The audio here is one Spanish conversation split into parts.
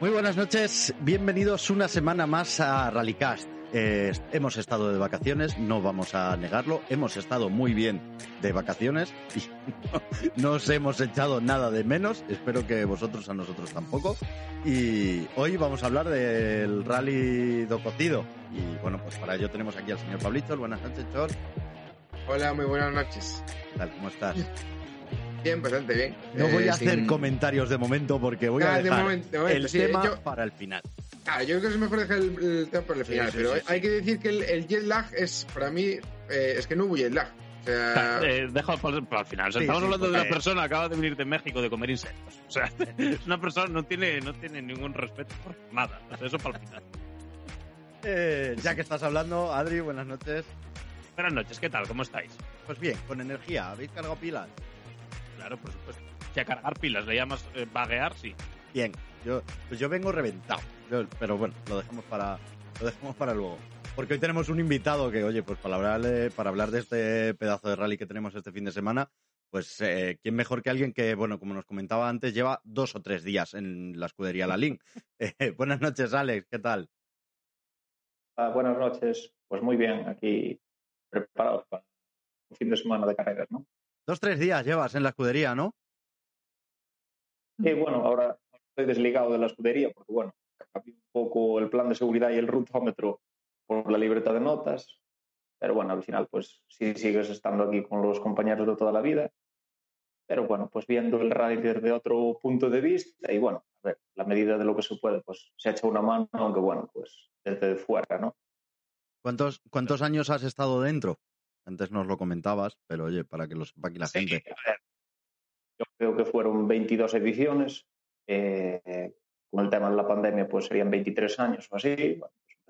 Muy buenas noches, bienvenidos una semana más a Rallycast. Eh, hemos estado de vacaciones, no vamos a negarlo, hemos estado muy bien de vacaciones y no, os hemos echado nada de menos, espero que vosotros a nosotros tampoco. Y hoy vamos a hablar del rally do cocido. Y bueno, pues para ello tenemos aquí al señor Pablito. Buenas noches, Chor. Hola, muy buenas noches. ¿Qué tal? ¿Cómo estás? Bien, bastante bien. No voy a eh, hacer comentarios de momento porque voy a dejar de momento, de momento, el tema para el final. Ah, yo creo que es mejor dejar el, tema para el final, pero hay que decir que el, jet lag es, para mí, eh, es que no hubo jet lag. O sea... Eh, dejo para, el final. estamos hablando de una persona que acaba de venir de México de comer insectos. O sea, es una persona no tiene, no tiene ningún respeto por nada. eso para el final. Eh, ya que estás hablando, Adri, buenas noches. Buenas noches, ¿qué tal? ¿Cómo estáis? Pues bien, con energía. ¿Habéis cargado pilas? Claro, por supuesto. Si a cargar pilas le llamas eh, vaguear, sí. Bien, yo, pues yo vengo reventado. pero bueno, lo dejamos para, lo dejamos para luego. Porque hoy tenemos un invitado que, oye, pues para hablar, para hablar de este pedazo de rally que tenemos este fin de semana, pues eh, quién mejor que alguien que, bueno, como nos comentaba antes, lleva dos o tres días en la escudería La Link. Eh, buenas noches, Alex, ¿qué tal? Ah, buenas noches, pues muy bien, aquí preparados para un fin de semana de carreras, ¿no? Dos, tres días llevas en la escudería, ¿no? Sí, bueno, ahora estoy desligado de la escudería porque, bueno, cambié un poco el plan de seguridad y el rutómetro por la libertad de notas. Pero bueno, al final, pues sí sigues estando aquí con los compañeros de toda la vida. Pero bueno, pues viendo el rally desde otro punto de vista y bueno, a ver, la medida de lo que se puede, pues se echa una mano, aunque bueno, pues desde fuera, ¿no? ¿Cuántos, cuántos años has estado dentro? Antes nos lo comentabas, pero oye, para que lo sepa aquí la gente. yo creo que fueron 22 ediciones. Eh, con el tema de la pandemia, pues serían 23 años o así.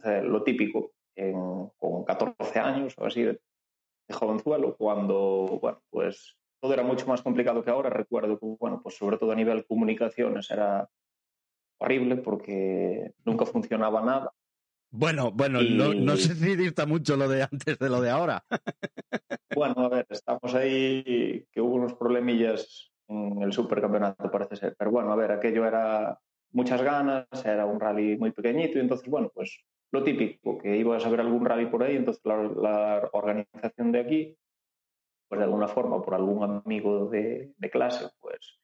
Pues, lo típico, con 14 años o así, de, jovenzuelo, cuando, bueno, pues todo era mucho más complicado que ahora. Recuerdo que, bueno, pues sobre todo a nivel de comunicaciones era horrible porque nunca funcionaba nada. Bueno, bueno, no, sé si dista mucho lo de antes de lo de ahora. Bueno, a ver, estamos ahí que hubo unos problemillas en el supercampeonato, parece ser. Pero bueno, a ver, aquello era muchas ganas, era un rally muy pequeñito y entonces, bueno, pues lo típico, que iba a saber algún rally por ahí, entonces la, organización de aquí, pues de alguna forma, por algún amigo de, de clase, pues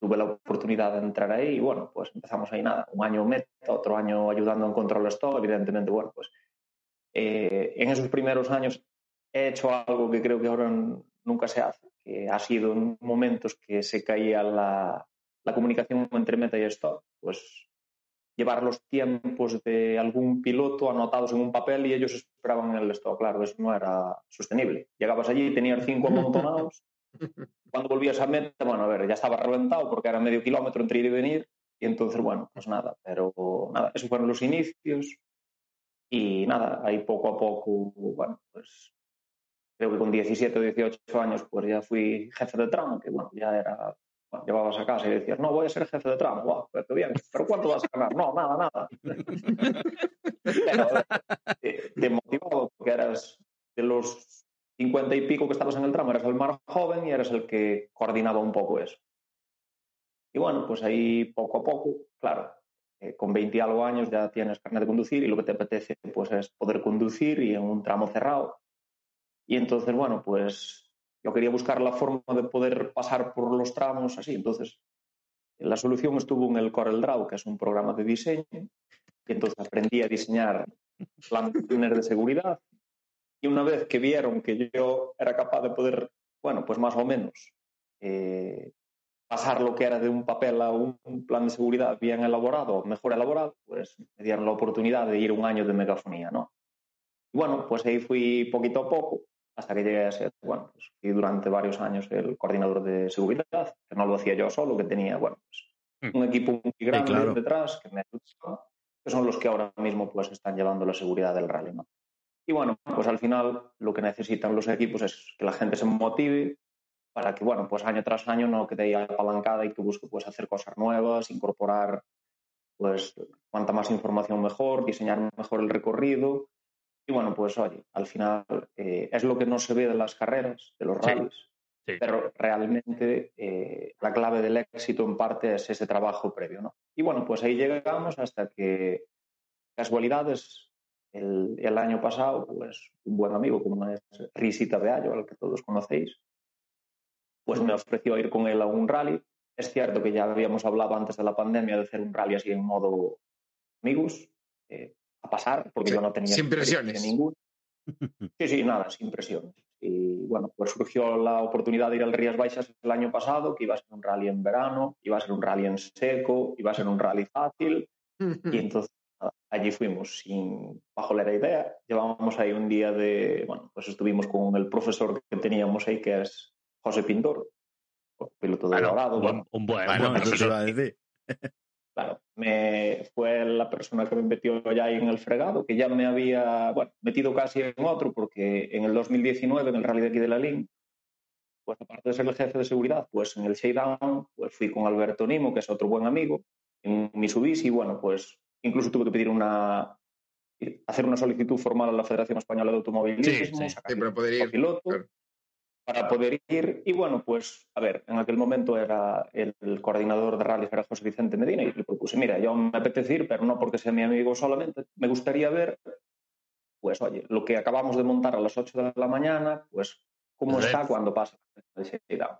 tuve la oportunidad de entrar ahí y bueno, pues empezamos ahí nada, un año meta, otro año ayudando en control stock, evidentemente, bueno, pues eh, en esos primeros años he hecho algo que creo que ahora nunca se hace, que ha sido en momentos que se caía la, la comunicación entre meta y stock, pues llevar los tiempos de algún piloto anotados en un papel y ellos esperaban en el stock. Claro, eso no era sostenible. Llegabas allí y tenías cinco amontonados cuando volvías a meta, bueno, a ver, ya estaba reventado porque era medio kilómetro entre ir y venir. Y entonces, bueno, pues nada, pero nada, esos fueron los inicios. Y nada, ahí poco a poco, bueno, pues creo que con 17 o 18 años, pues ya fui jefe de tramo, que bueno, ya era, bueno, llevabas a casa y decías, no, voy a ser jefe de tramo, guau, pero bien, pero ¿cuánto vas a ganar? No, nada, nada. pero, de, de motivado, porque eras de los 50 y pico que estabas en el tramo, eras el más joven y eras el que coordinaba un poco eso. Y bueno, pues ahí poco a poco, claro, eh, con 20 y algo años ya tienes carnet de conducir y lo que te apetece pues es poder conducir y en un tramo cerrado. Y entonces, bueno, pues yo quería buscar la forma de poder pasar por los tramos así. Entonces, la solución estuvo en el Corel Draw, que es un programa de diseño. Y entonces aprendí a diseñar planes de seguridad y una vez que vieron que yo era capaz de poder, bueno, pues más o menos eh, pasar lo que era de un papel a un, plan de seguridad bien elaborado, mejor elaborado, pues me dieron la oportunidad de ir un año de megafonía, ¿no? Y bueno, pues ahí fui poquito a poco hasta que llegué a ser, bueno, pues fui durante varios años el coordinador de seguridad, que no lo hacía yo solo, que tenía, bueno, pues hmm. un equipo muy grande detrás que me que son los que ahora mismo pues están llevando la seguridad del rally, ¿no? Y bueno, pues al final lo que necesitan los equipos es que la gente se motive para que, bueno, pues año tras año no quede ahí apalancada y que busque pues hacer cosas nuevas, incorporar pues cuanta más información mejor, diseñar mejor el recorrido. Y bueno, pues oye, al final eh, es lo que no se ve de las carreras, de los rallies, pero realmente eh, la clave del éxito en parte es ese trabajo previo, ¿no? Y bueno, pues ahí llegamos hasta que, casualidades, el, el año pasado, pues un buen amigo como es Risita Beallo, al que todos conocéis, pues me ofreció ir con él a un rally. Es cierto que ya habíamos hablado antes de la pandemia de hacer un rally así en modo amigos, eh, a pasar, porque Sí, yo no tenía sin presiones. ninguna. Sí, sí, nada, sin presiones. Y bueno, pues surgió la oportunidad de ir al Rías Baixas el año pasado, que iba a ser un rally en verano, iba a ser un rally en seco, iba a ser un rally fácil, y entonces allí fuimos sin bajo la idea. Llevábamos ahí un día de, bueno, pues estuvimos con el profesor que teníamos ahí, que es José Pintor, piloto de Bueno, Dorado. un, Bueno, buen- un buen, Bueno, buen eso a decir. Claro, me, fue la persona que me metió ya ahí en el fregado, que ya me había, bueno, metido casi en otro, porque en el 2019, en el rally de aquí de la Lin, pues aparte de ser el jefe de seguridad, pues en el shakedown, pues fui con Alberto Nimo, que es otro buen amigo, en Mitsubishi, y bueno, pues incluso tuve que pedir una, hacer una solicitud formal a la Federación Española de Automovilismo, Sí, sí. para poder ir, piloto, claro. para poder ir. Y bueno, pues, a ver, en aquel momento era el, el coordinador de rally, era José Vicente Medina, y le propuse, mira, yo me apetece ir, pero no porque sea mi amigo solamente, me gustaría ver, pues, oye, lo que acabamos de montar a las 8 de la mañana, pues, cómo está cuando pasa el shakedown.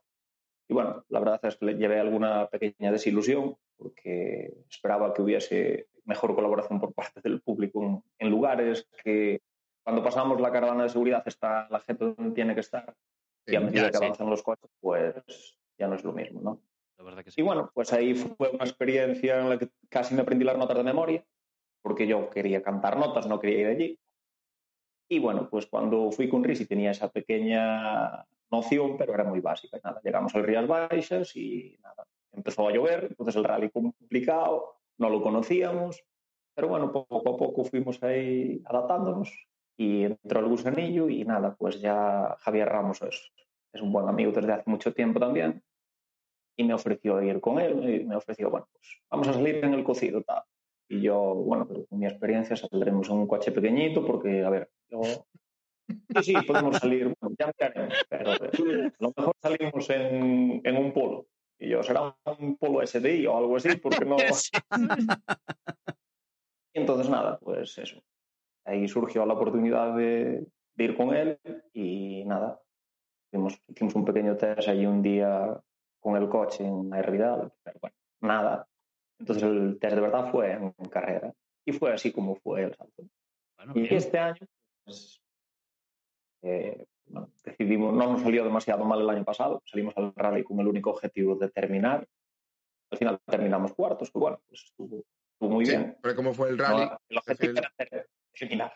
Y bueno, la verdad es que le llevé alguna pequeña desilusión, porque esperaba que hubiese mejor colaboración por parte del público en, en lugares que cuando pasamos la caravana de seguridad está la gente donde tiene que estar y a medida ya, que sí. avanzan los coches, pues ya no es lo mismo, ¿no? La verdad que sí. Y bueno, pues ahí fue una experiencia en la que casi me aprendí las notas de memoria, porque yo quería cantar notas, no quería ir allí. Y bueno, pues cuando fui con Risi tenía esa pequeña noción, pero era muy básica. Nada, llegamos al Rías Baixas y nada, empezó a llover, entonces el rally complicado, no lo conocíamos, pero bueno, poco a poco fuimos ahí adaptándonos y entró el gusanillo y nada, pues ya Javier Ramos es, es un buen amigo desde hace mucho tiempo también y me ofreció ir con él y me ofreció, bueno, pues vamos a salir en el cocido, tal. Y yo, bueno, pero con mi experiencia saldremos en un coche pequeñito porque, a ver, yo... Sí, sí, podemos salir, bueno, ya miraremos, pero a lo mejor salimos en, en un polo. Y yo, será un polo SDI o algo así, porque no... Y entonces nada, pues eso. Ahí surgió la oportunidad de, de ir con él y nada. Hicimos, hicimos un pequeño test allí un día con el coche en Airvidal, pero bueno, nada. Entonces el test de verdad fue en carrera y fue así como fue el salto. Bueno, Y bien. este año, pues, eh, bueno, decidimos, no nos salió demasiado mal el año pasado, salimos al rally con el único objetivo de terminar. Al final terminamos cuartos, que bueno, pues estuvo, estuvo muy Sí, bien. pero ¿cómo fue el rally? No, el objetivo el- era ter- terminar.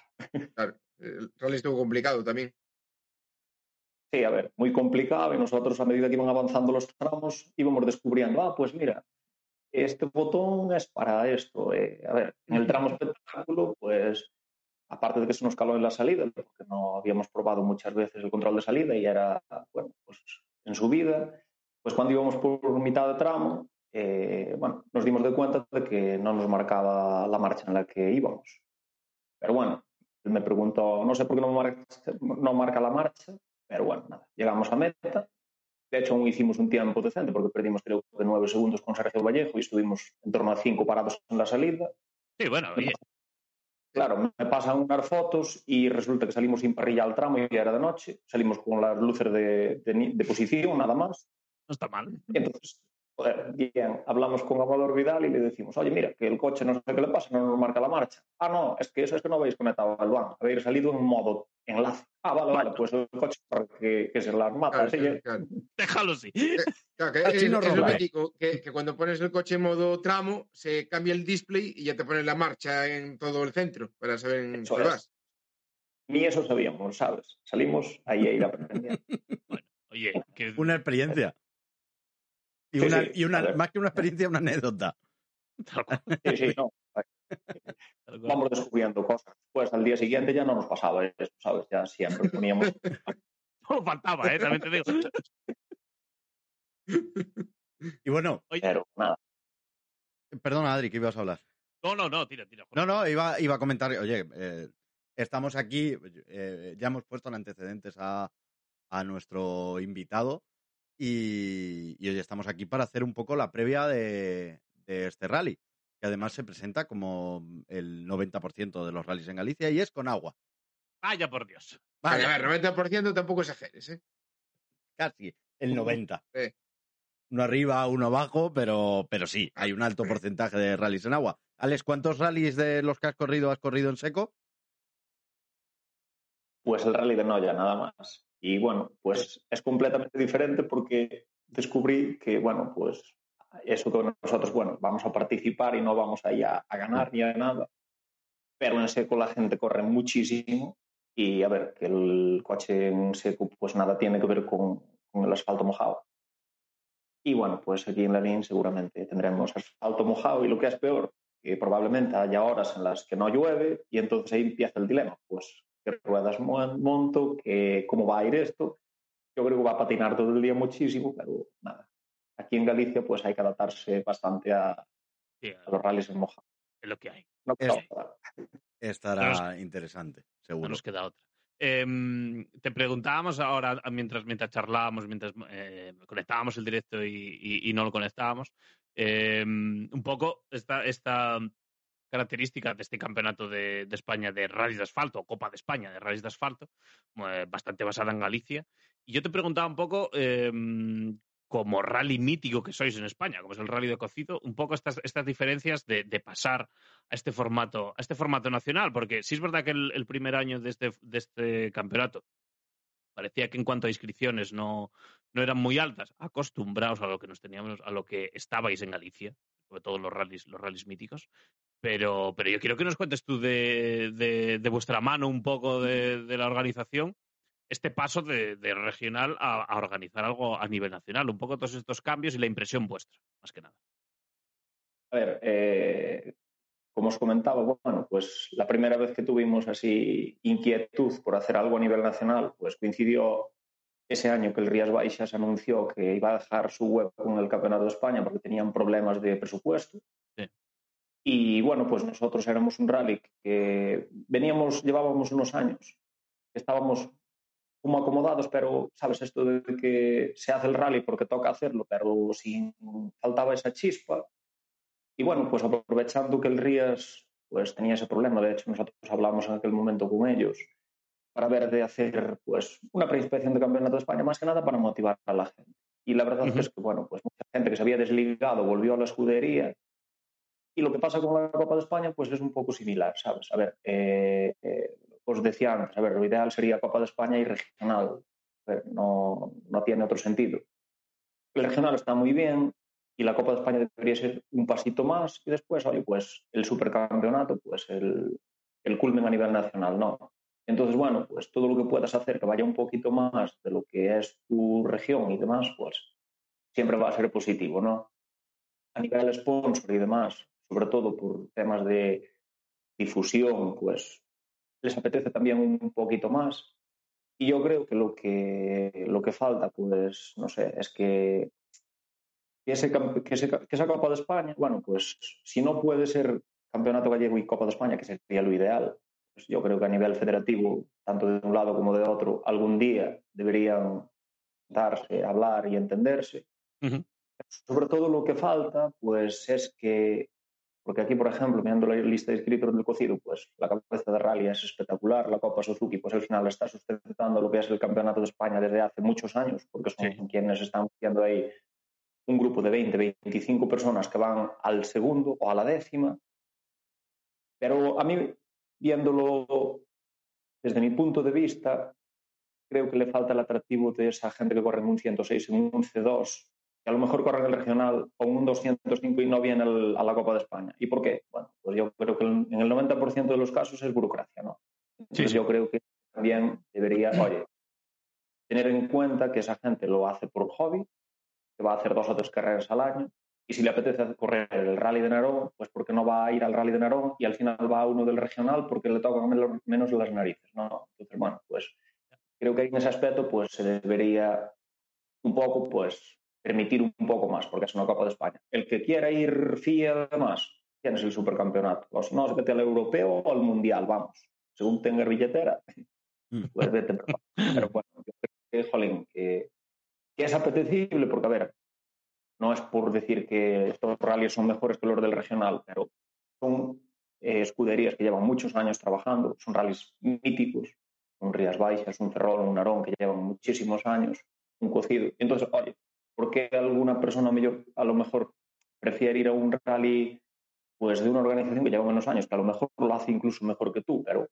Claro, el rally estuvo complicado también. Sí, a ver, muy complicado y nosotros a medida que iban avanzando los tramos íbamos descubriendo, ah, pues mira, este botón es para esto. eh, A ver, en el tramo espectáculo, pues aparte de que se nos caló en la salida, porque no habíamos probado muchas veces el control de salida y era, bueno, pues en subida, pues cuando íbamos por mitad de tramo, eh, bueno, nos dimos de cuenta de que no nos marcaba la marcha en la que íbamos. Pero bueno, él me preguntó, no sé por qué no, marca, no marca la marcha, pero bueno, nada, llegamos a meta. De hecho, aún hicimos un tiempo decente porque perdimos creo que nueve segundos con Sergio Vallejo y estuvimos en torno a cinco parados en la salida. Sí, bueno, oye, Claro, me pasan unas fotos y resulta que salimos sin parrilla al tramo y ya era de noche. Salimos con las luces de, de de posición, nada más. no está mal. Entonces, joder, bien, hablamos con Amador Vidal y le decimos, oye, mira, que el coche no sé qué le pasa, no nos marca la marcha. Ah, no, es que eso es que no habéis conectado al van, habéis salido en modo enlace. Ah, vale, vale, pues el coche para que, que se las mata. Claro, así claro, que- claro. Déjalo así. Claro, que Así es, lo mítico, que, que cuando pones el coche en modo tramo, se cambia el display y ya te pone la marcha en todo el centro para saber en qué vas. Ni eso sabíamos, ¿sabes? Salimos ahí a ir aprendiendo. Oye, que Una experiencia. Y Sí, una, sí, y una a ver. más que una experiencia, una anécdota. Sí, sí, no. Vamos descubriendo cosas. Pues al día siguiente ya no nos pasaba eso, ¿sabes? Ya siempre poníamos No faltaba, ¿eh? También te digo. Y bueno, pero nada. perdona, Adri, que ibas a hablar. No, no, no, tira, tira. No, no, iba, iba a comentar, oye, eh, estamos aquí, eh, ya hemos puesto en antecedentes a, a nuestro invitado y, y, oye, estamos aquí para hacer un poco la previa de, de este rally. que además se presenta como el 90% de los rallies en Galicia y es con agua. Vaya por Dios. Vale, a ver, 90% tampoco exageres, ¿eh? Casi, el 90%. Uno arriba, uno abajo, pero, pero sí, hay un alto porcentaje de rallies en agua. Alex, ¿cuántos rallies de los que has corrido has corrido en seco? Pues el rally de Noya, nada más. Y bueno, pues es completamente diferente porque descubrí que, bueno, pues eso que nosotros, bueno, vamos a participar y no vamos ahí a, a ganar ni a nada. Pero en seco la gente corre muchísimo y a ver, que el coche en seco pues nada tiene que ver con, con el asfalto mojado. Y bueno, pues aquí en la línea seguramente tendremos asfalto mojado y lo que es peor, que probablemente haya horas en las que no llueve y entonces ahí empieza el dilema. Pues qué ruedas monto, que, cómo va a ir esto. Yo creo que va a patinar todo el día muchísimo, pero nada. Aquí en Galicia pues hay que adaptarse bastante a, Sí, a- a los rallies en mojado. es lo que hay. No, Es- no, Estará interesante, No seguro. nos queda otra. Em, te preguntábamos ahora, mientras, mientras charlábamos, mientras eh, conectábamos el directo y, y- y no lo conectábamos, em, un poco esta, esta característica de este campeonato de, España de rallies de asfalto, o Copa de España de rallies de asfalto, eh, bastante basada en Galicia. Y yo te preguntaba un poco, em, como rally mítico que sois en España, como es el rally de cocido, un poco estas, estas diferencias de, pasar a este formato, a este formato nacional, porque sí es verdad que el, el primer año de este, de este campeonato parecía que en cuanto a inscripciones no, no eran muy altas, acostumbrados a lo que nos teníamos, a lo que estabais en Galicia, sobre todo los rallies, los rallies míticos. Pero, pero yo quiero que nos cuentes tú de, de, de vuestra mano un poco de, de la organización este paso de, de regional a, a organizar algo a nivel nacional, un poco todos estos cambios y la impresión vuestra, más que nada. A ver, eh, como os comentaba, bueno, pues la primera vez que tuvimos así inquietud por hacer algo a nivel nacional, pues coincidió ese año que el Rías Baixas anunció que iba a dejar su web con el Campeonato de España porque tenían problemas de presupuesto. Sí. Y bueno, pues nosotros éramos un rally que veníamos, llevábamos unos años, estábamos como acomodados, pero sabes esto de que se hace el rally porque toca hacerlo, pero sin faltaba esa chispa. Y bueno, pues aprovechando que el Rías pues tenía ese problema, de hecho nosotros hablamos en aquel momento con ellos para ver de hacer pues una preinspección de Campeonato de España, más que nada para motivar a la gente. Y la verdad es que, bueno, pues mucha gente que se había desligado volvió a la escudería. Y lo que pasa con la Copa de España, pues es un poco similar, ¿sabes? A ver, eh, eh, os decía antes, a ver, lo ideal sería Copa de España y regional. A ver, no, no tiene otro sentido. El regional está muy bien y la Copa de España debería ser un pasito más y después, oye, pues el supercampeonato, pues el, el culmen a nivel nacional, ¿no? Entonces, bueno, pues todo lo que puedas hacer que vaya un poquito más de lo que es tu región y demás, pues siempre va a ser positivo, ¿no? A nivel sponsor y demás, sobre todo por temas de difusión, pues les apetece también un poquito más. Y yo creo que lo que, lo que falta, pues, no sé, es que, que, ese, que, ese- que esa Copa de España, bueno, pues si no puede ser Campeonato Gallego y Copa de España, que sería lo ideal, pues yo creo que a nivel federativo, tanto de un lado como de otro, algún día deberían darse, hablar y entenderse. Ujú. Sobre todo lo que falta, pues es que, porque aquí, por ejemplo, mirando la lista de inscritos del cocido, pues la cabeza de rally es espectacular, la Copa Suzuki, pues al final está sustentando lo que es el Campeonato de España desde hace muchos años, porque son Sí. quienes están haciendo ahí un grupo de 20, 25 personas que van al segundo o a la décima. Pero a mí, viéndolo desde mi punto de vista, creo que le falta el atractivo de esa gente que corre en un 106, en un C2, que a lo mejor corre en el regional en un 205 y no viene al- a la Copa de España. ¿Y por qué? Bueno, pues yo creo que en el 90% de los casos es burocracia, ¿no? Entonces sí. yo creo que también debería, oye, tener en cuenta que esa gente lo hace por hobby, que va a hacer dos o tres carreras al año, y si le apetece correr el rally de Narón, pues porque no va a ir al rally de Narón y al final va a uno del regional porque le tocan menos- menos las narices, ¿no? Entonces, bueno, pues creo que en ese aspecto pues se debería un poco pues permitir un poco más, porque es una Copa de España. El que quiera ir FIA además, tienes el supercampeonato. Si no, vete al europeo o al mundial, vamos. Según tenga billetera, Mm. pues vete. Pero, bueno, yo creo que, jolín, que, que es apetecible, porque a ver, no es por decir que estos rallies son mejores que los del regional, pero son eh, escuderías que llevan muchos años trabajando, son rallies míticos, un Rías Baixas, un Ferrol, un Narón, que llevan muchísimos años, un cocido. Entonces, oye, ¿por qué alguna persona a lo mejor prefiere ir a un rally pues de una organización que lleva menos años, que a lo mejor lo hace incluso mejor que tú, pero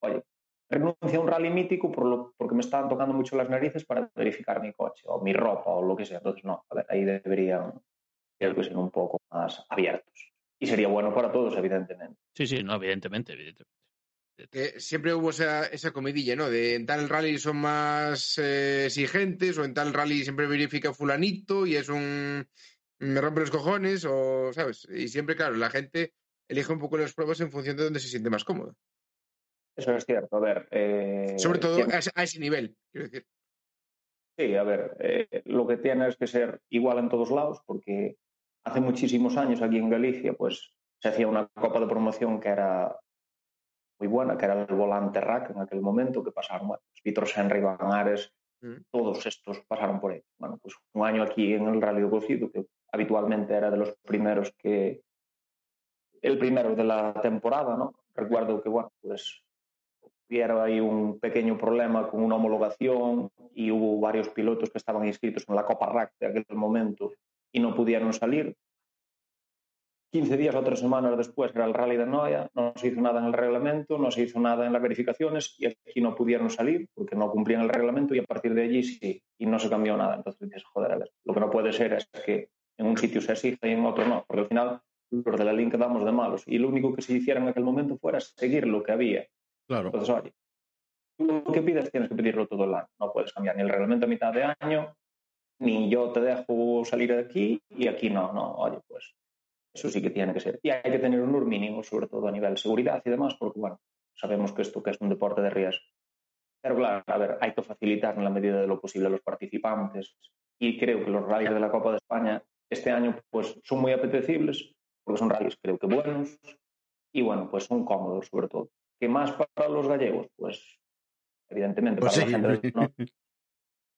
oye, renuncia a un rally mítico por lo, porque me estaban tocando mucho las narices para verificar mi coche o mi ropa o lo que sea. Entonces, no, a ver, ahí deberían ser un poco más abiertos. Y sería bueno para todos, evidentemente. Sí, sí, no, evidentemente, evidentemente. Que siempre hubo esa, esa comidilla, ¿no? De en tal rally son más eh, exigentes o en tal rally siempre verifica fulanito y es un... me rompe los cojones o, ¿sabes? Y siempre, claro, la gente elige un poco las pruebas en función de dónde se siente más cómodo. Eso es cierto, a ver. Eh, Sobre todo a, ese nivel, quiero decir. Sí, a ver, eh, lo que tiene es que ser igual en todos lados, porque hace muchísimos años aquí en Galicia, pues se hacía una copa de promoción que era muy buena, que era el volante rack en aquel momento, que pasaron, bueno, pues Víctor Senra, Iván Ares, mm. todos estos pasaron por ahí. Bueno, pues un año aquí en el Rally de Cocido, que habitualmente era de los primeros que, el primero de la temporada, ¿no? Recuerdo que, bueno, pues hubiera ahí un pequeño problema con una homologación y hubo varios pilotos que estaban inscritos en la Copa Rack de aquel momento y no pudieron salir. 15 días o tres semanas después era el Rally de Noia, no se hizo nada en el reglamento, no se hizo nada en las verificaciones y aquí no pudieron salir porque no cumplían el reglamento y a partir de allí sí, y no se cambió nada. Entonces dices, joder, a ver, lo que no puede ser es que en un sitio se exija y en otro no, porque al final los de la link quedamos de malos y lo único que se hiciera en aquel momento fuera seguir lo que había Claro. Entonces, oye, lo que pides tienes que pedirlo todo el año. No puedes cambiar ni el reglamento a mitad de año, ni yo te dejo salir de aquí y aquí no. No, oye, pues eso sí que tiene que ser. Y hay que tener un NUR mínimo, sobre todo a nivel de seguridad y demás, porque, bueno, sabemos que esto que es un deporte de riesgo. Pero claro, a ver, hay que facilitar en la medida de lo posible a los participantes y creo que los rallies de la Copa de España este año pues son muy apetecibles porque son rallies creo que buenos y bueno, pues son cómodos sobre todo. ¿Qué más para los gallegos? Pues evidentemente pues para la gente ¿no?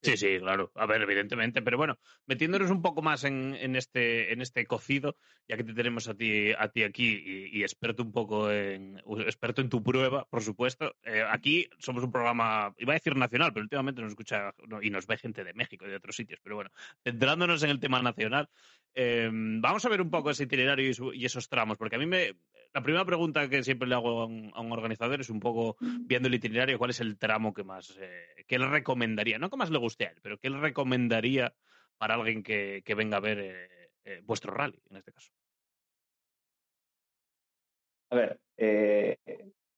Sí, sí, claro. A ver, evidentemente. Pero bueno, metiéndonos un poco más en, en, este, en este cocido, ya que te tenemos a ti, a ti aquí y, experto un poco en experto en tu prueba, por supuesto. Eh, aquí somos un programa, iba a decir nacional, pero últimamente nos escucha y nos ve gente de México y de otros sitios. Pero bueno, centrándonos en el tema nacional, eh, vamos a ver un poco ese itinerario y, y, esos tramos, porque a mí me, la primera pregunta que siempre le hago a un, organizador es un poco, viendo el itinerario, cuál es el tramo que más, eh, que le recomendaría, no que más le guste a él, pero que le recomendaría para alguien que, venga a ver eh, eh, vuestro rally, en este caso. A ver,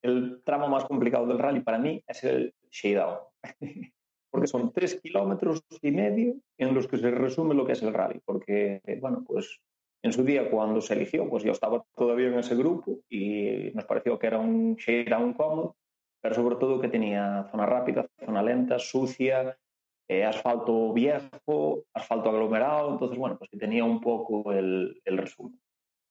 el tramo más complicado del rally para mí es el shakedown, porque son tres kilómetros y medio en los que se resume lo que es el rally, porque, bueno, pues en su día, cuando se eligió, pues yo estaba todavía en ese grupo y nos pareció que era un un cómodo, pero sobre todo que tenía zona rápida, zona lenta, sucia, eh, asfalto viejo, asfalto aglomerado, entonces, bueno, pues que tenía un poco el, el resumen.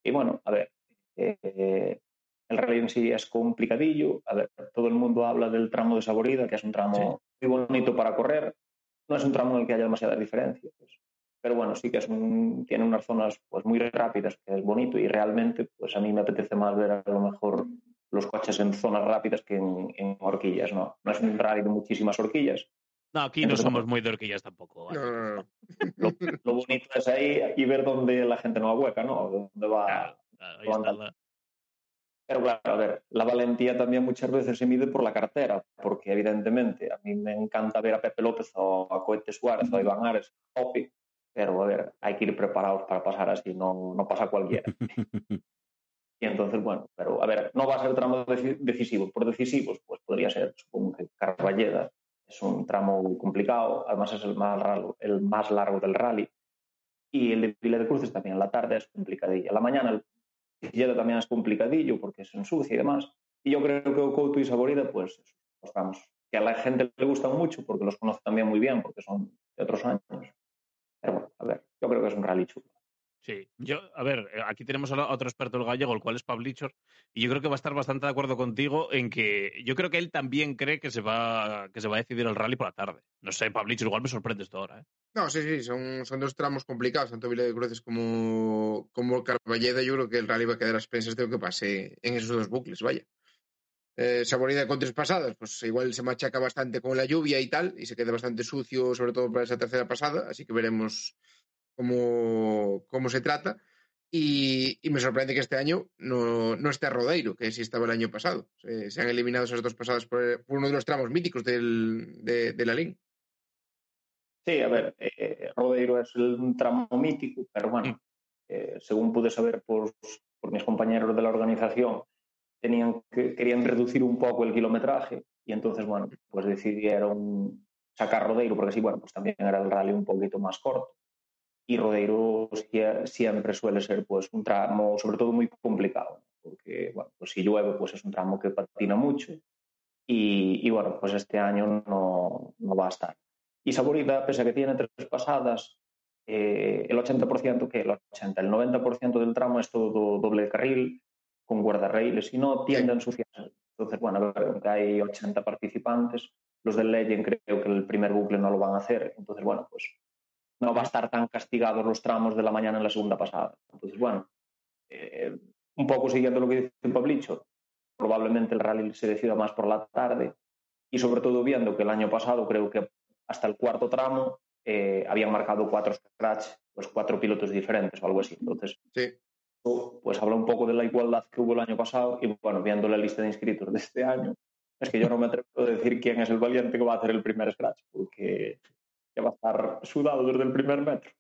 Y bueno, a ver, eh, el rally en sí es complicadillo, a ver, todo el mundo habla del tramo de Saborida, que es un tramo muy bonito para correr, no es un tramo en el que haya demasiadas diferencias, pero bueno, sí que es un, tiene unas zonas pues muy rápidas, que es bonito y realmente pues a mí me apetece más ver a lo mejor los coches en zonas rápidas que en, horquillas, ¿no? No es un rally de muchísimas horquillas. No, aquí no somos muy de horquillas tampoco. Lo, bonito es ahí y ver dónde la gente no hueca, ¿no? Dónde va. Pero claro, a ver, la valentía también muchas veces se mide por la cartera, porque evidentemente a mí me encanta ver a Pepe López o a Coete Suárez o a Iván Ares, Opi, pero a ver, hay que ir preparados para pasar así, no, no pasa cualquiera. y entonces, bueno, pero a ver, no va a ser tramo decisivo. Por decisivos, pues podría ser, supongo que Carballeda es un tramo complicado, además es el más largo, el más largo del rally. Y el de Vila de Cruces también, la tarde es complicadilla. La mañana el Carballeda también es complicadillo porque es ensucia y demás. Y yo creo que Couto y Saborida, pues, pues vamos, que a la gente le gustan mucho porque los conoce también muy bien, porque son de otros años. Pero bueno, a ver, yo creo que es un rally chulo. Sí, yo, a ver, eh, aquí tenemos a otro experto el gallego, el cual es Pablichor, y yo creo que va a estar bastante de acuerdo contigo en que yo creo que él también cree que se va, que se va a decidir el rally por la tarde. No sé, Pablichor, igual me sorprende esto ahora, ¿eh? No, sí, sí, son, son dos tramos complicados, tanto Vila de Cruces como, como Carballeda. Yo creo que el rally va a quedar a expensas de lo que pase en esos dos bucles, vaya. Eh, Saborida con tres pasadas, pues igual se machaca bastante con la lluvia y tal, y se queda bastante sucio, sobre todo para esa tercera pasada, así que veremos cómo, cómo se trata. Y, y, me sorprende que este año no, no esté Rodeiro, que sí estaba el año pasado. Se, se han eliminado esas dos pasadas por, por, uno de los tramos míticos del, de, de la LIN. Sí, a ver, eh, Rodeiro es un tramo mítico, pero bueno, eh, según pude saber por, por, mis compañeros de la organización, tenían que, querían reducir un poco el kilometraje y entonces, bueno, pues decidieron sacar Rodeiro, porque sí, bueno, pues también era el rally un poquito más corto y Rodeiro siempre suele ser pues un tramo sobre todo muy complicado porque bueno pues si llueve pues es un tramo que patina mucho y, y bueno pues este año no, no, va a estar. Y Saborida pese a que tiene tres pasadas eh, el 80% que el 80 el 90% del tramo es todo doble carril con guardarraíles y no tiende a ensuciarse entonces bueno aunque hay 80 participantes los del Legend creo que el primer bucle no lo van a hacer. Entonces bueno pues no va a estar tan castigados los tramos de la mañana en la segunda pasada. Entonces, bueno, eh, un poco siguiendo lo que dice Pablicho, probablemente el rally se decida más por la tarde y sobre todo viendo que el año pasado creo que hasta el cuarto tramo eh, habían marcado cuatro scratch, pues cuatro pilotos diferentes o algo así. Entonces, sí. pues habla un poco de la igualdad que hubo el año pasado y bueno, viendo la lista de inscritos de este año, es que yo no me atrevo a decir quién es el valiente que va a hacer el primer scratch, porque que va a estar sudado desde el primer metro.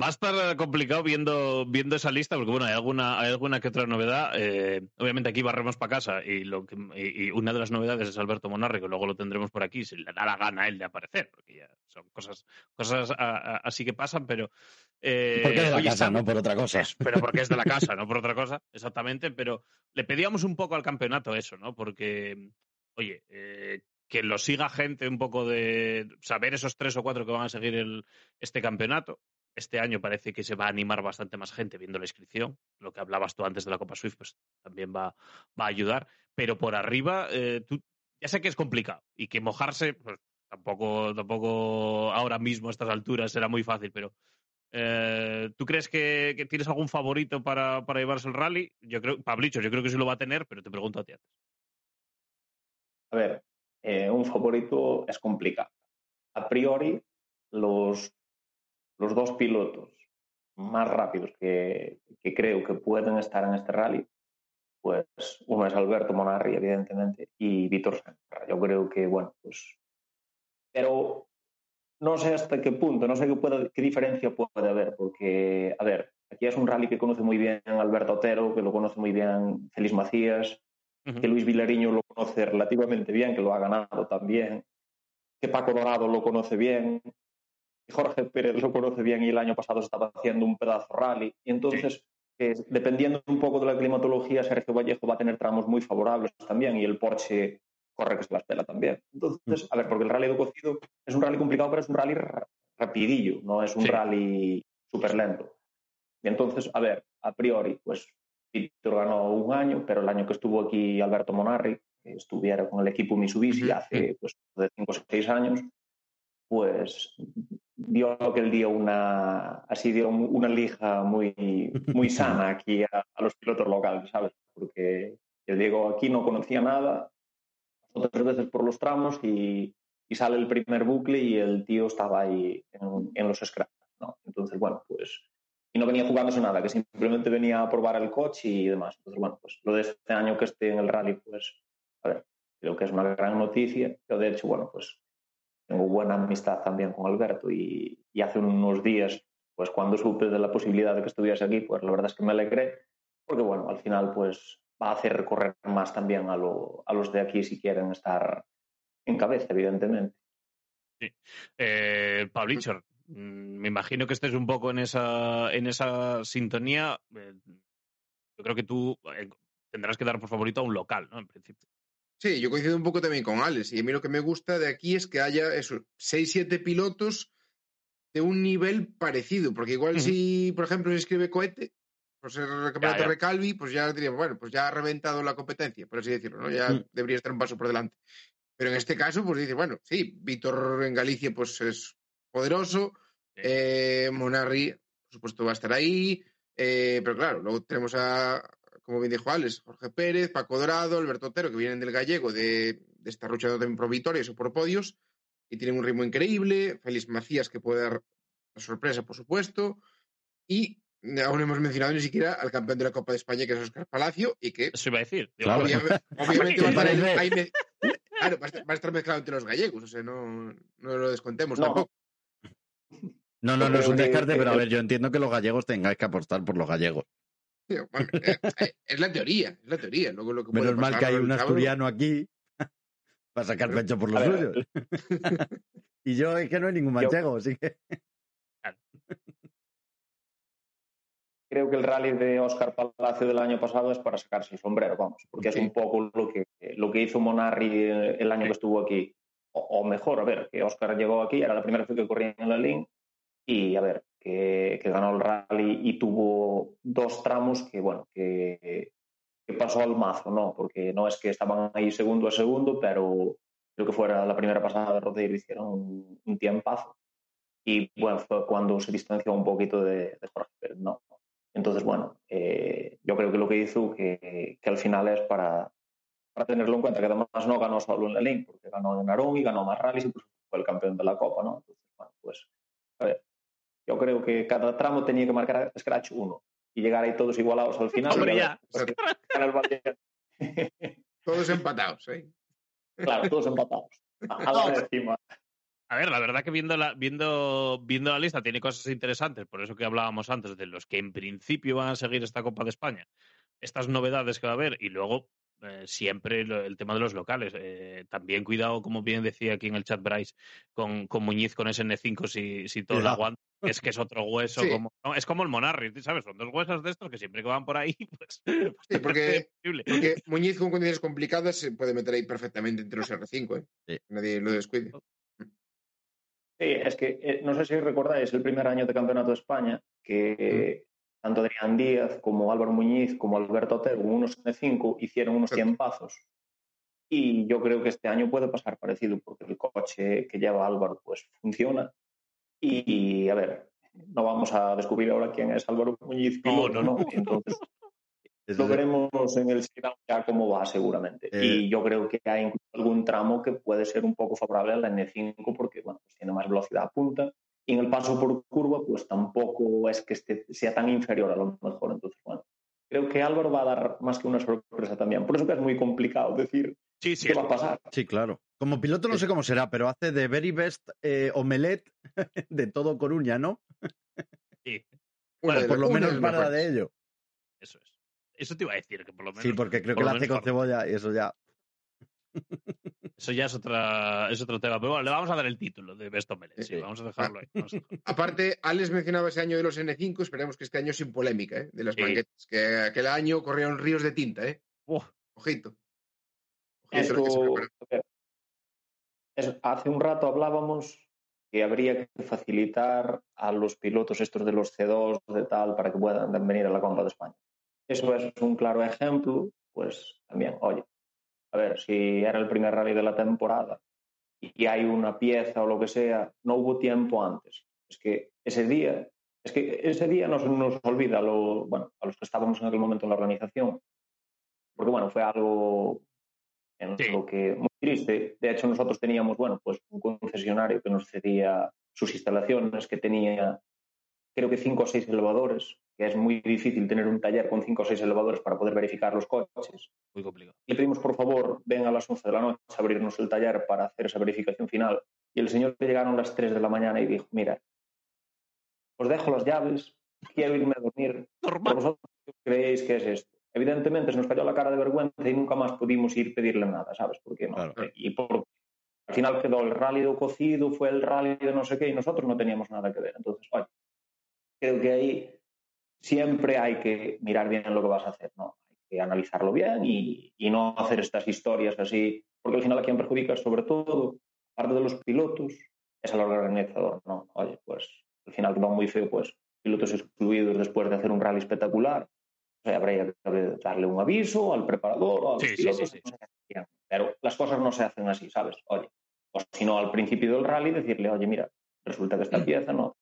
Va a estar complicado viendo, viendo esa lista, porque bueno, hay alguna, hay alguna que otra novedad. Eh, obviamente aquí barremos para casa y, lo que, y, y, una de las novedades es Alberto Monarri, que luego lo tendremos por aquí, si le da la gana a él de aparecer, porque ya son cosas, cosas a, a, así que pasan, pero... Eh, porque es de la casa, está, no por otra cosa. Pero porque es de la casa, no por otra cosa, exactamente, pero le pedíamos un poco al campeonato eso, ¿no? Porque, oye, eh, que lo siga gente un poco de saber esos tres o cuatro que van a seguir este campeonato. Este año parece que se va a animar bastante más gente viendo la inscripción. Lo que hablabas tú antes de la Copa Swift, pues también va, va a ayudar. Pero por arriba, eh, tú, ya sé que es complicado y que mojarse, pues tampoco, tampoco ahora mismo a estas alturas será muy fácil, pero eh, ¿tú crees que, que, tienes algún favorito para, para llevarse el rally? Yo creo, Pablicho, yo creo que sí lo va a tener, pero te pregunto a ti antes. A ver, eh, un favorito es complicado. A priori, los, los dos pilotos más rápidos que, creo que pueden estar en este rally, pues uno es Alberto Monarri, evidentemente, y Víctor Serra. Yo creo que, bueno, pues... Pero no sé hasta qué punto, no sé qué, puede, qué diferencia puede haber, porque, a ver, aquí es un rally que conoce muy bien Alberto Otero, que lo conoce muy bien Félix Macías, que Luis Vilariño lo conoce relativamente bien, que lo ha ganado también, que Paco Dorado lo conoce bien, que Jorge Pérez lo conoce bien y el año pasado estaba haciendo un pedazo rally. Y entonces, sí. eh, dependiendo un poco de la climatología, Sergio Vallejo va a tener tramos muy favorables también y el Porsche corre que se la espera también. Entonces, a ver, porque el rally de cocido es un rally complicado, pero es un rally rapidillo, no es un sí. rally súper lento. Y entonces, a ver, a priori, pues Víctor ganó un año, pero el año que estuvo aquí Alberto Monarri, que estuviera con el equipo Mitsubishi hace pues, de 5 o 6 años, pues dio aquel día una, así dio una lija muy, muy sana aquí a, a los pilotos locales, ¿sabes? Porque el Diego aquí no conocía nada, otras veces por los tramos y, y, sale el primer bucle y el tío estaba ahí en, en los scraps, ¿no? Entonces, bueno, pues y no venía jugándose nada, que simplemente venía a probar el coche y demás. Entonces, bueno, pues lo de este año que esté en el rally, pues, a ver, creo que es una gran noticia. Yo, de hecho, bueno, pues tengo buena amistad también con Alberto y, y hace unos días, pues cuando supe de la posibilidad de que estuviese aquí, pues la verdad es que me alegré, porque bueno, al final, pues va a hacer recorrer más también a, lo, a los de aquí si quieren estar en cabeza, evidentemente. Sí. Eh, Mm, me imagino que estés un poco en esa, en esa sintonía. Eh, yo creo que tú eh, tendrás que dar por favorito a un local, ¿no? En principio. Sí, yo coincido un poco también con Alex. Y a mí lo que me gusta de aquí es que haya esos 6, 7 pilotos de un nivel parecido, porque igual si, por ejemplo, se escribe cohete, por ser el campeonato. Recalvi, pues ya diríamos, bueno, pues ya ha reventado la competencia, por así decirlo, ¿no? Ya Mm. debería estar un paso por delante. Pero en este caso, pues dice, bueno, sí, Víctor en Galicia, pues es poderoso, Sí. eh, Monarri, por supuesto, va a estar ahí, eh, pero claro, luego tenemos a, como bien dijo Alex, Jorge Pérez, Paco Dorado, Alberto Otero, que vienen del gallego, de, de estar luchando también por victorias o por podios, y tienen un ritmo increíble, Félix Macías, que puede dar la sorpresa, por supuesto, y aún no hemos mencionado ni siquiera al campeón de la Copa de España, que es Oscar Palacio, y que Eso iba a decir. Claro. obviamente, obviamente va, a estar Para el ahí- B. ahí me- claro, va a estar, va a estar mezclado entre los gallegos, o sea, no, no lo descontemos No. tampoco. No, no, no es un descarte, pero a ver, yo entiendo que los gallegos tengáis que apostar por los gallegos. Eh, eh, es la teoría, es la teoría. Luego lo que Menos mal que hay un asturiano aquí para sacar pecho por los suyos. Y yo es que no hay ningún Yo- manchego, así que. creo que el rally de Oscar Palacio del año pasado es para sacarse el sombrero, vamos, porque Sí. es un poco lo que, lo que hizo Monarri eh, el año que estuvo aquí. O, mejor, a ver, que Oscar llegó aquí, era la primera vez que corría en la Lin y a ver, que, que ganó el rally y tuvo dos tramos que, bueno, que, que pasó al mazo, ¿no? Porque no es que estaban ahí segundo a segundo, pero creo que fuera la primera pasada de Rodeiro hicieron un, un tiempazo. Y bueno, fue cuando se distanció un poquito de, de Jorge ¿no? Entonces, bueno, eh, yo creo que lo que hizo que, que al final es para, para tenerlo en cuenta, que además no ganó solo en la Link, porque ganó en Arón y ganó más rallies y pues fue el campeón de la Copa, ¿no? Entonces, bueno, pues, a ver, yo creo que cada tramo tenía que marcar Scratch uno y llegar ahí todos igualados al final. Hombre, ya. pues. Todos empatados, ¿eh? claro, todos empatados. A, a la décima. A ver, la verdad que viendo la, viendo, viendo la lista tiene cosas interesantes, por eso que hablábamos antes de los que en principio van a seguir esta Copa de España, estas novedades que va a haber y luego eh, siempre lo- el tema de los locales. Eh, también cuidado, como bien decía aquí en el chat Bryce, con, con Muñiz con ese N5 si, si todo lo aguanta. Es que es otro hueso, Sí. como, no, es como el Monarri, ¿sabes? Son dos huesos de estos que siempre que van por ahí, pues. Sí, porque- Muñiz con condiciones complicadas se puede meter ahí perfectamente entre los R5, ¿eh? Sí. Nadie lo descuide. Sí, es que eh, no sé si recordáis el primer año de Campeonato de España que eh, tanto Adrián Díaz como Álvaro Muñiz como Alberto Otero, unos N5, hicieron unos Exacto. tiempazos. Y yo creo que este año puede pasar parecido porque el coche que lleva Álvaro pues funciona. Y, a ver, no vamos a descubrir ahora quién es Álvaro Muñiz. No, piloto, no, no. Entonces lo veremos en el ya cómo va seguramente. Eh. Y yo creo que hay algún tramo que puede ser un poco favorable a la N5 porque bueno, pues tiene más velocidad a punta y en el paso por curva pues tampoco es que esté- sea tan inferior a lo mejor. Entonces, bueno, creo que Álvaro va a dar más que una sorpresa también. Por eso que es muy complicado decir Sí, sí, qué va a pasar. Sí, claro. Como piloto no sé cómo será, pero hace de very best eh, omelette de todo Coruña, ¿no? sí, Bueno, Por lo menos para de ello. eso es. Eso te iba a decir, que por lo menos. Sí, porque creo por que lo la hace con cebolla y eso ya. Eso ya es, otra, es otro tema. Pero bueno, le vamos a dar el título de Best Omelette. Sí, Sí. vamos a dejarlo ahí. Vamos a dejarlo. Aparte, Alex mencionaba ese año de los N5, esperemos que este año sin polémica, ¿eh? De las Sí. manguetas. Que aquel año corrieron ríos de tinta, ¿eh? Uf, Ojito. Ojito Eso, que se hace un rato hablábamos que habría que facilitar a los pilotos estos de los C2 de tal para que puedan venir a la Copa de España. Eso es un claro ejemplo, pues también, oye, a ver, si era el primer rally de la temporada y hay una pieza o lo que sea, no hubo tiempo antes. Es que ese día, es que ese día nos, nos olvida a, lo, bueno, a los que estábamos en aquel momento en la organización, porque bueno, fue algo en Sí. lo que muy triste. De hecho, nosotros teníamos, bueno, pues un concesionario que nos cedía sus instalaciones, que tenía creo que cinco o seis elevadores, que es muy difícil tener un taller con cinco o seis elevadores para poder verificar los coches. muy complicado. Le pedimos, por favor, ven a las 11 de la noche a abrirnos el taller para hacer esa verificación final. Y el señor le llegaron a las 3 de la mañana y dijo, mira, os dejo las llaves, quiero irme a dormir, Normal. vosotros qué creéis que es esto. Evidentemente se nos cayó la cara de vergüenza y nunca más pudimos ir pedirle nada, ¿sabes? ¿Por qué no? Claro. Y por, al final quedó el rally de cocido, fue el rally de no sé qué y nosotros no teníamos nada que ver. Entonces, oye, creo que ahí siempre hay que mirar bien lo que vas a hacer, ¿no? Hay que analizarlo bien y, y no hacer estas historias así, porque al final a quien perjudica sobre todo, aparte de los pilotos, es al organizador, ¿no? Oye, pues al final va muy feo, pues pilotos excluidos después de hacer un rally espectacular. O sea, habría que darle un aviso al preparador o a los Sí, sí, pilotos. sí, sí. no. Pero las cosas no se hacen así, ¿sabes? Oye, o si no, al principio del rally decirle, oye, mira, resulta que esta pieza no.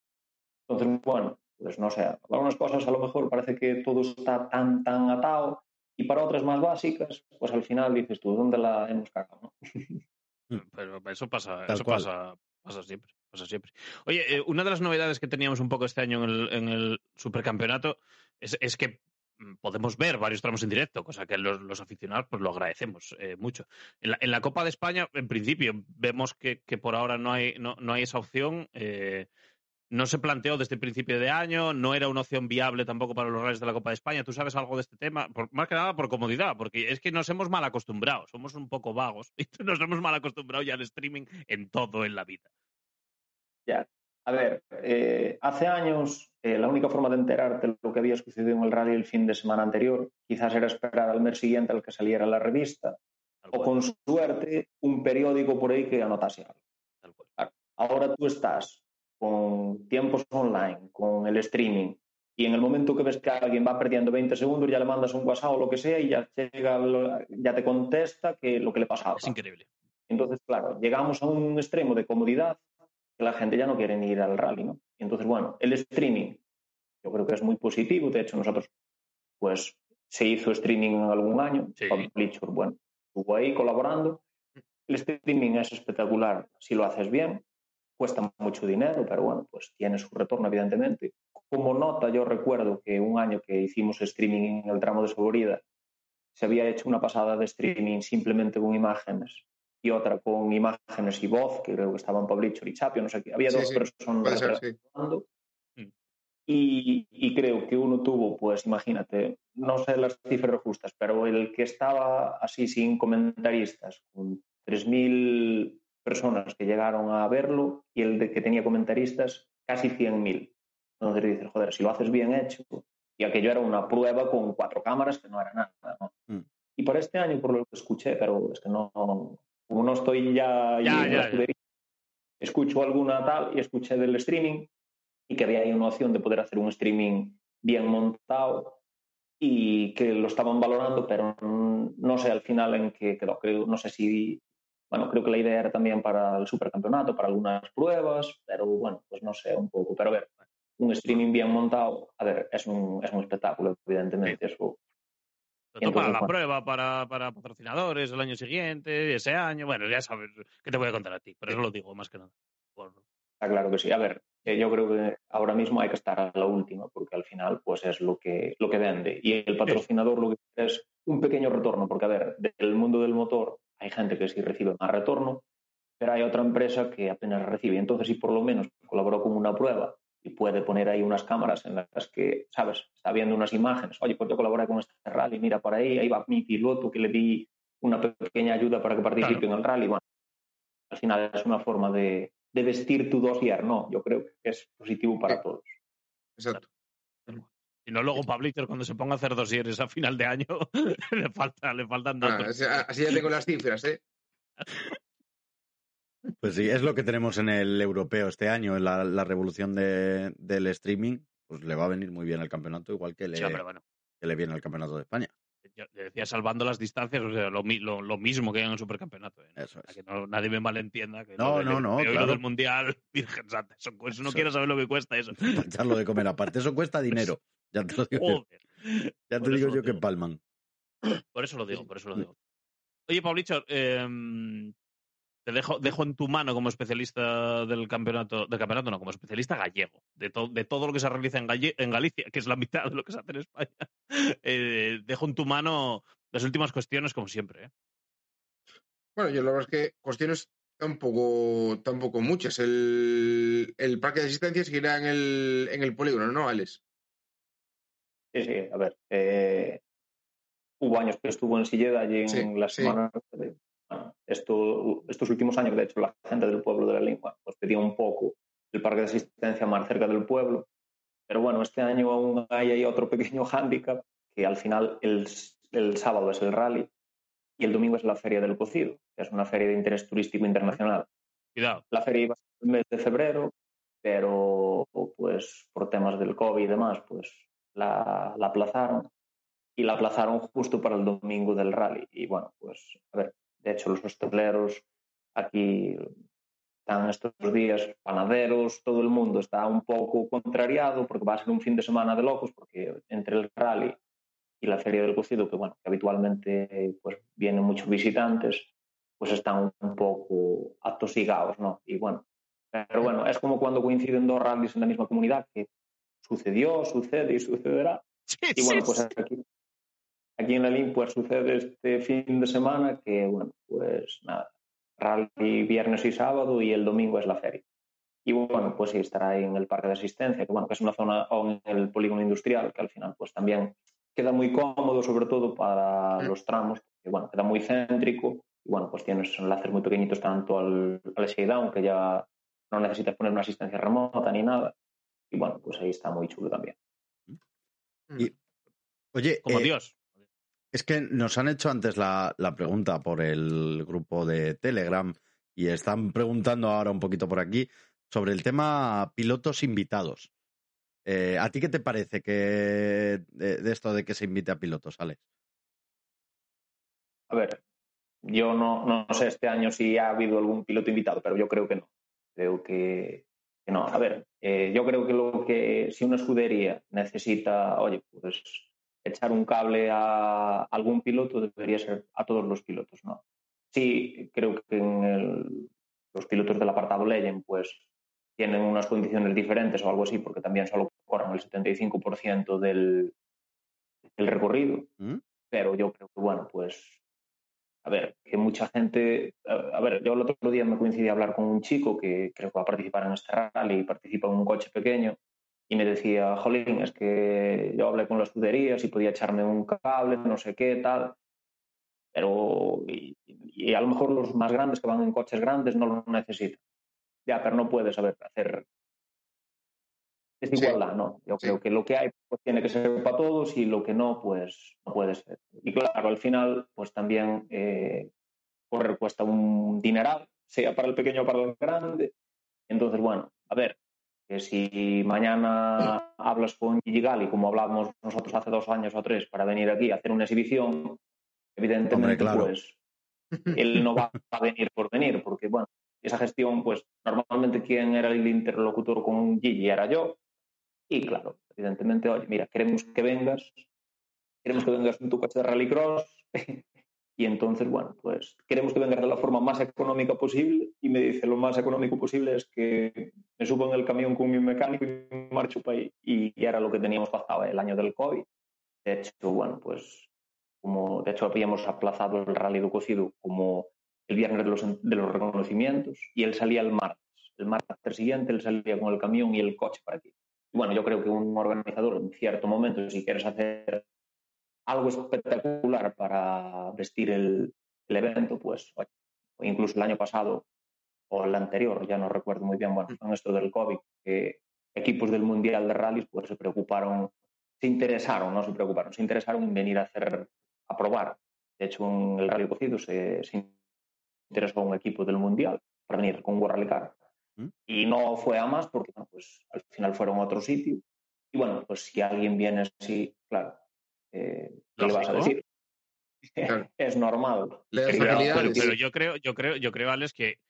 Entonces, bueno, pues no sé, para unas cosas a lo mejor parece que todo está tan, tan atado y para otras más básicas, pues al final dices tú, ¿dónde la hemos cagado? no? Pero eso pasa, Tal eso cual. pasa, pasa siempre, pasa siempre. Oye, eh, una de las novedades que teníamos un poco este año en el, en el supercampeonato es, es que mm, podemos ver varios tramos en directo, cosa que los, los aficionados pues lo agradecemos eh, mucho. En la, en la Copa de España, en principio, vemos que, que por ahora no hay, no, no hay esa opción. eh, no se planteó desde el principio de año, no era una opción viable tampoco para los rallies de la Copa de España. ¿Tú sabes algo de este tema? Por- más que nada por comodidad, porque es que nos hemos mal acostumbrado, somos un poco vagos y nos hemos mal acostumbrado ya al streaming en todo en la vida. Ya. A ver, eh, hace años eh, la única forma de enterarte de lo que había sucedido en el rally el fin de semana anterior quizás era esperar al mes siguiente al que saliera la revista Tal o cual, con suerte un periódico por ahí que anotase algo. Ahora tú estás con tiempos online, con el streaming, y en el momento que ves que alguien va perdiendo 20 segundos, ya le mandas un WhatsApp o lo que sea y ya, llega, ya te contesta que lo que le pasaba. Es increíble. Entonces, claro, llegamos a un extremo de comodidad que la gente ya no quiere ni ir al rally, ¿no? Y entonces, bueno, el streaming yo creo que es muy positivo. De hecho, nosotros, pues, se hizo streaming en algún año. Sí. Bueno, estuvo ahí colaborando. El streaming es espectacular si lo haces bien. Cuesta mucho dinero, pero bueno, pues tiene su retorno, evidentemente. Como nota, yo recuerdo que un año que hicimos streaming en el tramo de Soborida, se había hecho una pasada de streaming simplemente con imágenes y otra con imágenes y voz, que creo que estaban Pablicho y Chapio, no sé qué. Había Sí, dos sí, personas ser, sí. Mm. Y, y creo que uno tuvo, pues imagínate, no sé las cifras justas, pero el que estaba así sin comentaristas, con 3.000 personas que llegaron a verlo y el de que tenía comentaristas, casi 100.000. Entonces dices, joder, si lo haces bien hecho, y aquello era una prueba con cuatro cámaras que no era nada. ¿no? Mm. Y por este año, por lo que escuché, pero es que no, como no estoy ya, Ya, en ya, la escucho alguna tal y escuché del streaming y que había ahí una opción de poder hacer un streaming bien montado y que lo estaban valorando, pero no sé al final en qué quedó. Creo, no sé si, bueno, creo que la idea era también para el supercampeonato, para algunas pruebas, pero bueno, pues no sé un poco. Pero a ver, un streaming bien montado, a ver, es un, es un espectáculo, evidentemente. Eso, Sobre todo para Entonces, la bueno. prueba, para, para patrocinadores el año siguiente, ese año. Bueno, ya sabes, ¿qué te voy a contar a ti? Por eso lo digo, más que nada. Por- Está claro que sí. A ver, yo creo que ahora mismo hay que estar a la última, porque al final pues es lo que, lo que vende. Y el patrocinador lo que quiere es un pequeño retorno, porque a ver, del mundo del motor hay gente que sí recibe más retorno, pero hay otra empresa que apenas recibe. Entonces, si por lo menos colaboró con una prueba y puede poner ahí unas cámaras en las que, ¿sabes? Está viendo unas imágenes. Oye, pues yo colaboré con este rally, mira por ahí, ahí va mi piloto que le di una pequeña ayuda para que participe Claro. en el rally. Bueno, al final es una forma de, de vestir tu dossier, ¿no? Yo creo que es positivo para Sí. todos. Exacto. Y no luego Pablito cuando se ponga a hacer dosieres a final de año, le falta, le faltan Ah, datos. así, así ya tengo las cifras, ¿eh? Pues sí, es lo que tenemos en el europeo este año, en la, la revolución de- del streaming. Pues le va a venir muy bien al campeonato, igual que le, Sí, hombre, bueno. que le viene al campeonato de España. Yo le decía salvando las distancias, o sea, lo, lo, lo mismo que en el supercampeonato. ¿eh? Eso Para es. que no, nadie me malentienda. Que No, no, no, lo claro. del mundial, Virgen Santa. Eso, eso no quiero saber lo que cuesta eso. Echarlo de comer aparte. Eso cuesta dinero. Ya te lo digo, yo. Joder. Ya te digo yo lo que digo. palman. Por eso lo digo, por eso lo digo. Oye, Paulicho, em, te dejo, dejo en tu mano como especialista del campeonato, del campeonato no, como especialista gallego, de, to- de todo lo que se realiza en, Galle- en Galicia, que es la mitad de lo que se hace en España. Eh, dejo en tu mano las últimas cuestiones, como siempre. ¿eh? Bueno, yo la verdad es que cuestiones tampoco, tampoco muchas. El, el parque de asistencia seguirá en el, en el polígono, ¿no, Alex? Sí, sí, a ver. eh, hubo años que estuvo en Silleda allí en Sí, las sí. Esto, estos últimos años, de hecho, la gente del pueblo de la lengua pues pedía un poco el parque de asistencia más cerca del pueblo. Pero bueno, este año aún hay ahí otro pequeño hándicap que al final el, el sábado es el rally y el domingo es la Feria del Cocido, que es una feria de interés turístico internacional. Cuidado. La feria iba a el mes de febrero, pero pues por temas del COVID y demás, pues la, la aplazaron y la aplazaron justo para el domingo del rally. Y bueno, pues a ver, de hecho los hosteleros aquí están estos días panaderos, todo el mundo está un poco contrariado porque va a ser un fin de semana de locos, porque entre el rally y la feria del cocido, que bueno, que habitualmente pues vienen muchos visitantes, pues están un poco atosigados, ¿no? Y bueno, pero bueno, es como cuando coinciden dos rallies en la misma comunidad, que sucedió, sucede y sucederá. Sí, Y bueno, sí, pues aquí, aquí en pues sucede este fin de semana que, bueno, pues nada, rally viernes y sábado y el domingo es la feria. Y bueno, pues sí, estará ahí en el parque de asistencia, que bueno, que es una zona, o en el polígono industrial, que al final pues también queda muy cómodo, sobre todo para Mm. los tramos, que bueno, queda muy céntrico, y bueno, pues tienes enlaces muy pequeñitos tanto al, al shakedown, que ya no necesitas poner una asistencia remota ni nada, y bueno, pues ahí está muy chulo también. Y- Oye, Como eh, Dios. Es que nos han hecho antes la, la pregunta por el grupo de Telegram y están preguntando ahora un poquito por aquí sobre el tema pilotos invitados. Eh, ¿A ti qué te parece que de, esto de que se invite a pilotos, Alex? A ver, yo no, no sé este año si ha habido algún piloto invitado, pero yo creo que no. Creo que, que no. A ver, eh, yo creo que lo que si una escudería necesita, oye, pues echar un cable a algún piloto debería ser a todos los pilotos, ¿no? Sí, creo que en el- los pilotos del apartado Legend, pues tienen unas condiciones diferentes o algo así, porque también solo corren el 75% del, del recorrido ¿Mm? pero yo creo que, bueno, pues, a ver, que mucha gente, a, a ver, yo el otro día me coincidí a hablar con un chico que creo que va a participar en este rally y participa en un coche pequeño y me decía, jolín, es que yo hablé con las escuderías y podía echarme un cable, no sé qué, tal, pero, y, y a lo mejor los más grandes que van en coches grandes no lo necesitan. Ya, pero no puedes saber hacer es Sí. igualdad, ¿no? Yo Sí. creo que lo que hay pues, tiene que ser para todos y lo que no, pues no puede ser. Y claro, al final, pues también eh, correr cuesta un dineral, sea para el pequeño o para el grande. Entonces, bueno, a ver, que si mañana hablas con Gigi Gali, como hablábamos nosotros hace dos años o tres, para venir aquí a hacer una exhibición, evidentemente, Hombre, claro. pues él no va a venir por venir, porque, bueno, esa gestión, pues normalmente quien era el interlocutor con Gigi era yo, y claro, evidentemente, oye, mira, queremos que vengas, queremos que vengas en tu coche de rallycross, y entonces, bueno, pues queremos que vengas de la forma más económica posible, y me dice, lo más económico posible es que me subo en el camión con mi mecánico y me marcho para ahí, y, era lo que teníamos pasado el año del COVID. De hecho, bueno, pues como de hecho habíamos aplazado el rally do cocido como el viernes de los, de los reconocimientos y él salía el martes. El martes siguiente él salía con el camión y el coche para aquí. Y bueno, yo creo que un organizador en cierto momento, si quieres hacer algo espectacular para vestir el, el evento, pues incluso el año pasado o el anterior, ya no recuerdo muy bien, bueno, con esto del COVID, que equipos del Mundial de Rallys pues se preocuparon, se interesaron, no se preocuparon, se interesaron en venir a hacer, a probar. De hecho, en el Rally Cocido se, se interesó un equipo del Mundial para venir con un Rally Car. ¿Mm? Y no fue a más porque, bueno, pues al final fueron a otro sitio. Y bueno, pues si alguien viene así, claro, eh, ¿qué le vas a decir? Claro. es normal. Pero- yo creo, yo creo, yo creo, Alex, que,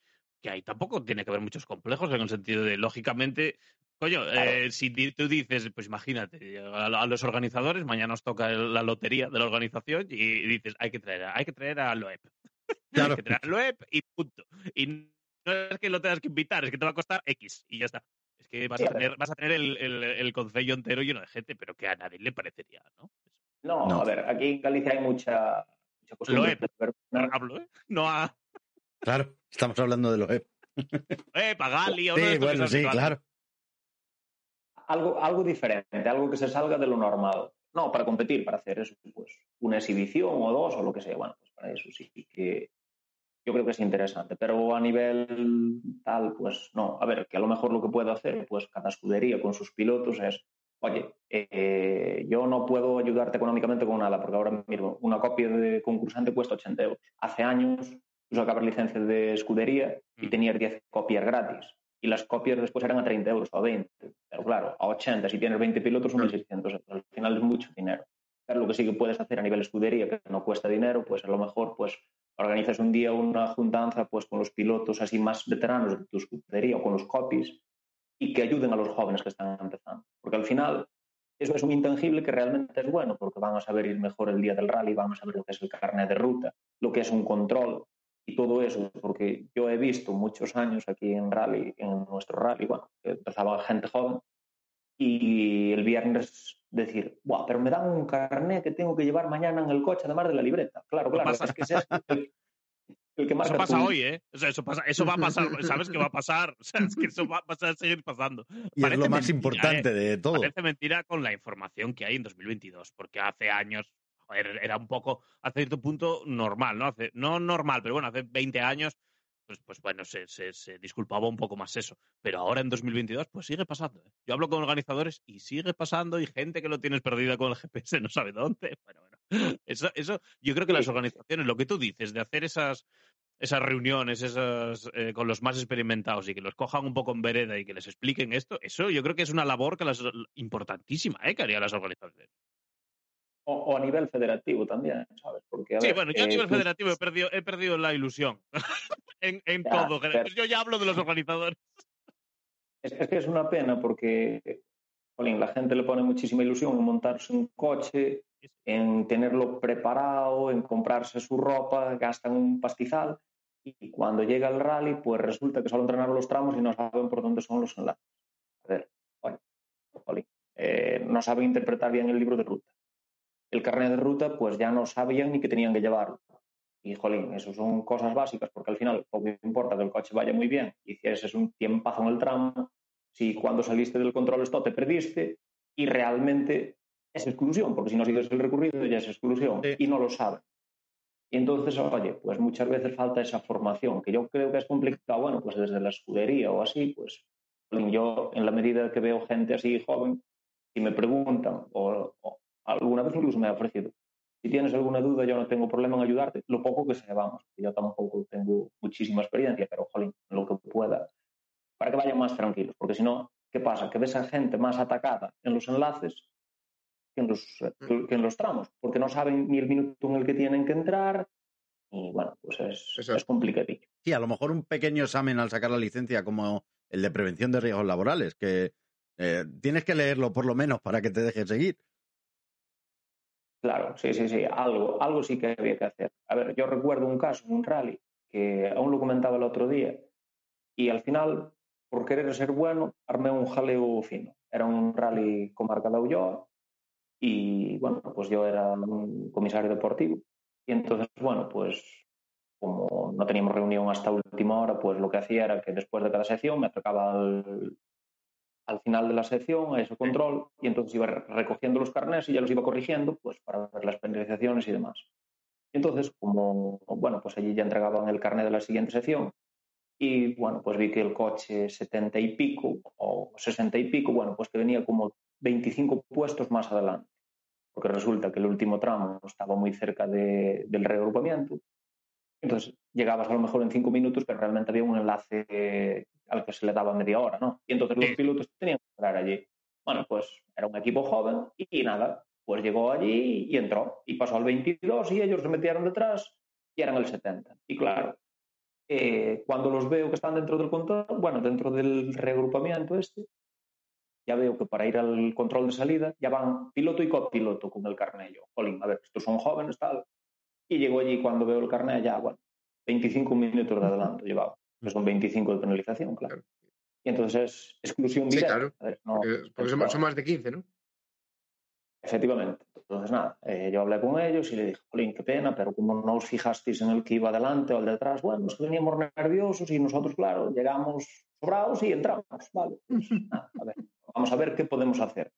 que ahí tampoco tiene que haber muchos complejos en el sentido de, lógicamente, coño, Claro. eh, si tú dices, pues imagínate, a, a los organizadores, mañana nos toca la lotería de la organización y dices, hay que traer, a- hay que traer a Loeb. Claro. Hay que traer a Loeb y punto. Y no es que lo tengas que invitar, es que te va a costar X y ya está. Es que vas Sí, a tener, vas a tener el, el, el concello entero lleno de gente, pero que a nadie le parecería, ¿no? No, No. a ver, aquí en Galicia hay mucha, mucha costumbre. Loeb. ¿no? Hablo, ¿eh? No a, Claro, estamos hablando de lo E. eh, Pagali o Sí, bueno, sí, claro. algo, algo diferente, algo que se salga de lo normal. No, para competir, para hacer eso, pues una exhibición o dos o lo que sea. Bueno, pues para eso sí que yo creo que es interesante. Pero a nivel tal, pues no. A ver, que a lo mejor lo que puedo hacer, pues cada escudería con sus pilotos es, oye, eh, yo no puedo ayudarte económicamente con nada, porque ahora mismo una copia de concursante cuesta 80 euros. Hace años tú sacabas licencia de escudería y Mm. tenías 10 copias gratis. y las copias después eran a 30 euros o a 20. Pero claro, a 80, si tienes 20 pilotos son 1.600 Al final es mucho dinero. Pero lo que sí que puedes hacer a nivel escudería, que no cuesta dinero, pues a lo mejor pues organizas un día una juntanza pues con los pilotos así más veteranos de tu escudería o con los copies y que ayuden a los jóvenes que están empezando. Porque al final eso es un intangible que realmente es bueno, porque van a saber ir mejor el día del rally, van a saber lo que es el carnet de ruta, lo que es un control y todo eso, porque yo he visto muchos años aquí en rally, en nuestro rally, bueno, que empezaba gente joven, y el viernes decir, Buah, pero me dan un carnet que tengo que llevar mañana en el coche, además de la libreta. Claro, claro, es que ese es el, el que más eso pasa hoy, ¿eh? O sea, eso, pasa, eso va a pasar, sabes que va a pasar. O sea, es que eso va, a seguir pasando. Y es lo más importante ¿eh? de todo. Parece mentira con la información que hay en 2022, porque hace años joder, era un poco, a cierto punto, normal, ¿no? Hace, no normal, pero bueno, hace 20 años, pues, pues bueno, se, se, se, disculpaba un poco más eso. Pero ahora en 2022, pues sigue pasando. ¿eh? Yo hablo con organizadores y sigue pasando y gente que lo tienes perdida con el GPS no sabe dónde. Bueno, bueno. Eso, eso yo creo que las organizaciones, lo que tú dices, de hacer esas, esas reuniones esas, eh, con los más experimentados y que los cojan un poco en vereda y que les expliquen esto, eso yo creo que es una labor que las, importantísima ¿eh? que harían las organizaciones. O, o, a nivel federativo también, ¿sabes? Porque, a sí, ver, bueno, yo a eh, nivel tú- federativo he perdido, he perdido la ilusión en, en Ya, todo. pero- Yo ya hablo de los organizadores. Es, es que es una pena porque, jolín, la gente le pone muchísima ilusión en montarse un coche, en tenerlo preparado, en comprarse su ropa, gastan un pastizal y cuando llega el rally, pues resulta que solo entrenaron los tramos y no saben por dónde son los enlaces. A ver, bueno, jolín, eh, no saben interpretar bien el libro de ruta. El carnet de ruta, pues ya no sabían ni que tenían que llevarlo. Y, jolín, eso son cosas básicas, porque al final poco importa que el coche vaya muy bien y si es un tiempazo en el tramo, si cuando saliste del control esto te perdiste y realmente es exclusión, porque si no sigues el recorrido ya es exclusión Sí. y no lo saben. Y entonces, oye, pues muchas veces falta esa formación, que yo creo que es complicado, bueno, pues desde la escudería o así, pues yo en la medida que veo gente así joven, si me preguntan, o, o alguna vez incluso me ha ofrecido, si tienes alguna duda, yo no tengo problema en ayudarte, lo poco que sé, vamos, que yo tampoco tengo muchísima experiencia, pero jolín, lo que pueda, para que vayan más tranquilos, porque si no, ¿qué pasa? Que ves a gente más atacada en los enlaces que en los, que en los tramos, porque no saben ni el minuto en el que tienen que entrar, y bueno, pues es, Exacto. es complicadillo. Sí, a lo mejor un pequeño examen al sacar la licencia como el de prevención de riesgos laborales, que eh, tienes que leerlo por lo menos para que te dejes seguir. Claro, sí, sí, sí, algo, algo sí que había que hacer. A ver, yo recuerdo un caso un rally que aún lo comentaba el otro día y al final, por querer ser bueno, armé un jaleo fino. Era un rally con marca de Ulloa y bueno, pues yo era un comisario deportivo y entonces, bueno, pues como no teníamos reunión hasta última hora, pues lo que hacía era que después de cada sección me acercaba al, al final de la sección a ese control y entonces iba re- recogiendo los carnés y ya los iba corrigiendo pues para ver las penalizaciones y demás. Y entonces, como, bueno, pues allí ya entregaban el carnet de la siguiente sección y bueno, pues vi que el coche 70 y pico o 60 y pico, bueno, pues que venía como 25 puestos más adelante, porque resulta que el último tramo estaba muy cerca de- del reagrupamiento. Entonces llegabas a lo mejor en cinco minutos, pero realmente había un enlace al que se le daba media hora, ¿no? Y entonces los pilotos tenían que entrar allí. Bueno, pues era un equipo joven y nada, pues llegó allí y entró. Y pasó al 22 y ellos se metieron detrás y eran el 70. Y claro, eh, cuando los veo que están dentro del control, bueno, dentro del reagrupamiento este, ya veo que para ir al control de salida ya van piloto y copiloto con el carnet. Yo, jolín, a ver, estos son jóvenes, tal. Y llegó allí cuando veo el carnet ya, bueno, 25 minutos de adelanto llevaba, que son 25 de penalización, claro. Y entonces es exclusión Sí, directa. claro. A ver, no- Porque, porque son, son más de 15, ¿no? Efectivamente. Entonces, nada, eh, yo hablé con ellos y le dije, Jolín, qué pena, pero como no os fijasteis en el que iba adelante o al detrás, bueno, es que veníamos nerviosos y nosotros, claro, llegamos sobrados y entramos, ¿vale? Pues, nada, a ver, vamos a ver qué podemos hacer.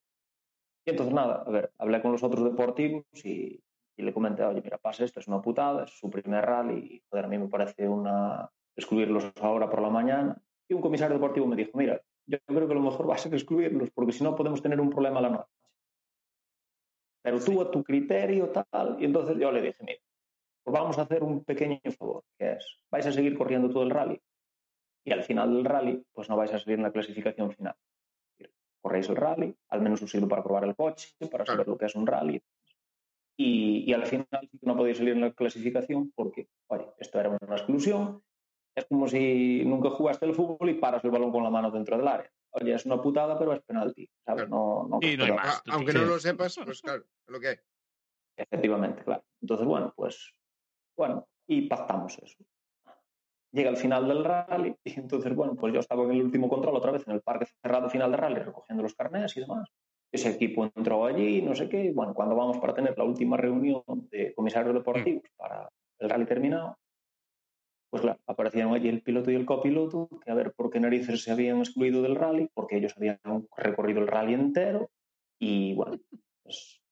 Y entonces, nada, a ver, hablé con los otros deportivos y, y le comenté, oye, mira, pasa esto, es una putada, es su primer rally y, joder, a mí me parece una excluirlos ahora por la mañana. Y un comisario deportivo me dijo, mira, yo creo que lo mejor va a ser excluirlos porque si no podemos tener un problema a la noche pero tú a tu criterio tal. Y entonces yo le dije, mira, pues vamos a hacer un pequeño favor, que es, vais a seguir corriendo todo el rally, y al final del rally, pues no vais a salir en la clasificación final. Corréis el rally, al menos os sirve para probar el coche, para saber lo que es un rally. Y, y al final no podéis salir en la clasificación porque, oye, esto era una exclusión. Es como si nunca jugaste el fútbol y paras el balón con la mano dentro del área. Oye, es una putada, pero es penalti. ¿sabes? No, no, Y no hay más. A- aunque no lo sepas, pues claro, es lo que hay. Efectivamente, claro. Entonces, bueno, pues, bueno, y pactamos eso. Llega el final del rally y entonces, bueno, pues yo estaba en el último control otra vez en el parque cerrado final del rally recogiendo los carnés y demás. Ese equipo entró allí, no sé qué, y bueno, cuando vamos para tener la última reunión de comisarios deportivos para el rally terminado, pues claro, aparecieron allí el piloto y el copiloto, que a ver por qué narices se habían excluido del rally, porque ellos habían recorrido el rally entero y bueno, pues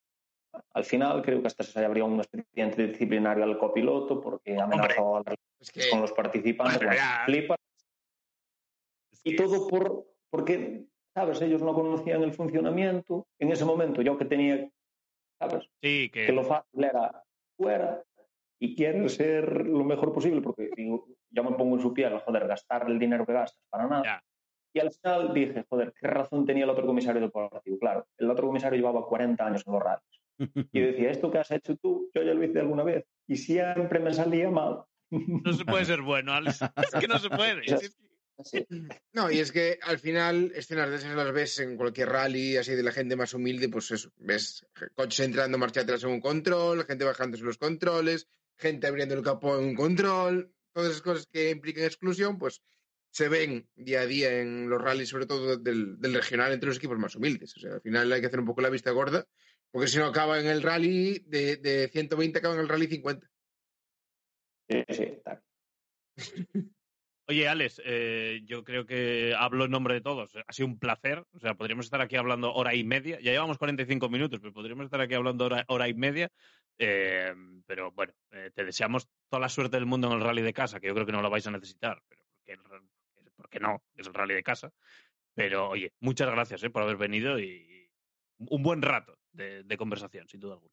al final creo que hasta se habría un expediente disciplinario al copiloto porque amenazó al- Es que con los participantes. Bueno, bueno, ya. flipa. Es Y que- todo por, porque, ¿sabes? Ellos no conocían el funcionamiento. En ese momento yo que tenía, ¿sabes? Sí, que, Que lo fácil era fuera y quieren ser lo mejor posible porque digo, yo me pongo en su piel, joder, gastar el dinero que gastas para nada. Ya. Y al final dije, joder, ¿qué razón tenía el otro comisario deportivo? Claro, el otro comisario llevaba 40 años en los rallies. Y decía, esto que has hecho tú, yo ya lo hice alguna vez. Y siempre me salía mal. No se puede ser bueno, Alex. Es que no se puede. Sí. No, y es que al final escenas de esas las ves en cualquier rally, así de la gente más humilde, pues eso, ves coches entrando marcha atrás en un control, gente bajándose los controles, gente abriendo el capó en un control, todas esas cosas que implican exclusión, pues se ven día a día en los rallies, sobre todo del, del regional, entre los equipos más humildes. O sea, al final hay que hacer un poco la vista gorda, porque si no acaba en el rally de, de 120, acaba en el rally 50. Oye, Alex, eh, yo creo que hablo en nombre de todos. Ha sido un placer. O sea, podríamos estar aquí hablando hora y media. Ya llevamos 45 minutos, pero podríamos estar aquí hablando hora, hora y media. Eh, pero bueno, eh, te deseamos toda la suerte del mundo en el rally de casa, que yo creo que no lo vais a necesitar. Pero porque, no, es el rally de casa. Pero oye, muchas gracias por haber venido y un buen rato de conversación, sin duda alguna.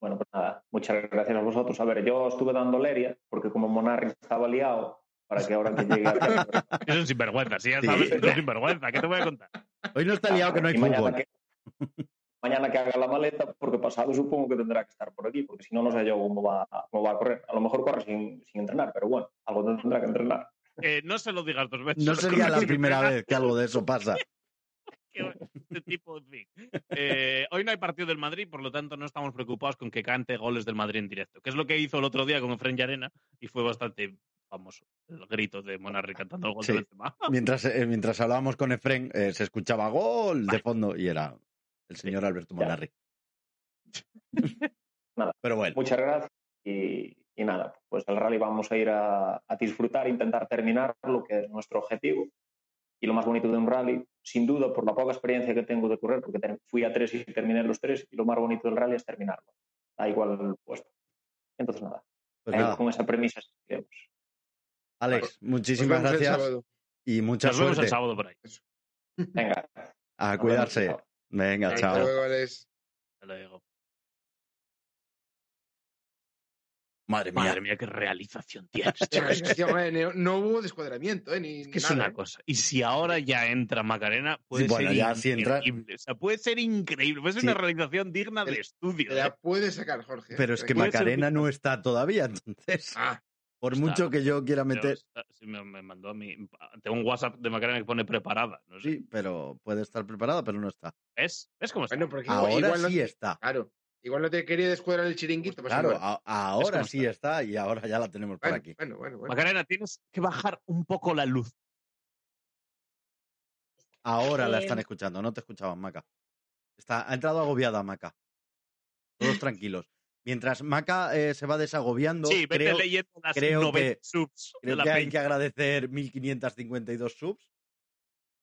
Bueno, pues nada, muchas gracias a vosotros. A ver, yo estuve dando leria, porque como Monarri estaba liado, para que ahora que llegue a... Es un sinvergüenza, sí, ya Sí. sabes, es un sinvergüenza. ¿Qué te voy a contar? Hoy no está liado que no hay Y mañana fútbol. que, mañana que haga la maleta, porque pasado supongo que tendrá que estar por aquí, porque si no, no sé yo cómo va, cómo va a correr. A lo mejor corre sin, sin entrenar, pero bueno, algo tendrá que entrenar. Eh, no se lo digas dos veces. No sería la primera vez que algo de eso pasa. Este tipo, en fin. Eh, hoy no hay partido del Madrid, por lo tanto no estamos preocupados con que cante goles del Madrid en directo, que es lo que hizo el otro día con Efren Arena y fue bastante famoso el grito de Monarri cantando el gol Sí. de Benzema. Mientras, eh, mientras hablábamos con Efren, eh, se escuchaba gol de fondo y era el señor Alberto. Monarri. Nada. Pero bueno, Muchas gracias y, y nada, pues el rally vamos a ir a, a disfrutar, intentar terminar lo que es nuestro objetivo. Y lo más bonito de un rally, sin duda, por la poca experiencia que tengo de correr, porque fui a tres y terminé los tres, y lo más bonito del rally es terminarlo. Da igual el puesto. Entonces, nada, pues nada. con esa premisa seguiremos. Alex, muchísimas gracias y mucha Nos vemos el sábado por ahí. Venga, A cuidarse. Venga, Hasta chao. Hasta luego, Alex. Te lo Madre mía. Madre mía, qué realización tienes. Es no, hubo descuadramiento, ¿eh? Ni Es que es nada, una ¿eh? cosa. Y si ahora ya entra Macarena, puede Sí, bueno, ser ya si entra- increíble. O sea, puede ser increíble. Puede ser Sí. una realización digna de estudio. Te ¿eh? la puedes sacar, Jorge. ¿eh? Pero es que. Puede ser Macarena no está todavía, entonces, Ah, por está. mucho que yo quiera meter... está- me, me mandó a mí. Tengo un WhatsApp de Macarena que pone preparada. No sé. Sí, pero puede estar preparada, pero no está. ¿Ves? ¿Ves cómo está? bueno, porque Ahora igual no, sí está. Claro. Igual no te quería descuadrar el chiringuito. pues Claro, a- ahora cómo sí está y ahora ya la tenemos por aquí. bueno, bueno, bueno. Macarena, tienes que bajar un poco la luz. Ahora la Eh, están escuchando, no te escuchaban, Maca. Está, ha entrado agobiada Maca. Todos tranquilos. Mientras Maca eh, se va desagobiando, sí, vete creo, leyendo las creo 90 que- subs de creo la que hay que agradecer 1552 subs.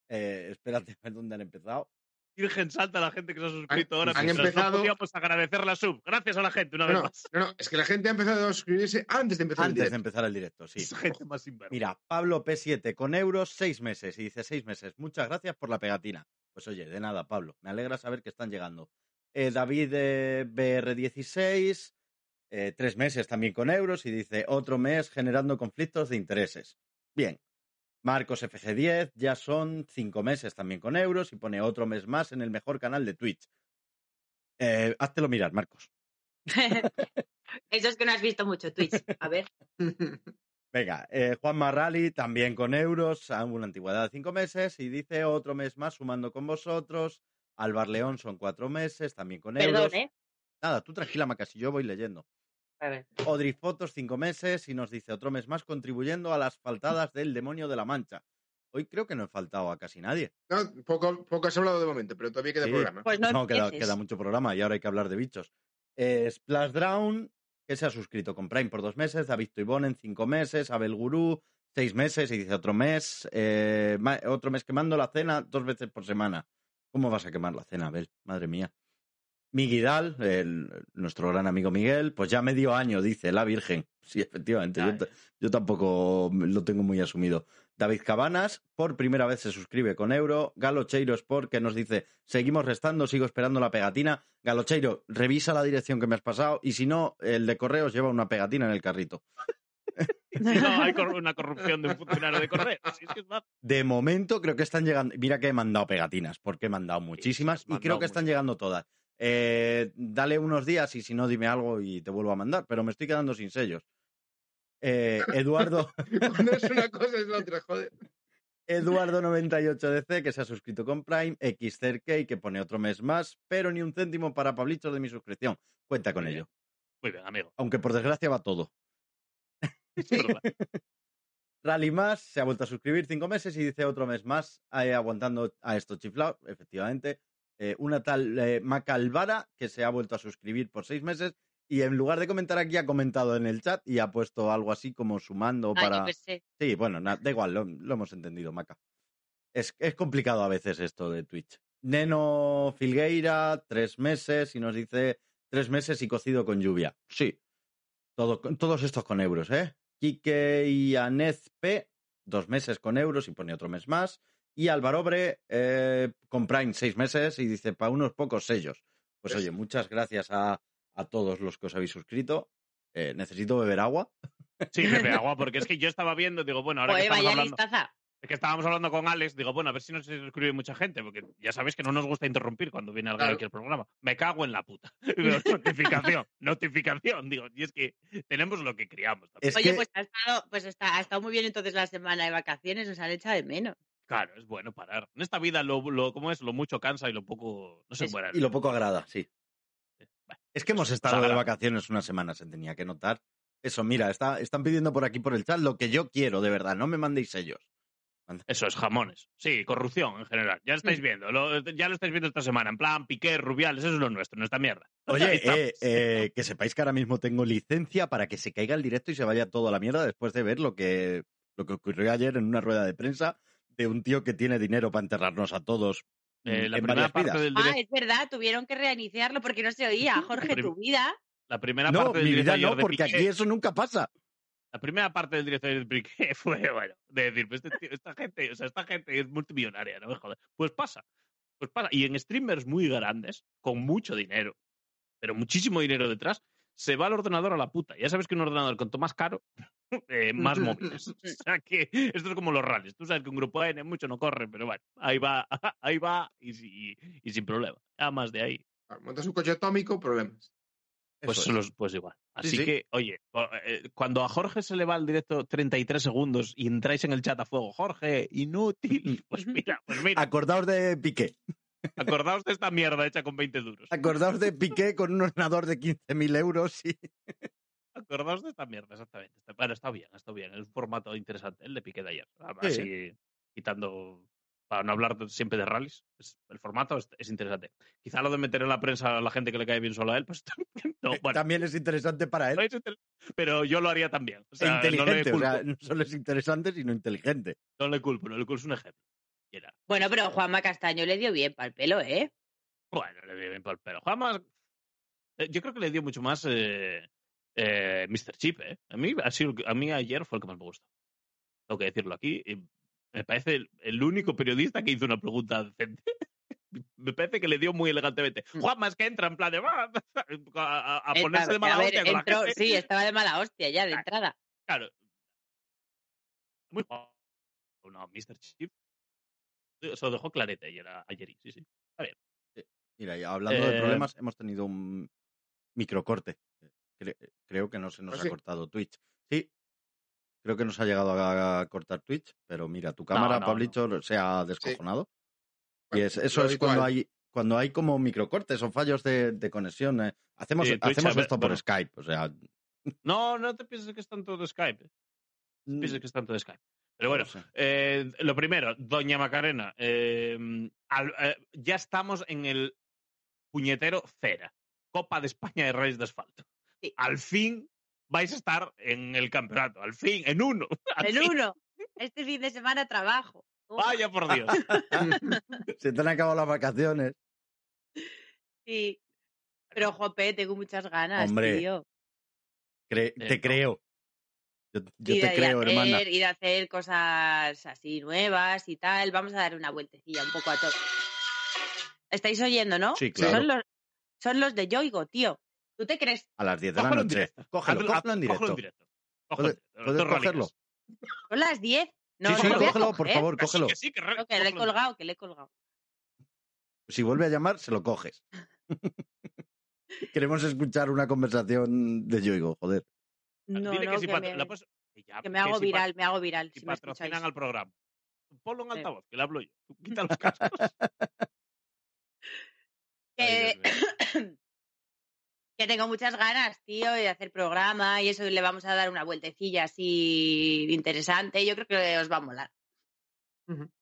Eh, espérate a ver dónde han empezado. Virgen Santa la gente que se ha suscrito ahora. han empezado- No podíamos agradecer la sub. Gracias a la gente, una No, vez más. no, no, es que la gente ha empezado a suscribirse antes de empezar el Antes de directo. empezar el directo, sí. Es gente más sinvergüenza. Mira, Pablo P7 con euros, seis meses. Y dice seis meses. Muchas gracias por la pegatina. Pues oye, de nada, Pablo. Me alegra saber que están llegando. Eh, David eh, BR16, eh, tres meses también con euros. Y dice otro mes generando conflictos de intereses. Bien, Marcos FG10 ya son cinco meses también con euros y pone otro mes más en el mejor canal de Twitch. Eh, háztelo mirar, Marcos. Eso es que no has visto mucho Twitch. A ver. Venga, eh, Juan Marrali también con euros, a una antigüedad de cinco meses y dice otro mes más sumando con vosotros. Álvar León son cuatro meses, también con Perdón, euros. ¿eh? Nada, tú tranquila, Macas, y yo voy leyendo. Odri Fotos, cinco meses, y nos dice otro mes más contribuyendo a las faltadas del demonio de la mancha. Hoy creo que no he faltado a casi nadie. No, poco, poco has hablado de momento, pero todavía queda Sí. programa. Pues no, No, queda, mucho programa y ahora hay que hablar de bichos. Eh, Splash Drown, que se ha suscrito con Prime por dos meses, David Toibón en cinco meses, Abel Gurú, seis meses, y dice otro mes, eh, otro mes quemando la cena dos veces por semana. ¿Cómo vas a quemar la cena, Abel? Madre mía. Miguidal, el- nuestro gran amigo Miguel, pues ya medio año, dice la Virgen. Sí, efectivamente, yo, tampoco lo tengo muy asumido. David Cabanas, por primera vez se suscribe con euro. Galocheiro Sport, que nos dice, seguimos restando, sigo esperando la pegatina. Galocheiro, revisa la dirección que me has pasado y si no, el de correos lleva una pegatina en el carrito. No, hay cor- una corrupción de un funcionario de correo. Sí, más- De momento creo que están llegando. Mira que he mandado pegatinas, porque he mandado muchísimas y creo que están muchas. llegando todas. Eh, dale unos días y si no, dime algo y te vuelvo a mandar, pero me estoy quedando sin sellos. Eh, Eduardo, Cuando es una cosa es la otra, joder. Eduardo98DC, que se ha suscrito con Prime, XCRK, que pone otro mes más, pero ni un céntimo para Pablicho de mi suscripción. Cuenta con Muy bien. ello. Muy bien, amigo. Aunque por desgracia va todo. Es verdad. Rally Más se ha vuelto a suscribir cinco meses y dice otro mes más, eh, aguantando a esto chiflado, efectivamente. Eh, una tal eh, Macalvara que se ha vuelto a suscribir por seis meses y en lugar de comentar aquí ha comentado en el chat y ha puesto algo así como sumando Ah, yo para... Sí, bueno, na- da igual, lo, lo hemos entendido, Maca. Es, es complicado a veces esto de Twitch. Neno Filgueira, tres meses, y nos dice tres meses y cocido con lluvia. Sí, todo, todos estos con euros, ¿eh? Quique y Anez P, dos meses con euros y pone otro mes más. Y Álvaro Obre eh, con Prime seis meses y dice para unos pocos sellos. Pues Eso. oye, muchas gracias a, a todos los que os habéis suscrito. Eh, necesito beber agua. Sí, bebe agua, porque es que yo estaba viendo, digo, bueno, ahora que Joder, estamos vaya hablando, listaza. es que estábamos hablando con Alex, digo, bueno, a ver si nos suscribe mucha gente, porque ya sabéis que no nos gusta interrumpir cuando viene alguien Claro. aquí al programa. Me cago en la puta. Digo, notificación, notificación, digo, y es que tenemos lo que criamos. también. Es Oye, que- pues, ha estado, pues está, ha estado muy bien entonces la semana de vacaciones, os han echado de menos. Claro, es bueno parar. En esta vida, lo, lo, ¿cómo es? Lo mucho cansa y lo poco no se. Y lo poco agrada, sí. Es que hemos pues, estado de vacaciones una semana, se tenía que notar. Eso, mira, está, están pidiendo por aquí por el chat lo que yo quiero, de verdad. No me mandéis sellos. Eso es jamones. Sí, corrupción en general. Ya Mm. estáis viendo. lo- ya lo estáis viendo esta semana. En plan, Piqué, Rubiales, eso es lo nuestro, nuestra mierda. Oye, eh, eh, que sepáis que ahora mismo tengo licencia para que se caiga el directo y se vaya todo a la mierda después de ver lo que, lo que ocurrió ayer en una rueda de prensa de un tío que tiene dinero para enterrarnos a todos Eh, la en primera varias parte vidas. del Ah, directo. es verdad, tuvieron que reiniciarlo porque no se oía. Jorge, tu vida. La primera No, parte del mi vida no, de porque Piqué- aquí eso nunca pasa. La primera parte del directo de Piqué fue, bueno, de decir, pues este tío- esta gente, o sea, esta gente es multimillonaria, no me jodas. Pues pasa. Pues pasa. Y en streamers muy grandes, con mucho dinero, pero muchísimo dinero detrás, se va el ordenador a la puta. Ya sabes que un ordenador cuanto más caro, eh, más móviles. O sea que esto es como los rallies. Tú sabes que un grupo N mucho no corre, pero bueno, ahí va, ahí va y, si- y sin problema. Ya más de ahí. Ah, Montas un coche atómico, problemas. Pues, es. los- pues igual. Sí, Así sí. que, oye, eh, cuando a Jorge se le va el directo 33 segundos y entráis en el chat a fuego, Jorge, inútil, pues mira, pues mira, Acordaos de Piqué. acordaos de esta mierda hecha con 20 duros. Acordaos de Piqué con un ordenador de 15.000 euros y Acordaos de esta mierda, exactamente. Bueno, está bien, está bien. Es un formato interesante, el de Piqué de ayer. Así, quitando, para no hablar siempre de rallies, es- el formato es, es interesante. Quizá lo de meter en la prensa a la gente que le cae bien solo a él, pues no, bueno, también es interesante para él. pero yo lo haría también. O sea, no le inteligente, o culpo, sea, no solo es interesante, sino inteligente. no le culpo, no le culpo, es un ejemplo. Era, Bueno, pero Juanma Castaño le dio bien para el pelo, ¿eh? Bueno, le dio bien por el pelo. Juan más. eh, Yo creo que le dio mucho más eh, eh, Mr. Chip, ¿eh? A mí, ha sido- a mí ayer fue el que más me gustó. Tengo que decirlo aquí. y me parece el, el único periodista que hizo una pregunta decente. me parece que le dio muy elegantemente. Juan más que entra en plan de. "Ah", A, a- a ponerse de mala a ver, hostia con la gente. Sí, estaba de mala hostia ya de entrada. Claro. Muy guapo. no, Mr. Chip. Se lo dejó clarete ayer, ayer sí, sí. Está bien. Mira, y hablando de Eh, problemas, hemos tenido un microcorte. Cre- creo que no se nos ¿Ah, ha sí? cortado Twitch. Sí, creo que nos ha llegado a, cortar Twitch, pero mira, tu cámara, no, Pablito, se ha descojonado. Y es, eso es cuando hay cuando hay como microcortes o fallos de, de conexión. eh. Hacemos, Sí, Twitch, hacemos ver, esto por bueno. Skype, o sea, No, no te pienses que es tanto de Skype. eh. mm, Pienses que es tanto de Skype. Pero no bueno, sé. eh, lo primero, Doña Macarena, eh, al- eh, ya estamos en el puñetero cera. Copa de España de Reyes de Asfalto. Sí. Al fin vais a estar en el campeonato, al fin, en uno. En fin. uno. Este fin de semana trabajo. Vaya por Dios. Se te han acabado las vacaciones. Sí. Pero, jope, tengo muchas ganas, Hombre, tío. Cre- te no. creo. Yo, yo Ir te creo, hacer, hermana. Ir a hacer cosas así nuevas y tal. Vamos a dar una vueltecilla un poco a todo. ¿Estáis oyendo, no? Sí, claro. Son los, son los de Yoigo, tío. ¿Tú te crees? A las 10 de la en noche. cógelo en directo. Cógelo en directo. Cógelo ¿Puedes- en directo. puedes cogerlo? Son las 10. No, sí, no sí, cógelo, por coger. favor, Que sí, cógelo. que sí, que re- No, que le he colgado, que le he colgado. Si vuelve a llamar, se lo coges. Queremos escuchar una conversación de Yoigo, joder. No, Dile no, que, si que, pat- me, la puedes- que ya, que me hago si viral, me hago viral. Si Si patrocinan al programa. Ponlo en altavoz, que le hablo yo. Tú Quita los cascos. Ay, Que tengo muchas ganas, tío, de hacer programa y eso le vamos a dar una vueltecilla así interesante. Yo creo que os va a molar.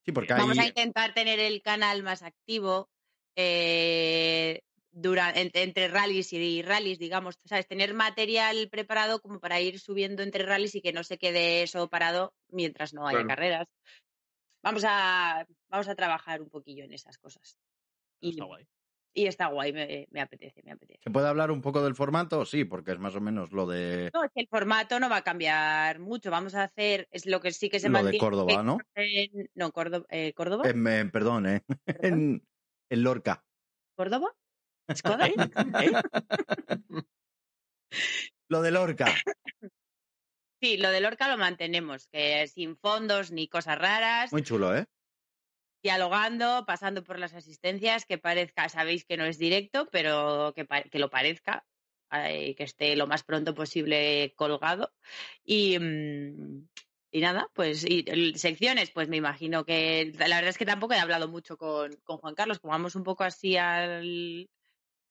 Sí, porque Vamos a intentar tener el canal más activo eh, dura- en- entre rallies y rallies, digamos, ¿sabes? Tener material preparado como para ir subiendo entre rallies y que no se quede eso parado mientras no haya Claro. carreras. Vamos a, vamos a trabajar un poquillo en esas cosas. Y, Está guay. Y está guay, me, me apetece, me apetece. ¿Se puede hablar un poco del formato? Sí, porque es más o menos lo de, No, es que el formato no va a cambiar mucho. Vamos a hacer, es lo que sí que se lo de. Córdoba, ¿no? en- no, Córdoba. eh, ¿Córdoba? En- en- perdón, ¿eh? En, en Lorca. ¿Córdoba? ¿Skoda? ¿Eh? Lo de Lorca. Sí, lo de Lorca lo mantenemos, que sin fondos ni cosas raras, Muy chulo, ¿eh? Dialogando, pasando por las asistencias, que parezca, sabéis que no es directo, pero que, que lo parezca, eh, que esté lo más pronto posible colgado. Y, mm, y nada, pues y, secciones, pues me imagino que la verdad es que tampoco he hablado mucho con, con Juan Carlos, como vamos un poco así al...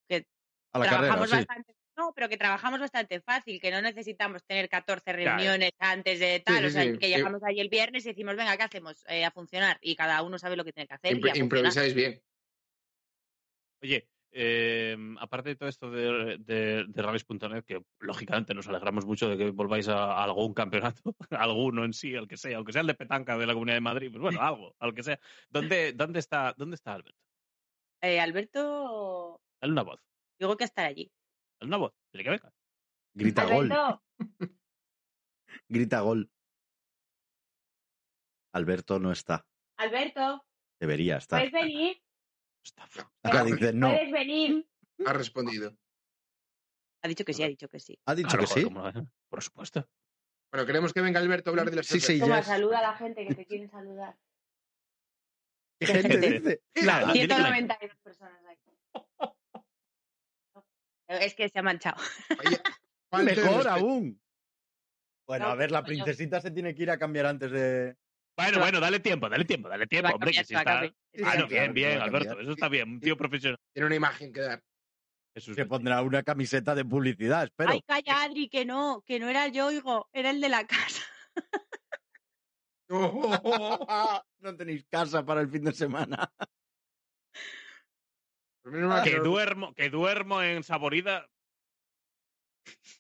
que A la carrera, trabajamos sí. No, pero que trabajamos bastante fácil, que no necesitamos tener 14 reuniones antes de tal. sí, o sea, sí. que llegamos ahí el viernes y decimos, venga, ¿qué hacemos? Eh, a funcionar. Y cada uno sabe lo que tiene que hacer. Impro- improvisáis bien. Oye, eh, aparte de todo esto de, de, de rallies.net, que lógicamente nos alegramos mucho de que volváis a, a algún campeonato, alguno en sí, el que sea, aunque sea el de petanca de la Comunidad de Madrid, pues bueno, algo, al que sea. ¿Dónde, dónde, está, dónde está Alberto? Eh, Alberto, Dale una voz. digo que estar allí. Dile que venga. Grita gol. Grita gol. Alberto no está. Alberto, Debería estar. ¿puedes venir? Está- Acá dice no. ¿Puedes venir? Ha respondido. Ha dicho que sí, ha dicho que sí. Ha dicho Claro, que sí. Por supuesto. Bueno, queremos que venga Alberto a hablar de las Sí, sí, Toma, ya. saluda a la gente que te quieren saludar. ¿Qué gente gente. dice? La- 192 personas hay. Es que se ha manchado. Oye, Mejor respeto. aún. Bueno, No, a ver, la princesita se tiene que ir a cambiar antes de. Bueno, bueno, dale tiempo, dale tiempo, dale tiempo, que si está... Ah, no, bien, bien, Alberto, eso está bien, un tío profesional. Tiene una imagen que dar. Jesús Se pondrá una camiseta de publicidad, espero. Ay, calla, Adri, que no, que no era yo, oigo, era el de la casa. no tenéis casa para el fin de semana. Mal Que duermo, que duermo en Saborida.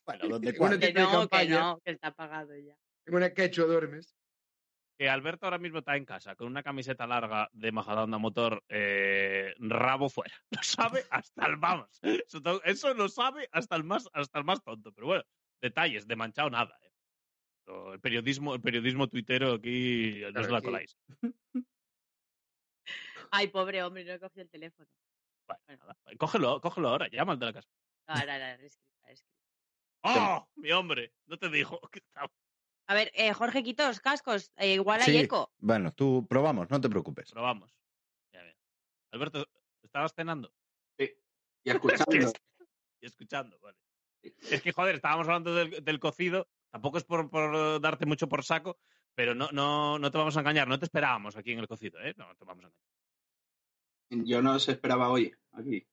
Bueno, ¿dónde Una cuál? de- Que no, que no, que está apagado ya. En una quechua duermes. Que Alberto ahora mismo está en casa con una camiseta larga de Majadahonda Motor, eh, rabo fuera. Lo sabe hasta el vamos. Eso, lo sabe hasta el más, hasta el más tonto. Pero bueno, detalles, de manchado nada. eh. El periodismo, el periodismo tuitero aquí no Claro, os la coláis. Ay, pobre hombre, no he cogido el teléfono. Bueno, nada. Cógelo, cógelo ahora, llama al de la casa. No, no, no. ¡Oh! Mi hombre, no te dijo que estaba. A ver, eh, Jorge quitó los cascos, eh, igual hay Sí. eco. Bueno, tú probamos, no te preocupes. Probamos. Ya bien. Alberto, ¿estabas cenando? Y escuchando. Y escuchando, vale. Es que, joder, estábamos hablando del, del cocido. Tampoco es por, por darte mucho por saco, pero no, no, no te vamos a engañar. No te esperábamos aquí en el cocido, ¿eh? No te vamos a engañar. Yo no os esperaba hoy aquí.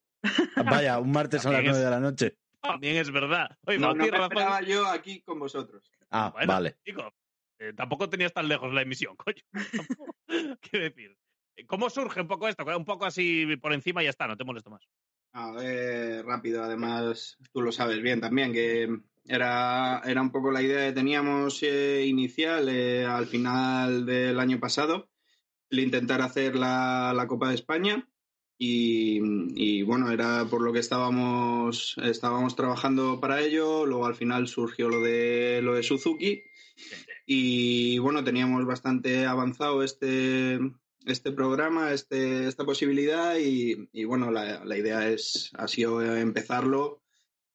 Vaya, un martes a las nueve de la noche. También es verdad. Oye, No, no me razón. esperaba yo aquí con vosotros. Ah, Bueno, vale. Chico, eh, tampoco tenías tan lejos la emisión, coño. Quiero decir, eh, ¿cómo surge un poco esto? Un poco así por encima y ya está, no te molesto más. A ver, rápido, además, tú lo sabes bien también, que era, era un poco la idea que teníamos eh, inicial eh, al final del año pasado, el intentar hacer la, la Copa de España. Y, bueno, era por lo que estábamos, estábamos trabajando para ello. Luego al final surgió lo de lo de Suzuki. Y bueno, teníamos bastante avanzado este, este programa, este, esta posibilidad y, y bueno, la, la, idea es, ha sido empezarlo.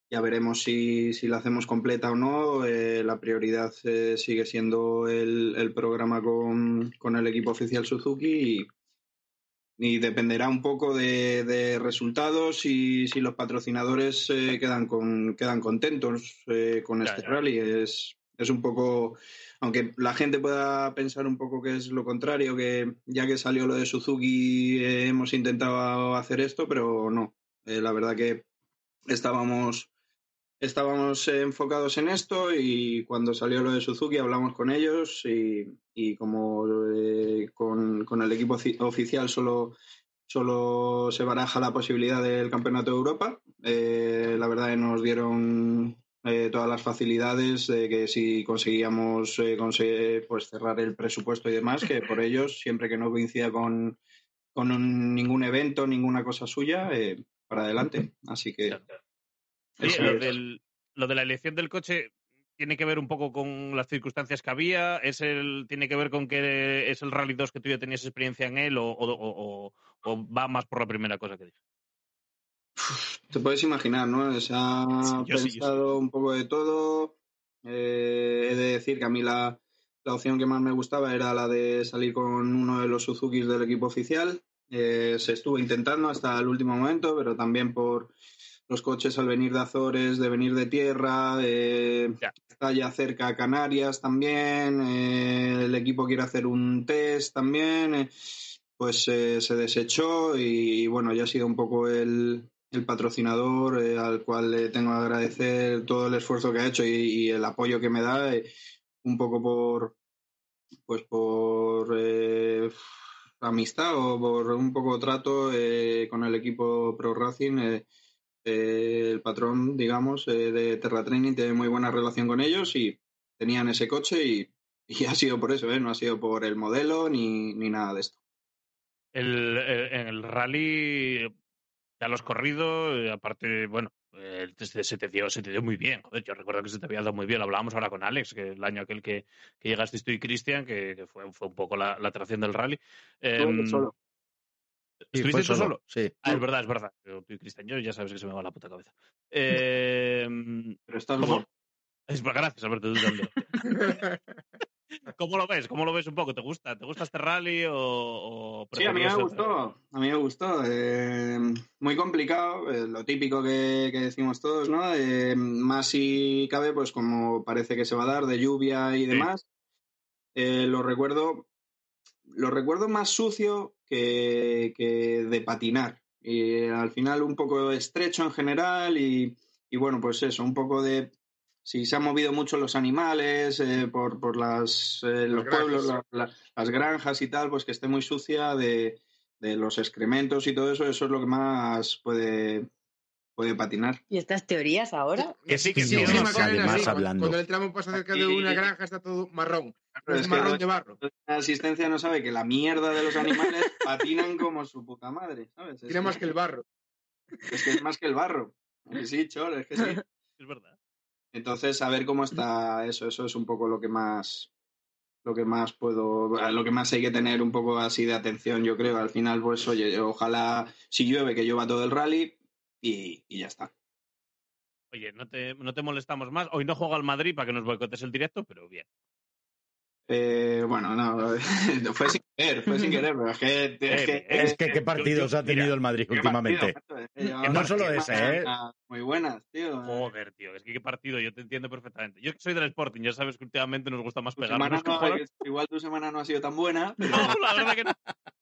Ya veremos si, si la hacemos completa o no. Eh, la prioridad eh, sigue siendo el, el programa con, con, el equipo oficial Suzuki y, y dependerá un poco de, de resultados y si los patrocinadores eh, quedan, con, quedan contentos eh, con Ya, este ya. rally. Es, es un poco, aunque la gente pueda pensar un poco que es lo contrario, que ya que salió lo de Suzuki eh, hemos intentado hacer esto, pero no. La verdad que estábamos, estábamos enfocados en esto y cuando salió lo de Suzuki hablamos con ellos y, y como eh, con, con el equipo ofi- oficial solo solo se baraja la posibilidad del Campeonato de Europa. Eh, la verdad que nos dieron eh, todas las facilidades de que si conseguíamos eh, conse- pues cerrar el presupuesto y demás, que por ellos, siempre que no coincida con, con un- ningún evento, ninguna cosa suya, eh, para adelante. Así que. Lo, es. del- lo de la elección del coche tiene que ver un poco con las circunstancias que había, es el, tiene que ver con que es el Rally 2 que tú ya tenías experiencia en él o, o- o- o- o va más por la primera cosa que dije. Te puedes imaginar, ¿no? Se ha Sí, pensado un poco de todo. Eh, he de decir que a mí la, la opción que más me gustaba era la de salir con uno de los Suzuki del equipo oficial. Eh, se estuvo intentando hasta el último momento, pero también por los coches al venir de Azores, de venir de tierra, Ya. está ya cerca a Canarias también, eh, el equipo quiere hacer un test también, eh, pues eh, se desechó y, bueno, ya ha sido un poco el, el patrocinador eh, al cual le tengo que agradecer todo el esfuerzo que ha hecho y, y el apoyo que me da, un poco por, pues por amistad o por un poco trato eh, con el equipo Pro Racing. Eh, el patrón, digamos, eh, de Terra Training tiene muy buena relación con ellos y tenían ese coche y, y ha sido por eso, ¿eh? no ha sido por el modelo ni, ni nada de esto. El, el- en el rally ya lo has corrido, eh, aparte, bueno, eh, se, te dio, se te dio muy bien. Joder, yo recuerdo que se te había dado muy bien. Lo hablábamos ahora con Alex, que el año aquel que, que llegaste tú y Cristian, que, que fue, fue un poco la, la atracción del rally. Em, solo. Sí, ¿Estuviste fue tú solo? Sí. Ah, es verdad, es verdad. Yo, tú y Cristian, yo ya sabes que se me va la puta cabeza. Em, Pero estás bueno. es, gracias, Alberto. tú también. ¿Cómo lo ves? ¿Cómo lo ves un poco? ¿Te gusta? ¿Te gusta este rally o, o Sí, a mí me gustó, a mí me gustó. eh, muy complicado, eh, lo típico que, que decimos todos, ¿no? Eh, más si cabe, pues como parece que se va a dar, de lluvia y Sí. demás. Eh, lo recuerdo, lo recuerdo más sucio que, que de patinar. Y al final un poco estrecho en general y, y bueno, pues eso, un poco de si se han movido mucho los animales eh, por, por las, eh, los pueblos, la- la- las granjas y tal, pues que esté muy sucia de, de los excrementos y todo eso, eso es lo que más puede, puede patinar. ¿Y estas teorías ahora? Que sí, que Sí, sí, sí, además hablando. Cuando el tramo pasa cerca de una granja está todo marrón. Pero Es marrón la- de barro. La asistencia no sabe que la mierda de los animales patinan como su puta madre, ¿sabes? Es Tiene más que el barro. Es que es más que el barro. Sí, chor, es que sí. Es verdad. Entonces, a ver cómo está eso. Eso es un poco lo que más lo que más puedo, lo que más hay que tener un poco así de atención, yo creo. Al final, pues, oye, ojalá si llueve que llueva todo el rally y, y ya está. Oye, no te, no te molestamos más. Hoy no juega el Madrid para que nos boicotes el directo, pero bien. Eh, bueno, no, fue sin querer, fue sin querer, pero es que... Es que, Es que qué partidos yo- ha tenido mira, el Madrid últimamente. partido, eh, no solo ese, ¿eh? Muy buenas, tío. Joder, tío, es que qué partido, yo te entiendo perfectamente. Yo que soy del Sporting, ya sabes que últimamente nos gusta más Tu pegar. semana no- igual tu semana no ha sido tan buena, pero No, la verdad que no.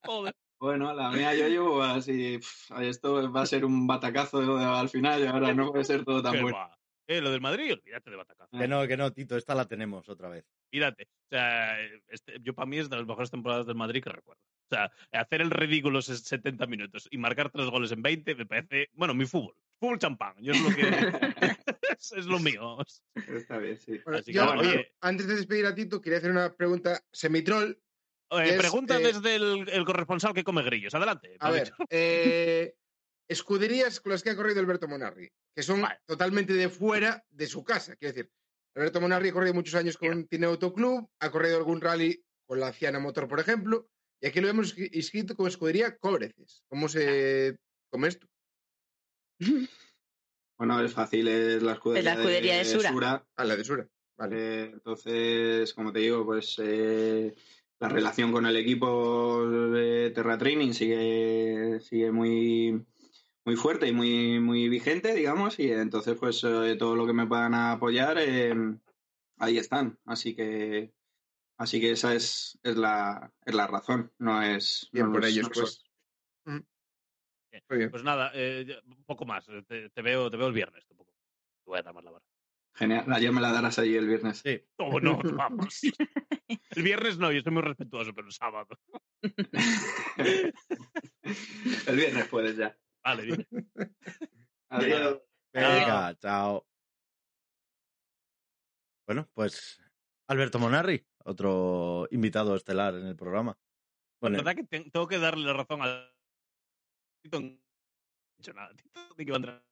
Joder. Bueno, la mía yo llevo así, esto va a ser un batacazo al final y ahora no puede ser todo tan bueno. Eh, lo del Madrid, olvídate de batacazo. Que no, que no, Tito, esta la tenemos otra vez. Olvídate. O sea, este- yo para mí es de las mejores temporadas del Madrid que recuerdo. O sea, hacer el ridículo ses- 70 minutos y marcar tres goles en 20 me parece, bueno, mi fútbol. Fútbol champán. Yo es lo que es, lo mío. Está bien, sí. Bueno, Así que, yo, oye. antes de despedir a Tito, quería hacer una pregunta semitroll. Eh, Es, pregunta eh, desde el, el corresponsal que come grillos. Adelante. A ver, eh, escuderías con las que ha corrido Alberto Monarri, que son Vale. totalmente de fuera de su casa. Quiero decir, Alberto Monarri ha corrido muchos años con Tiene Autoclub, ha corrido algún rally con la Ciana Motor, por ejemplo, y aquí lo hemos inscri- inscrito como escudería Cobreces. ¿Cómo se come esto? Bueno, es fácil, es la escudería, Es la escudería de Sura. A la de Sura. Vale. Entonces, como te digo, pues eh, la relación con el equipo de Terra Training sigue, sigue muy, muy fuerte y muy, muy vigente, digamos, y entonces pues eh, todo lo que me puedan apoyar, eh, ahí están. Así que así que esa es, es, la, es la razón, no es... Bien no por es- ellos, no pues. Bien. Pues nada, eh, poco más. Eh, Te, te veo, te veo el viernes. Tampoco. Te voy a dar más la vara. Genial, ayer me la darás allí el viernes. Sí. Oh, no, vamos. El viernes no, yo estoy muy respetuoso, pero el sábado. el viernes puedes ya. Vale, bien. Adiós. Venga, chao. Bueno, pues Alberto Monarri, otro invitado estelar en el programa. La verdad que te- tengo que darle la razón a Tito. No he dicho nada. Tito dice que va a entrar.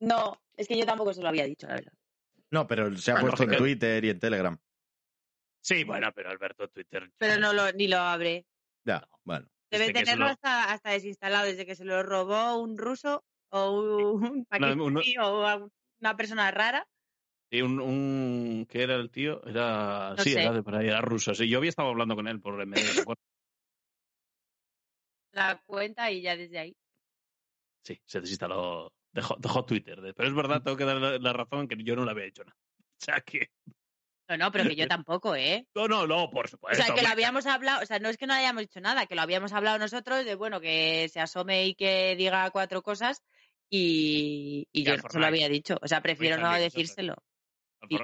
No, es que yo tampoco se lo había dicho, la verdad. No, pero se ha Bueno, puesto en que- Twitter y en Telegram. Sí, bueno, pero Alberto Twitter. Pero no lo, ni lo abre. Ya, bueno. Debe tenerlo lo- hasta, hasta desinstalado desde que se lo robó un ruso o un pakistaní uno- o a una persona rara. Sí, un, un. ¿Qué era el tío? Era. No sí, sé. era de por ahí, era ruso. Sí, yo había estado hablando con él por MD, ¿te acuerdas? La cuenta y ya desde ahí. Sí, se desinstaló. Dejó, dejó Twitter. de- Pero es verdad, tengo que darle la razón en que yo no le había hecho nada. O sea que. No, no, pero que yo tampoco, ¿eh? No, no, no, por O supuesto. sea, que lo habíamos hablado, o sea, no es que no hayamos dicho nada, que lo habíamos hablado nosotros de, bueno, que se asome y que diga cuatro cosas y, y yo no se lo había dicho. O sea, prefiero no decírselo.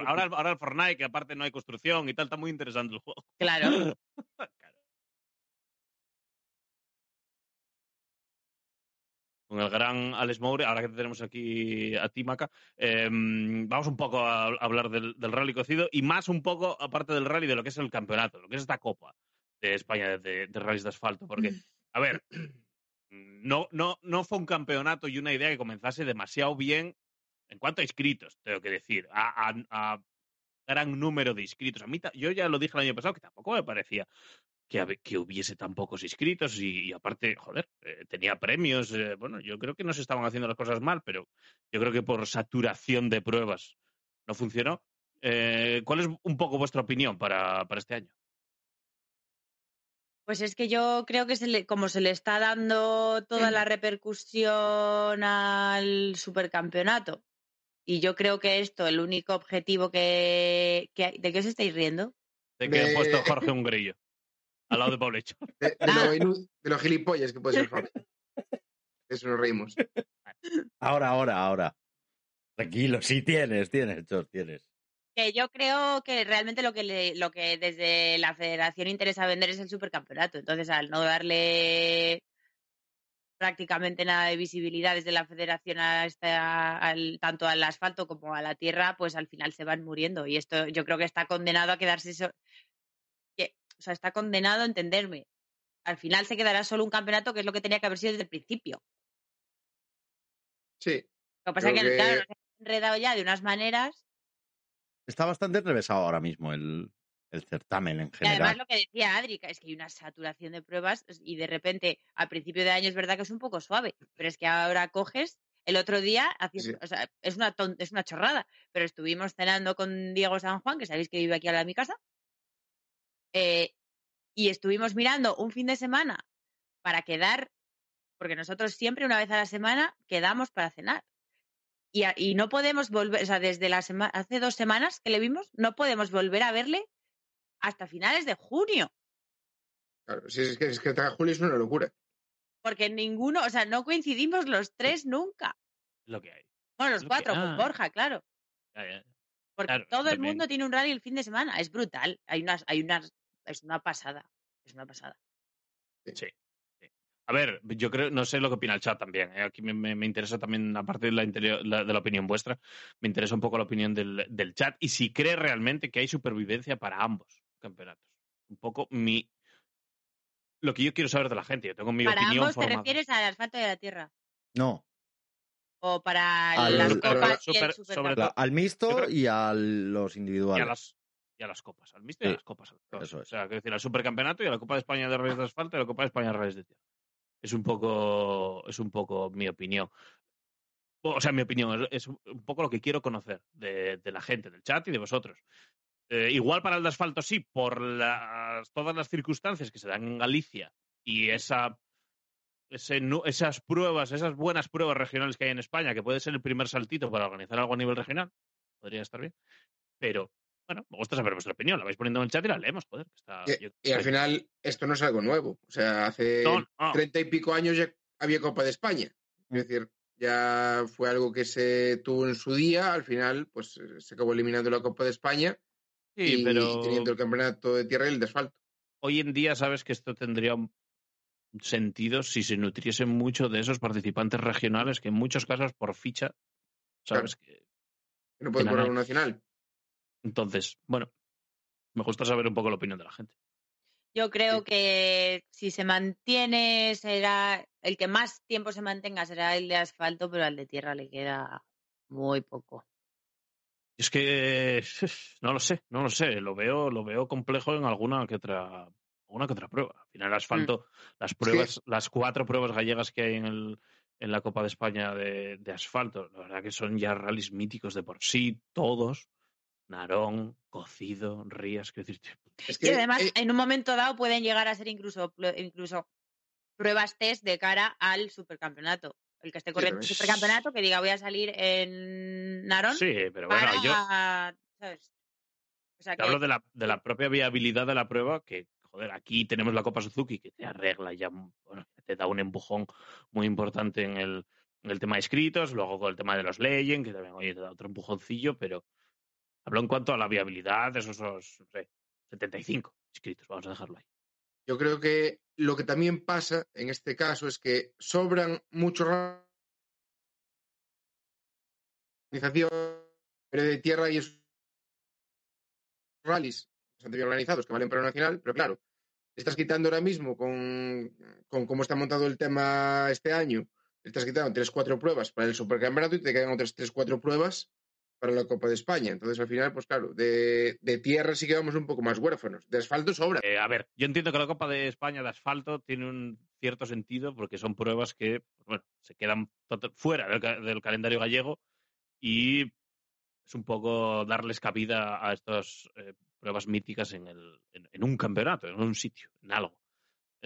Ahora, ahora el Fortnite, que aparte no hay construcción y tal, está muy interesante el juego. Claro. Claro. Con el gran Alex Moure, ahora que te tenemos aquí a ti, Maca, eh, vamos un poco a, hablar del, del rally cocido y más un poco, aparte del rally, de lo que es el campeonato, lo que es esta copa de España de, de rallies de asfalto. Porque, a ver, no, no, no fue un campeonato y una idea que comenzase demasiado bien en cuanto a inscritos, tengo que decir, a, a- a gran número de inscritos. A mí, yo ya lo dije el año pasado, que tampoco me parecía que, hubiese tan pocos inscritos y, y aparte, joder, eh, tenía premios. eh, bueno, yo creo que no se estaban haciendo las cosas mal, pero yo creo que por saturación de pruebas no funcionó. Eh, ¿Cuál es un poco vuestra opinión para, para este año? Pues es que yo creo que se le, como se le está dando toda la repercusión al supercampeonato, y yo creo que esto, el único objetivo que, que ¿De qué os estáis riendo? De que ha puesto Jorge un grillo al lado de Pablo Hecho. De, de Ah. lo, de gilipollas que puede ser. Eso nos reímos. Ahora, ahora, ahora. Tranquilo, sí tienes, tienes, Chos, tienes. Que yo creo que realmente lo que, le- lo que desde la federación interesa vender es el supercampeonato. Entonces, al no darle prácticamente nada de visibilidad desde la federación a esta, al, tanto al asfalto como a la tierra, pues al final se van muriendo. Y esto yo creo que está condenado a quedarse... so- sea, está condenado a entenderme. Al final se quedará solo un campeonato que es lo que tenía que haber sido desde el principio. Sí. Lo que pasa es que, que- claro, nos hemos enredado ya de unas maneras Está bastante enrevesado ahora mismo el, el certamen en Y general. además lo que decía Adri, es que hay una saturación de pruebas y de repente al principio de año es verdad que es un poco suave, pero es que ahora coges el otro día, Sí. o sea, es una ton- es una chorrada, pero estuvimos cenando con Diego San Juan, que sabéis que vive aquí al lado de mi casa, Eh, y estuvimos mirando un fin de semana para quedar, porque nosotros siempre una vez a la semana quedamos para cenar. Y, a- y no podemos volver, o sea, desde la semana, hace dos semanas que le vimos, no podemos volver a verle hasta finales de junio. Claro, si es que, es que hasta julio es una locura. Porque ninguno, o sea, no coincidimos los tres nunca. Lo que hay. Bueno, los Lo que- cuatro, ah. con Borja, claro. Porque Claro, todo el mundo tiene un rally el fin de semana. Es brutal. Hay unas, hay unas, es una pasada. Es una pasada. Sí. sí. A ver, yo creo, no sé lo que opina el chat también. ¿eh? Aquí me, me- me interesa también, aparte de la, interior- la- de la opinión vuestra, me interesa un poco la opinión del, del chat y si cree realmente que hay supervivencia para ambos campeonatos. Un poco mi. Lo que yo quiero saber de la gente. Yo tengo mi para opinión ambos te formada. refieres al asfalto de la tierra. No, O para Al- las al- copas y super- el sobre la- al mixto creo- y a los y individuales. a las y a las copas, al mixto y a las copas. al- eso es. O sea, quiero decir, al supercampeonato y a la Copa de España de Reyes de Asfalto y a la Copa de España de Reyes de Tierra. Es un poco, es un poco mi opinión. O sea, mi opinión, es, un poco lo que quiero conocer de, de la gente, del chat y de vosotros. Eh, igual para el de asfalto sí, por las, todas las circunstancias que se dan en Galicia y esa, ese esas pruebas, esas buenas pruebas regionales que hay en España, que puede ser el primer saltito para organizar algo a nivel regional, podría estar bien. Pero, bueno, me gusta saber vuestra opinión, la vais poniendo en el chat y la leemos, joder. que está- Y, yo- y al final, esto no es algo nuevo. O sea, hace No, no. treinta y pico años ya había Copa de España. Es decir, ya fue algo que se tuvo en su día. Al final, pues eh, se acabó eliminando la Copa de España Sí, y, pero teniendo el campeonato de tierra y el de asfalto. hoy en día sabes que esto tendría un sentido si se nutriesen mucho de esos participantes regionales que en muchos casos por ficha, sabes que que No puede Que correr nada. un nacional. Entonces, bueno, me gusta saber un poco la opinión de la gente. Yo creo Sí. que si se mantiene, será el que más tiempo se mantenga será el de asfalto, pero al de tierra le queda muy poco. Es que no lo sé, no lo sé, lo veo, lo veo complejo en alguna que otra, alguna que otra prueba. Al final, el asfalto, las pruebas, las cuatro pruebas gallegas que hay en el en la Copa de España de, de asfalto, la verdad que son ya rallies míticos de por sí, todos. Narón, Cocido, Rías, decir, Es Y además, eh, en un momento dado pueden llegar a ser incluso, incluso pruebas test de cara al supercampeonato. El que esté corriendo el supercampeonato, que diga voy a salir en Narón sí, pero bueno, para, yo ¿sabes? O sea te que hablo de la, de la propia viabilidad de la prueba, que, joder, aquí tenemos la Copa Suzuki, que te arregla ya, bueno, te da un empujón muy importante en el, en el tema de escritos, luego con el tema de los Legend, que también, oye, te da otro empujoncillo, pero hablo en cuanto a la viabilidad de esos, esos, no sé, 75 inscritos, vamos a dejarlo ahí. yo creo que lo que también pasa en este caso es que sobran muchos organización de tierra y esos rallies bastante bien organizados que valen para el nacional, pero claro, estás quitando ahora mismo con, con cómo está montado el tema este año, estás quitando tres, cuatro pruebas para el supercampeonato y te quedan otras tres, cuatro pruebas para la Copa de España. Entonces, al final, pues claro, de, de tierra sí que vamos un poco más huérfanos. De asfalto sobra. Eh, a ver, yo entiendo que la Copa de España de asfalto tiene un cierto sentido porque son pruebas que, bueno, se quedan fuera del, del calendario gallego y es un poco darles cabida a estas eh, pruebas míticas en, el, en, en un campeonato, en un sitio, en algo.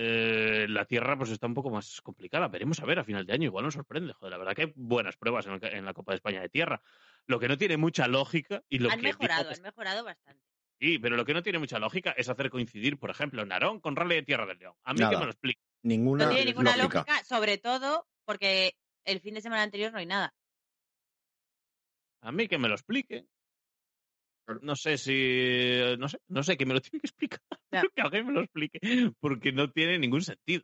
Eh, la tierra pues está un poco más complicada. Veremos a ver a final de año. Igual nos sorprende. Joder, la verdad que hay buenas pruebas en, el en la Copa de España de tierra. Lo que no tiene mucha lógica y lo han que mejorado, dijo- han mejorado bastante. Sí, pero lo que no tiene mucha lógica es hacer coincidir, por ejemplo, Narón con Rally de Tierra del León. A mí Nada. que me lo explique. Ninguna, No tiene ninguna lógica. lógica, sobre todo porque el fin de semana anterior no hay nada. A mí que me lo explique. No sé si. No sé, no sé, que me lo tiene que explicar. Que alguien me lo explique. Porque no tiene ningún sentido.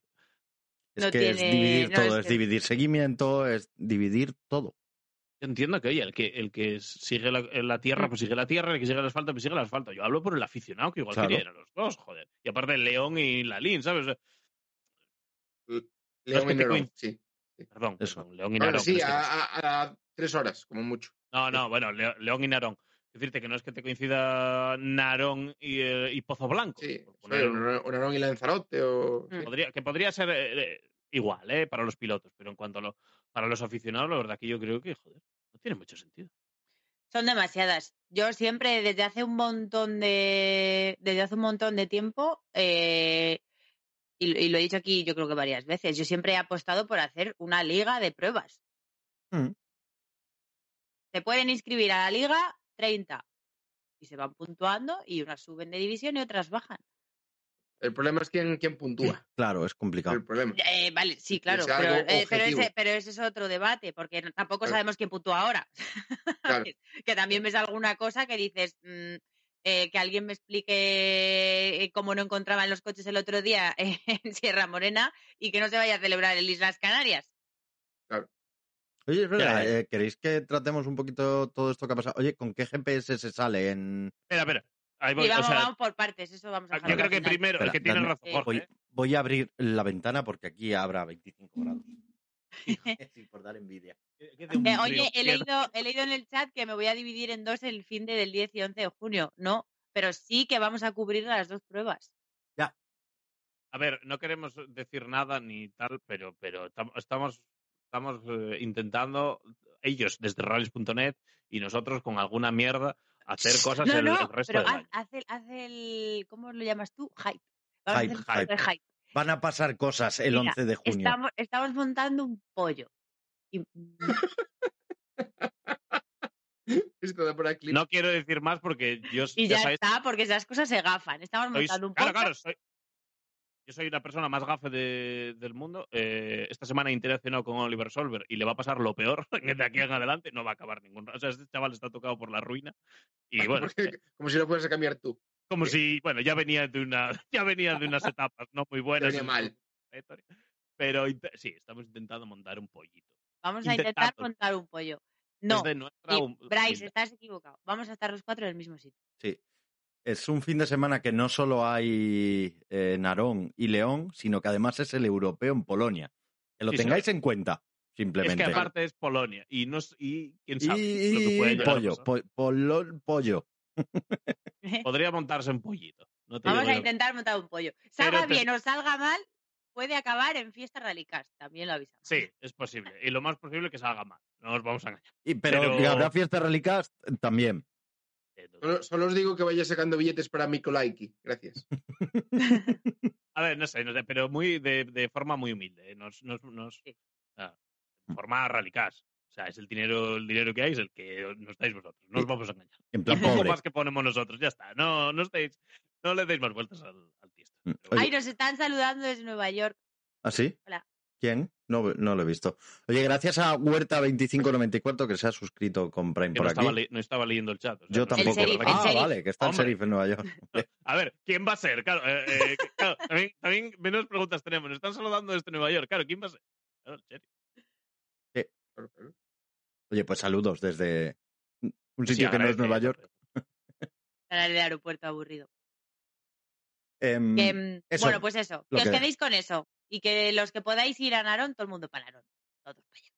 Es No que es tiene- dividir no, todo, es es que- dividir seguimiento, es dividir todo. Entiendo que, oye, el que, el que sigue la, la tierra, pues sigue la tierra, el que sigue el asfalto, pues sigue el asfalto. Yo hablo por el aficionado, que igual Claro. quería ir a los dos, joder. Y aparte el León y la Lin, ¿sabes? León que y Nerón, coin- sí. Perdón, Eso. perdón, León y Narón. sí, a, a- a tres horas, como mucho. No, no, bueno, León y Narón. Es decirte que no es que te coincida Narón y, eh, y Pozo Blanco. Sí, poner un Nerón y Lanzarote o... Mm. podría, que podría ser eh, eh, igual, ¿eh? Para los pilotos, pero en cuanto a lo, para los aficionados, la verdad que yo creo que, joder, no tiene mucho sentido. Son demasiadas. Yo siempre, desde hace un montón de, desde hace un montón de tiempo, eh, y, y lo he dicho aquí yo creo que varias veces, yo siempre he apostado por hacer una liga de pruebas. Mm. Se pueden inscribir a la liga 30 y se van puntuando y unas suben de división y otras bajan. El problema es quién, quién puntúa. Claro, es complicado. El problema. Eh, vale, sí, claro, pero, eh, pero, ese, pero ese es otro debate, porque tampoco Claro. sabemos quién puntúa ahora. Claro. que también ves alguna cosa que dices, mm, eh, que alguien me explique eh, cómo no encontraban los coches el otro día en Sierra Morena y que no se vaya a celebrar en Islas Canarias. Oye, es verdad, eh, ¿queréis que tratemos un poquito todo esto que ha pasado? Oye, ¿con qué GPS se sale en...? Espera, espera. Ahí voy. y vamos, o sea, vamos por partes, eso vamos a yo dejarlo creo que final. primero, el que tiene dame- razón, Jorge. Voy, ¿eh? voy a abrir la ventana porque aquí habrá 25 grados. sí, por dar envidia. Eh, oye, he leído, he leído en el chat que me voy a dividir en dos el fin de del 10 y 11 de junio. No, pero sí que vamos a cubrir las dos pruebas. A ver, no queremos decir nada ni tal, pero, pero tam- estamos, estamos eh, intentando, ellos desde rallies.net y nosotros con alguna mierda, hacer cosas No, el, no, el resto pero del haz, año. haz el, haz el, ¿cómo lo llamas tú? Hype. Vamos a Hype, hacer hype. Van a pasar cosas el Mira, 11 de junio. Estamos, estamos montando un pollo. Y, mm, Esto. No quiero decir más porque yo y ya ya sabéis, está, porque esas cosas se gafan. Estamos sois- montando un claro, pollo. claro, soy- yo soy la persona más gafe de- del mundo. Eh, esta semana he interaccionado con Oliver Solver y le va a pasar lo peor de aquí en adelante. No va a acabar ningún. O sea, este chaval está tocado por la ruina. Y bueno, Porque- como si lo fueras a cambiar tú. como si, bueno, ya venía de una, ya venía de unas etapas no muy buenas. venía mal. Pero sí, estamos intentando montar un pollito. Vamos a intentar montar un pollo. No, Bryce, humildad. estás equivocado. Vamos a estar los cuatro en el mismo sitio. Sí. Es un fin de semana que no solo hay eh, Narón y León, sino que además es el europeo en Polonia. Que lo Sí, tengáis en cuenta, Es simplemente. que aparte es Polonia y no y quién sabe y, lo que puede pollo, po- polo- pollo. Podría montarse en pollito. No te Vamos a intentar montar un pollo. Salga bien o salga mal, puede acabar en fiesta rallycast. También lo avisamos. Sí, es posible. Y lo más posible que salga mal. No nos vamos a engañar. Y, pero, Pero- que habrá fiesta Rallycast también. No- Solo, solo os digo que vaya sacando billetes para Mikolaiki. Gracias. A ver, no sé, no sé, pero muy de, de forma muy humilde. ¿eh? Nos, nos, nos- Sí. ah, de forma rallycast. O sea, es el dinero, el dinero que hay, es el que nos dais vosotros. No os vamos a engañar. En plan pobre. más que ponemos nosotros, ya está. No, no estéis, no le deis más vueltas al, al tiesto. Mm. Ay, nos están saludando desde Nueva York. ¿Ah, sí? Hola. ¿Quién? No, no lo he visto. Oye, gracias a Huerta2594 que se ha suscrito con Prime que por no, aquí. estaba no estaba leyendo el chat. o sea, Yo no tampoco. ah, vale, que está Hombre. el sheriff en Nueva York. A ver, ¿quién va a ser? Claro, eh, eh, claro, también, también menos preguntas tenemos. Nos están saludando desde Nueva York. Claro, ¿quién va a ser? Claro, el sheriff. Claro. Oye, pues saludos desde un sitio Sí, que no es Nueva York. Para el aeropuerto aburrido. Em, Que, eso, bueno, pues eso. Que os que- quedéis con eso. Y que los que podáis ir a Narón, todo el mundo para Narón. Todos para allá.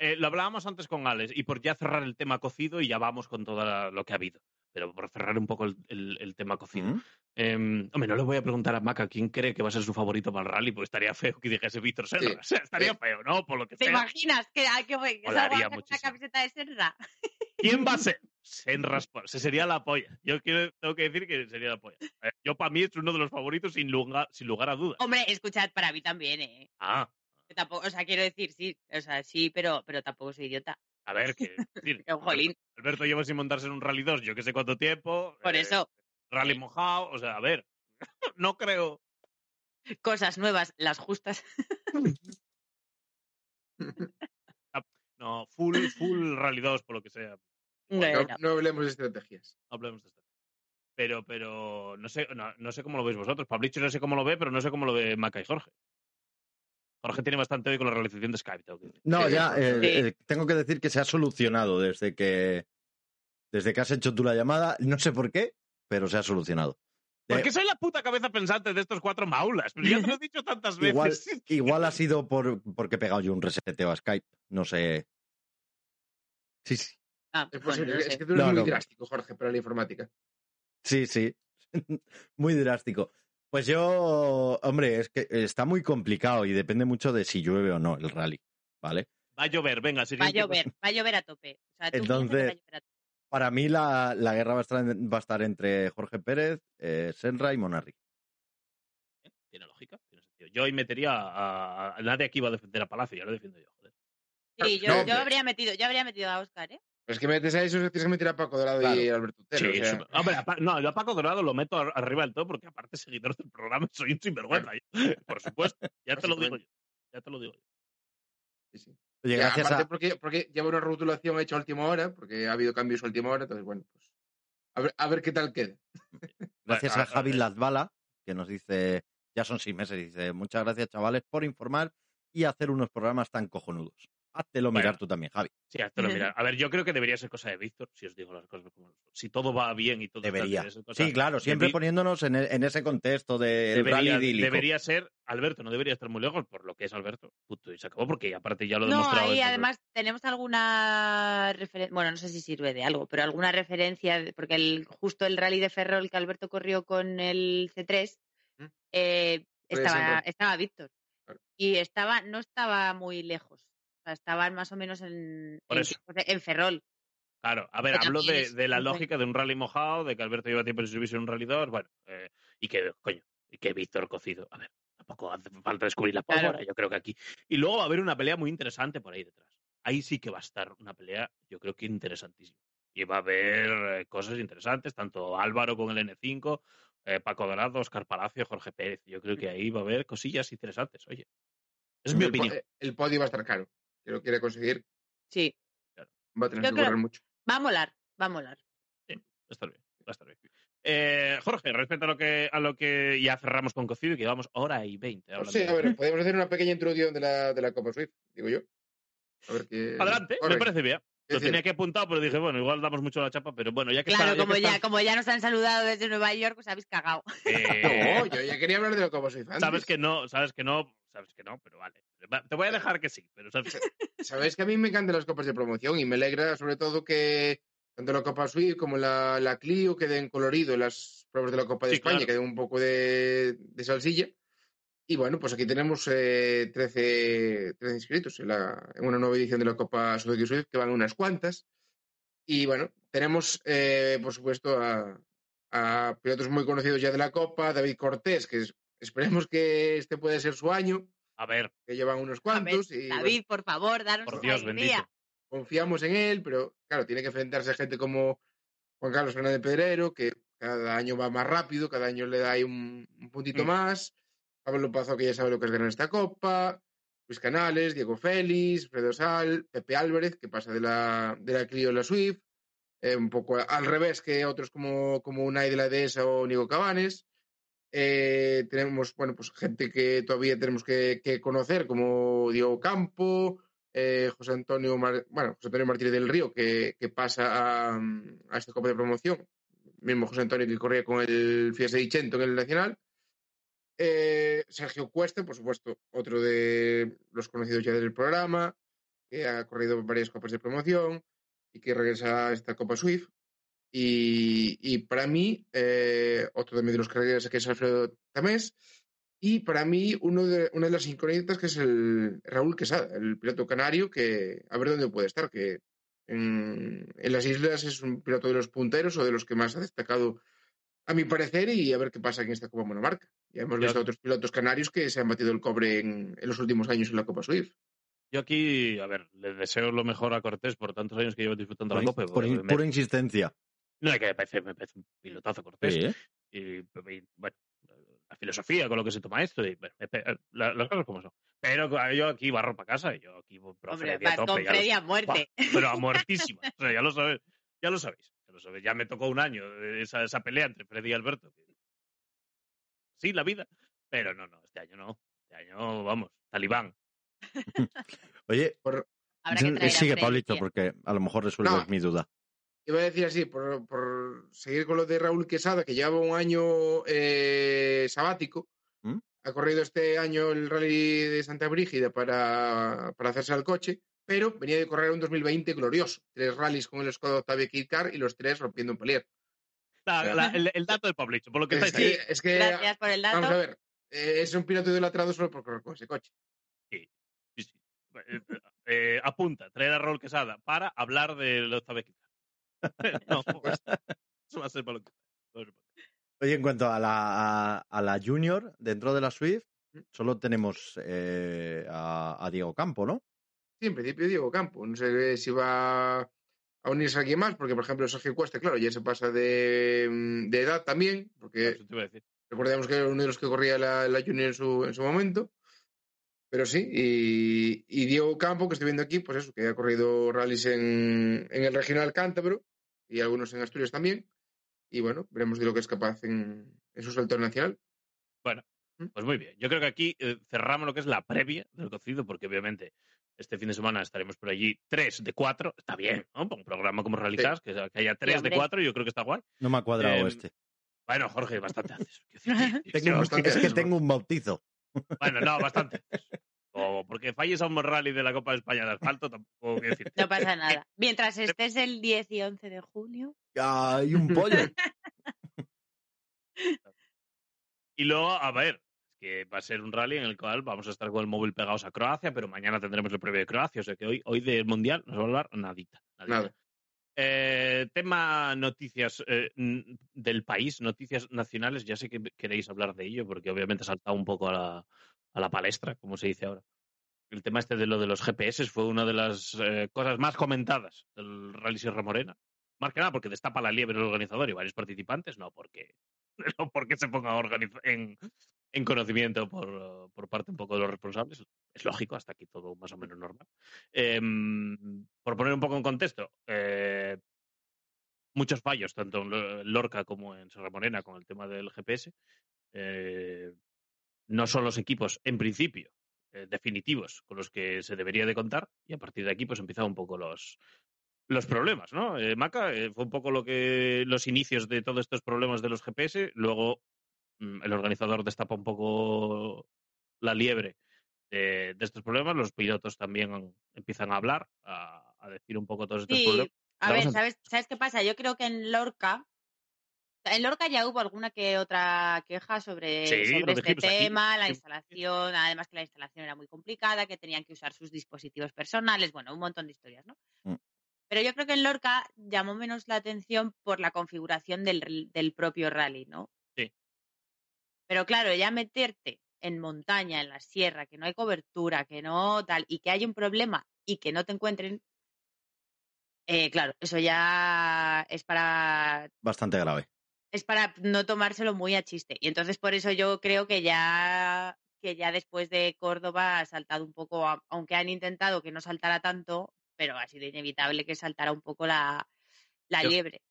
Eh, lo hablábamos antes con Alex y por ya cerrar el tema cocido y ya vamos con todo la- lo que ha habido. Pero por cerrar un poco el, el- el tema cocido. ¿Mm? Eh, hombre, no le voy a preguntar a Maca quién cree que va a ser su favorito para el rally, pues estaría feo que dijese Víctor Serra. Sí. O sea, estaría Sí. feo, ¿no? Por lo que ¿Te sea. imaginas que, ay, que, que salga con una camiseta de Serra? ¿Quién va a ser? Senra Sport. Se sería la polla. Yo quiero, tengo que decir que sería la polla. Eh, yo, para mí, es uno de los favoritos sin lugar, sin lugar a dudas. Hombre, escuchad, para mí también, ¿eh? Ah, Que tampoco, o sea, quiero decir, sí, o sea, sí, pero, pero tampoco soy idiota. a ver, que. decir, jolín, Alberto lleva sin montarse en un Rally 2 yo que sé cuánto tiempo. por eh, eso, Rally mojado, o sea, a ver. no creo. cosas nuevas, las justas. No, full, full Rally 2, por lo que sea. No, Bueno, no hablemos de estrategias. No hablemos de esto. Pero, pero, no sé, no, no sé cómo lo veis vosotros. Pablicho no sé cómo lo ve, pero no sé cómo lo ve Maca y Jorge. Jorge tiene bastante hoy con la realización de Skype, tengo que decir. No, ya, eh, sí. eh, tengo que decir que se ha solucionado desde que desde que has hecho tú la llamada. No sé por qué, pero se ha solucionado. Porque soy la puta cabeza pensante de estos cuatro maulas. Pero ya te lo he dicho tantas veces. igual, igual ha sido por, porque he pegado yo un reseteo a Skype. No sé. Sí, sí. Es ah, bueno, es sé. que tú eres No, muy no. drástico, Jorge, para la informática. Sí, sí. muy drástico. Pues yo, hombre, es que está muy complicado y depende mucho de si llueve o no el rally, ¿vale? Va a llover, venga, Va a llover, va a llover a tope. O sea, tú piensas que Entonces- va a llover a tope. Para mí la, la guerra va a, estar, va a estar entre Jorge Pérez, eh, Senra y Monarri. Tiene lógica, tiene sentido. Yo ahí metería a, a- Nadie aquí va a defender a Palacio, ya lo defiendo yo, joder. Sí, yo, No, yo hombre. habría metido, yo habría metido a Oscar, ¿eh? Pero es que metes a eso, tienes que meter a Paco Dorado y. Alberto Utero. Sí, o sea, super- Hombre, a Pa- no, yo a Paco Dorado lo meto ar- arriba del todo porque aparte seguidor del programa soy un sinvergüenza. Por supuesto, ya te lo digo yo. Ya te lo digo yo. sí, sí. Oye, gracias aparte a, porque, porque lleva una rotulación hecha a última hora, porque ha habido cambios a última hora, entonces bueno, pues a ver, a ver qué tal queda. gracias a Javi Lazbala, que nos dice, ya son seis meses, dice, muchas gracias chavales por informar y hacer unos programas tan cojonudos. Háztelo Bueno. mirar tú también, Javi. Sí, háztelo mirar. A ver, yo creo que debería ser cosa de Víctor, si os digo las cosas como son. Si todo va bien y todo tal, Debería. debería ser cosa Sí, claro, de siempre poniéndonos en, e- en ese contexto rally debería, idílico. debería ser Alberto, no debería estar muy lejos por lo que es Alberto. Punto, y se acabó porque aparte ya lo he No, demostrado. ahí en- además tenemos alguna referencia, bueno, no sé si sirve de algo, pero alguna referencia, de- porque el, justo el rally de Ferrol que Alberto corrió con el C3, ¿Mm? eh, estaba, estaba Víctor. Claro. Y estaba, no estaba muy lejos. O sea, estaban más o menos en, Por en, eso. en Ferrol. Claro, a ver, hablo de, de la lógica de un rally mojado, de que Alberto lleva tiempo sin subirse en un rally 2, bueno, eh, y que, coño, y que Víctor cocido. A ver, tampoco hace falta descubrir la Claro. pólvora, yo creo que aquí. Y luego va a haber una pelea muy interesante por ahí detrás. Ahí sí que va a estar una pelea, yo creo que interesantísima. Y va a haber eh, cosas interesantes, tanto Álvaro con el N5, eh, Paco Dorado, Oscar Palacio, Jorge Pérez. Yo creo que ahí va a haber cosillas interesantes, oye. Es mi el, po- opinión. el podio va a estar caro. Si lo quiere conseguir, Sí, va a tener Yo que correr mucho. va a molar, va a molar. Va a estar bien, va a estar bien. Eh, Jorge, respecto a lo que a lo que ya cerramos con cocido y que llevamos hora y veinte. No hablando sé, a ver, podemos hacer una pequeña introducción de la, de la Copa Swift, digo yo. A ver qué. Adelante, corre. me parece bien. Lo decir, tenía que apuntar, pero dije, bueno, igual damos mucho la chapa, pero bueno, ya que Claro, está, como que ya, como ya nos han saludado desde Nueva York, os habéis cagado. eh, No, yo ya quería hablar de Swift antes. sabes que no, sabes que no, sabes que no, pero vale. Va- Te voy a dejar que sí, pero sabes que- Sabéis que a mí me encantan las copas de promoción y me alegra sobre todo que tanto la Copa Swift como la, la Clio queden colorido las pruebas de la Copa de Sí, España, claro. queden un poco de, de salsilla. Y bueno, pues aquí tenemos eh, 13, 13 inscritos en, la, en una nueva edición de la Copa Suzuki Swift, que van unas cuantas. Y bueno, tenemos, eh, por supuesto, a, a pilotos muy conocidos ya de la Copa, David Cortés, que es- esperemos que este puede ser su año, a ver, que llevan unos ver, cuantos. y, bueno, David, por favor, danos por Dios bendito. confiamos en él, pero claro, tiene que enfrentarse a gente como Juan Carlos Fernández Pedrero, que cada año va más rápido, cada año le da ahí un, un puntito Mm. más. Pablo Pazo, que ya sabe lo que es ganar esta copa. Luis Canales, Diego Félix, Fredo Sal, Pepe Álvarez, que pasa de la, de la Clio a la Swift. eh, un poco al revés que otros como, como Unai de la Dehesa o Nico Cabanes. Eh, tenemos, bueno, pues gente que todavía tenemos que, que conocer, como Diego Campo, eh, José Antonio, Mar- bueno, José Antonio Martínez del Río, que, que pasa a, a esta Copa de Promoción. Mismo José Antonio que corría con el Fiat 600 en el Nacional. Eh, Sergio Cuesta, por supuesto, otro de los conocidos ya del programa, que ha corrido varias copas de promoción y que regresa a esta Copa Swift. Y, y para mí, eh, otro también de los regresa, que es Alfredo Tamés. Y para mí, uno de, una de las incógnitas que es el Raúl Quesada, el piloto canario, que a ver dónde puede estar, que en, en las islas es un piloto de los punteros o de los que más ha destacado, a mi parecer, y a ver qué pasa en esta Copa Monomarca. Ya hemos Yo- visto a otros pilotos canarios que se han batido el cobre en, en los últimos años en la Copa Swift. Yo aquí, a ver, le deseo lo mejor a Cortés por tantos años que llevo disfrutando Por, la in- Copa. por in- pura insistencia. No, es que me parece, me parece un pilotazo Cortés. Sí, ¿eh? y, y, bueno, la filosofía con lo que se toma esto, y, bueno, me- la- las cosas como son. Pero yo aquí barro para casa y yo aquí voy pro Hombre, vas tope, con Freddy a muerte. Pero a muertísima. O sea, ya lo sabéis. Ya lo sabéis. Ya, lo sabéis. Ya me tocó un año eh, esa, esa pelea entre Freddy y Alberto. Sí, la vida. Pero no, no, este año no. Este año, vamos, talibán. Oye, Habrá que sí, traer a sigue, Pablito, porque a lo mejor resuelves No. mi duda. Iba a decir así, por, por seguir con lo de Raúl Quesada, que lleva un año eh, sabático. ¿Mm? Ha corrido este año el rally de Santa Brígida para, para hacerse al coche, pero venía de correr un 2020 glorioso. Tres rallies con el Skoda Octavia Car y los tres rompiendo un palier. La- la- el, el dato de Pablito, por lo que Es está diciendo. es que, Gracias por el vamos a dato. ver, eh, es un piloto idolatrado solo por correr con ese coche. Sí, sí. Eh, eh, apunta, traer a Raúl Quesada para hablar de los Octavia No, eso va a ser para lo que... Oye, en cuanto a la, a, a la Junior, dentro de la Swift, solo tenemos eh, a, a Diego Campo, ¿no? Sí, en principio Diego Campo. No sé si va a unirse alguien más, porque por ejemplo Sergio Cueste, claro, ya se pasa de, mm, de edad también, porque Eso te iba a decir. recordemos que era uno de los que corría la, la Junior en su, en su momento. Pero sí, y, y Diego Campo, que estoy viendo aquí, pues eso, que ha corrido rallies en, en el regional cántabro y algunos en Asturias también. Y bueno, veremos de lo que es capaz en, en su salto nacional. Bueno, ¿Mm? pues muy bien. Yo creo que aquí eh, cerramos lo que es la previa del cocido, porque obviamente este fin de semana estaremos por allí tres de cuatro. Está bien, ¿no? Para un programa como Rallycast, que, que haya tres de cuatro, yo creo que está guay. No me ha cuadrado Em, este. Bueno, Jorge, bastante decir, que- Tengo un- bastante es que antes, tengo un bautizo. Bueno, no, bastante. O porque falles a un rally de la Copa de España de asfalto, tampoco quiero decir. No pasa nada. Mientras estés el 10 y 11 de junio, ¡Ay, un pollo! Y luego, a ver, es que va a ser un rally en el cual vamos a estar con el móvil pegados a Croacia, pero mañana tendremos el previo de Croacia, o sea que hoy, hoy del Mundial nos va a hablar nadita. nadita. Nada. Eh, tema noticias eh, del país, noticias nacionales, ya sé que queréis hablar de ello, porque obviamente ha saltado un poco a la, a la palestra, como se dice ahora. El tema este de lo de los GPS fue una de las eh, cosas más comentadas del Rally Sierra Morena. Más que nada porque destapa la liebre el organizador y varios participantes, no porque, no porque se ponga en, en conocimiento por, por parte un poco de los responsables. Es lógico, hasta aquí todo más o menos normal. Em, por poner un poco en contexto, eh, muchos fallos, tanto en Lo- Lorca como en Serra Morena, con el tema del GPS. Eh, no son los equipos, en principio, eh, definitivos con los que se debería de contar, y a partir de aquí pues empiezan un poco los, los problemas, ¿no? Eh, Maca, eh, fue un poco lo que los inicios de todos estos problemas de los GPS, luego mm, el organizador destapa un poco la liebre de, de estos problemas, los pilotos también empiezan a hablar, a, a decir un poco todos estos Sí, problemas. a ver, ¿sabes, ¿sabes qué pasa? Yo creo que en Lorca, en Lorca ya hubo alguna que otra queja sobre, Sí, sobre este aquí. tema, la instalación, además que la instalación era muy complicada, que tenían que usar sus dispositivos personales, bueno, un montón de historias, ¿no? Mm. Pero yo creo que en Lorca llamó menos la atención por la configuración del, del propio rally, ¿no? Sí. Pero claro, ya meterte en montaña, en la sierra, que no hay cobertura, que no tal, y que hay un problema y que no te encuentren, eh, claro, eso ya es para Bastante grave. Es para no tomárselo muy a chiste. Y entonces por eso yo creo que ya que ya después de Córdoba ha saltado un poco, aunque han intentado que no saltara tanto, pero ha sido inevitable que saltara un poco la, la Yo- liebre.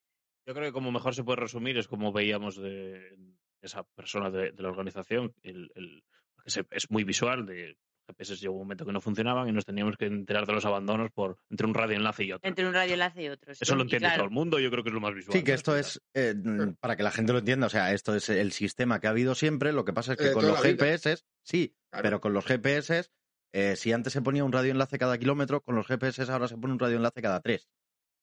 Yo creo que como mejor se puede resumir es como veíamos de esa persona de, de la organización, el, el- es muy visual, de GPS llegó un momento que no funcionaban y nos teníamos que enterar de los abandonos por entre un radioenlace y otro. Entre un radioenlace y otro. Eso lo entiende claro, todo el mundo, yo creo que es lo más visual. Sí, que esto es, eh, para que la gente lo entienda, o sea, esto es el sistema que ha habido siempre, lo que pasa es que Eh, con los. GPS, sí, Claro. pero con los GPS, eh, si antes se ponía un radioenlace cada kilómetro, con los GPS ahora se pone un radioenlace cada tres.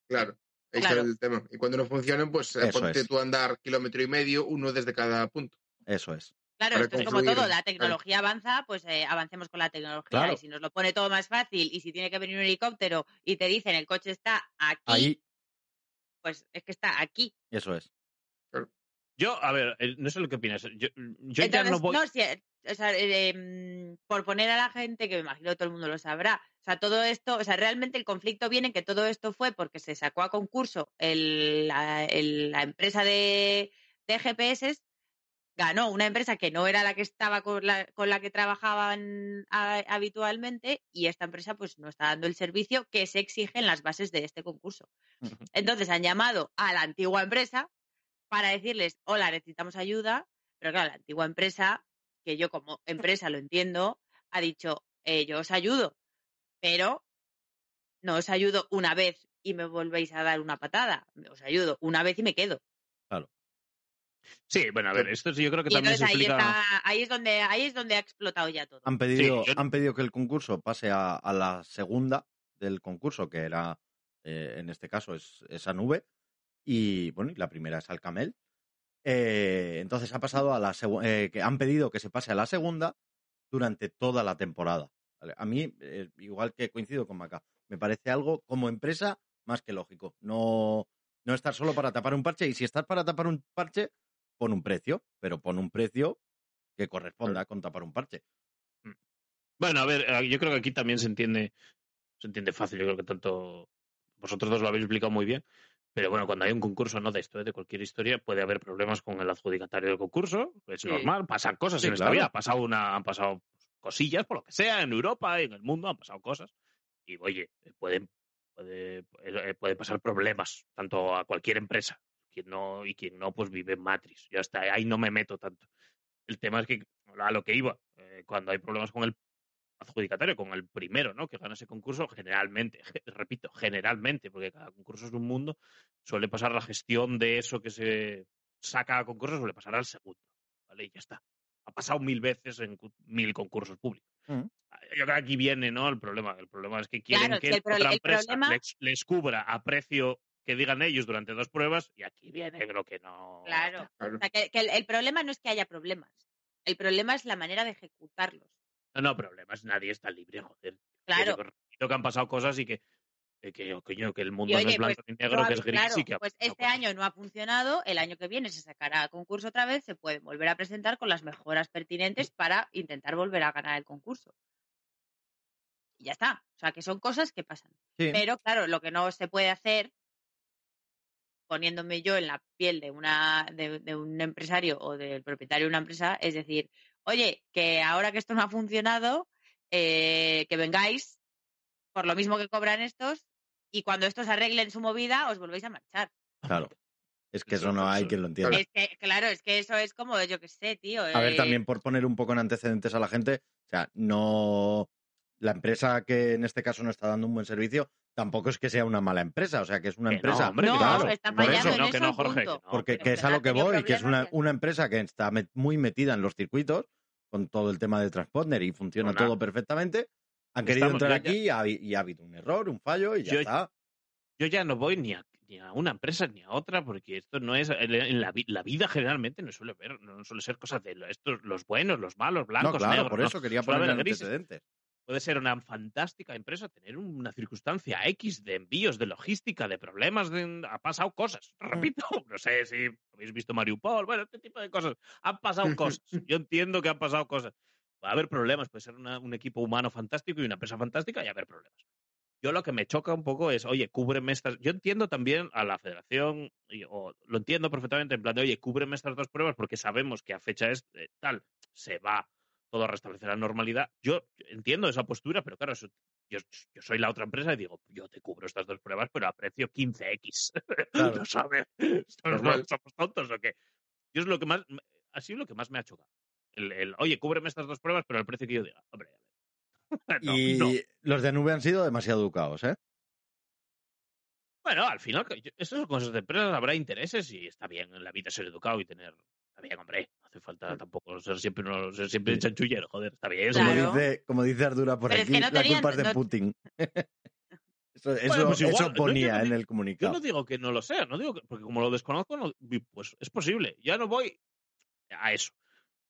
Claro. Ese Claro. es el tema. Y cuando no funcionan, pues eh, Eso ponte es. tú a andar kilómetro y medio, uno desde cada punto. Eso es. Claro, esto es como todo, la claro. tecnología avanza, pues eh, avancemos con la tecnología. Claro. Y si nos lo pone todo más fácil y si tiene que venir un helicóptero y te dicen el coche está aquí, Ahí, pues es que está aquí. eso es. Yo, a ver, eh, no sé lo que opinas. Yo, yo ya no voy. si, o sea, eh, mm, por poner a la gente, que me imagino que todo el mundo lo sabrá, o sea, todo esto, o sea, realmente el conflicto viene en que todo esto fue porque se sacó a concurso el- la, el- la empresa de, de GPS, ganó una empresa que no era la que estaba con la, con la que trabajaban a- habitualmente y esta empresa pues no está dando el servicio que se exige en las bases de este concurso. Entonces han llamado a la antigua empresa para decirles, hola, necesitamos ayuda, pero claro, la antigua empresa, que yo como empresa lo entiendo, ha dicho, eh, yo os ayudo, pero no os ayudo una vez y me volvéis a dar una patada, os ayudo una vez y me quedo. Sí, bueno, a ver, esto sí yo creo que Y también entonces se ahí, explica. está, ahí, es donde, ahí es donde ha explotado ya todo. Han pedido, yo- han pedido que el concurso pase a, a la segunda del concurso, que era, eh, en este caso, es esa nube. Y bueno, y la primera es Alcamel. Eh, entonces ha pasado a la eh, que han pedido que se pase a la segunda durante toda la temporada. ¿vale? A mí, eh, igual que coincido con Maca, me parece algo como empresa más que lógico. No, no estar solo para tapar un parche. Y si estás para tapar un parche, pon un precio, pero pon un precio que corresponda con tapar un parche. Bueno, a ver, eh, yo creo que aquí también se entiende, se entiende fácil. Yo creo que tanto vosotros dos lo habéis explicado muy bien. Pero bueno, cuando hay un concurso, no de esto, ¿eh? de cualquier historia, puede haber problemas con el adjudicatario del concurso. Es Sí. normal, pasan cosas Sí, en esta vida. Ha pasado una, han pasado cosillas, por lo que sea, en Europa, en el mundo, han pasado cosas. Y oye, pueden, puede, eh, puede pasar problemas, tanto a cualquier empresa. Quien no, y quien no, pues vive en Matrix. Ya está, ahí no me meto tanto. El tema es que, a lo que iba, eh, cuando hay problemas con el adjudicatario, con el primero, ¿no? Que gana ese concurso, generalmente, ge- repito, generalmente, porque cada concurso es un mundo, suele pasar la gestión de eso que se saca a concurso, suele pasar al segundo, ¿vale? Y ya está. Ha pasado mil veces en mil concursos públicos. Mm. Yo creo que aquí viene, ¿no? El problema. El problema es que quieren Claro, que pro- otra empresa problema- les, les cubra a precio que digan ellos durante dos pruebas y aquí viene lo que no. Claro. Claro. O sea, que, que el, el problema no es que haya problemas. El problema es la manera de ejecutarlos. No, no, problemas, nadie está libre, joder. Claro. Repito que han pasado cosas y que, que, que, coño, que el mundo no es blanco ni negro, No, que es gris claro, y que pues este cosas. año no ha funcionado, el año que viene se sacará a concurso otra vez, se puede volver a presentar con las mejoras pertinentes para intentar volver a ganar el concurso. Y ya está. O sea, que son cosas que pasan. Sí. Pero claro, lo que no se puede hacer, poniéndome yo en la piel de, una, de, de un empresario o del propietario de una empresa, es decir, oye, que ahora que esto no ha funcionado, eh, que vengáis por lo mismo que cobran estos y cuando estos arreglen su movida os volvéis a marchar. Claro. Es que Eso- no hay quien lo entienda. Es que, claro, es que eso es como, yo qué sé, tío. A ver, eh, también por poner un poco en antecedentes a la gente, o sea, no. La empresa que en este caso no está dando un buen servicio, tampoco es que sea una mala empresa, o sea, que es una Que no, empresa. hombre, no, claro, está por fallando eso, en no, que eso, no, Jorge, que porque que es a lo que voy, que es una, una empresa que está met- muy metida en los circuitos, con todo el tema de transponder y funciona Una- todo perfectamente. Han querido Estamos- entrar ya- aquí y ha, habi- y ha habido un error, un fallo y ya Yo- está. Yo ya no voy ni a, ni a una empresa ni a otra, porque esto no es. En la, vi- la vida generalmente no suele ver, no suele ser cosas de lo- estos, los buenos, los malos, blancos, No, claro, negros. por ¿no? eso quería poner antecedentes. Puede ser una fantástica empresa tener una circunstancia X de envíos, de logística, de problemas, de, ha pasado cosas. Repito, no sé si habéis visto Mariupol, bueno, este tipo de cosas. Han pasado cosas. Yo entiendo que han pasado cosas. Va a haber problemas, puede ser una- un equipo humano fantástico y una empresa fantástica y haber problemas. Yo lo que me choca un poco es, oye, cúbreme estas. Yo entiendo también a la federación, y- o lo entiendo perfectamente, en plan de, oye, cúbreme estas dos pruebas porque sabemos que a fecha es eh, tal, se va todo a restablecer la normalidad. Yo entiendo esa postura, pero claro, eso- yo, yo soy la otra empresa y digo, yo te cubro estas dos pruebas, pero a precio 15x. Claro. ¿Lo sabes? ¿Somos, tontos o qué? Yo es lo que más, ha sido lo que más me ha chocado. El, el, oye, cúbreme estas dos pruebas, pero al precio que yo diga. Hombre. No, y no. los de nube han sido demasiado educados, ¿eh? Bueno, al final, son cosas de empresas, habrá intereses y está bien en la vida ser educado y tener. Está bien, hombre. No hace falta tampoco ser siempre, uno, ser siempre Sí. chanchullero, joder. Está bien. Como, Claro. dice, como dice Ardura por Pero es aquí, que no la tenían- culpa es de no- Putin. eso eso, pues igual, eso no, ponía yo no en digo- el Yo comunicado. no digo que no lo sea, no digo que, porque como lo desconozco, no- pues es posible. Ya no voy a eso.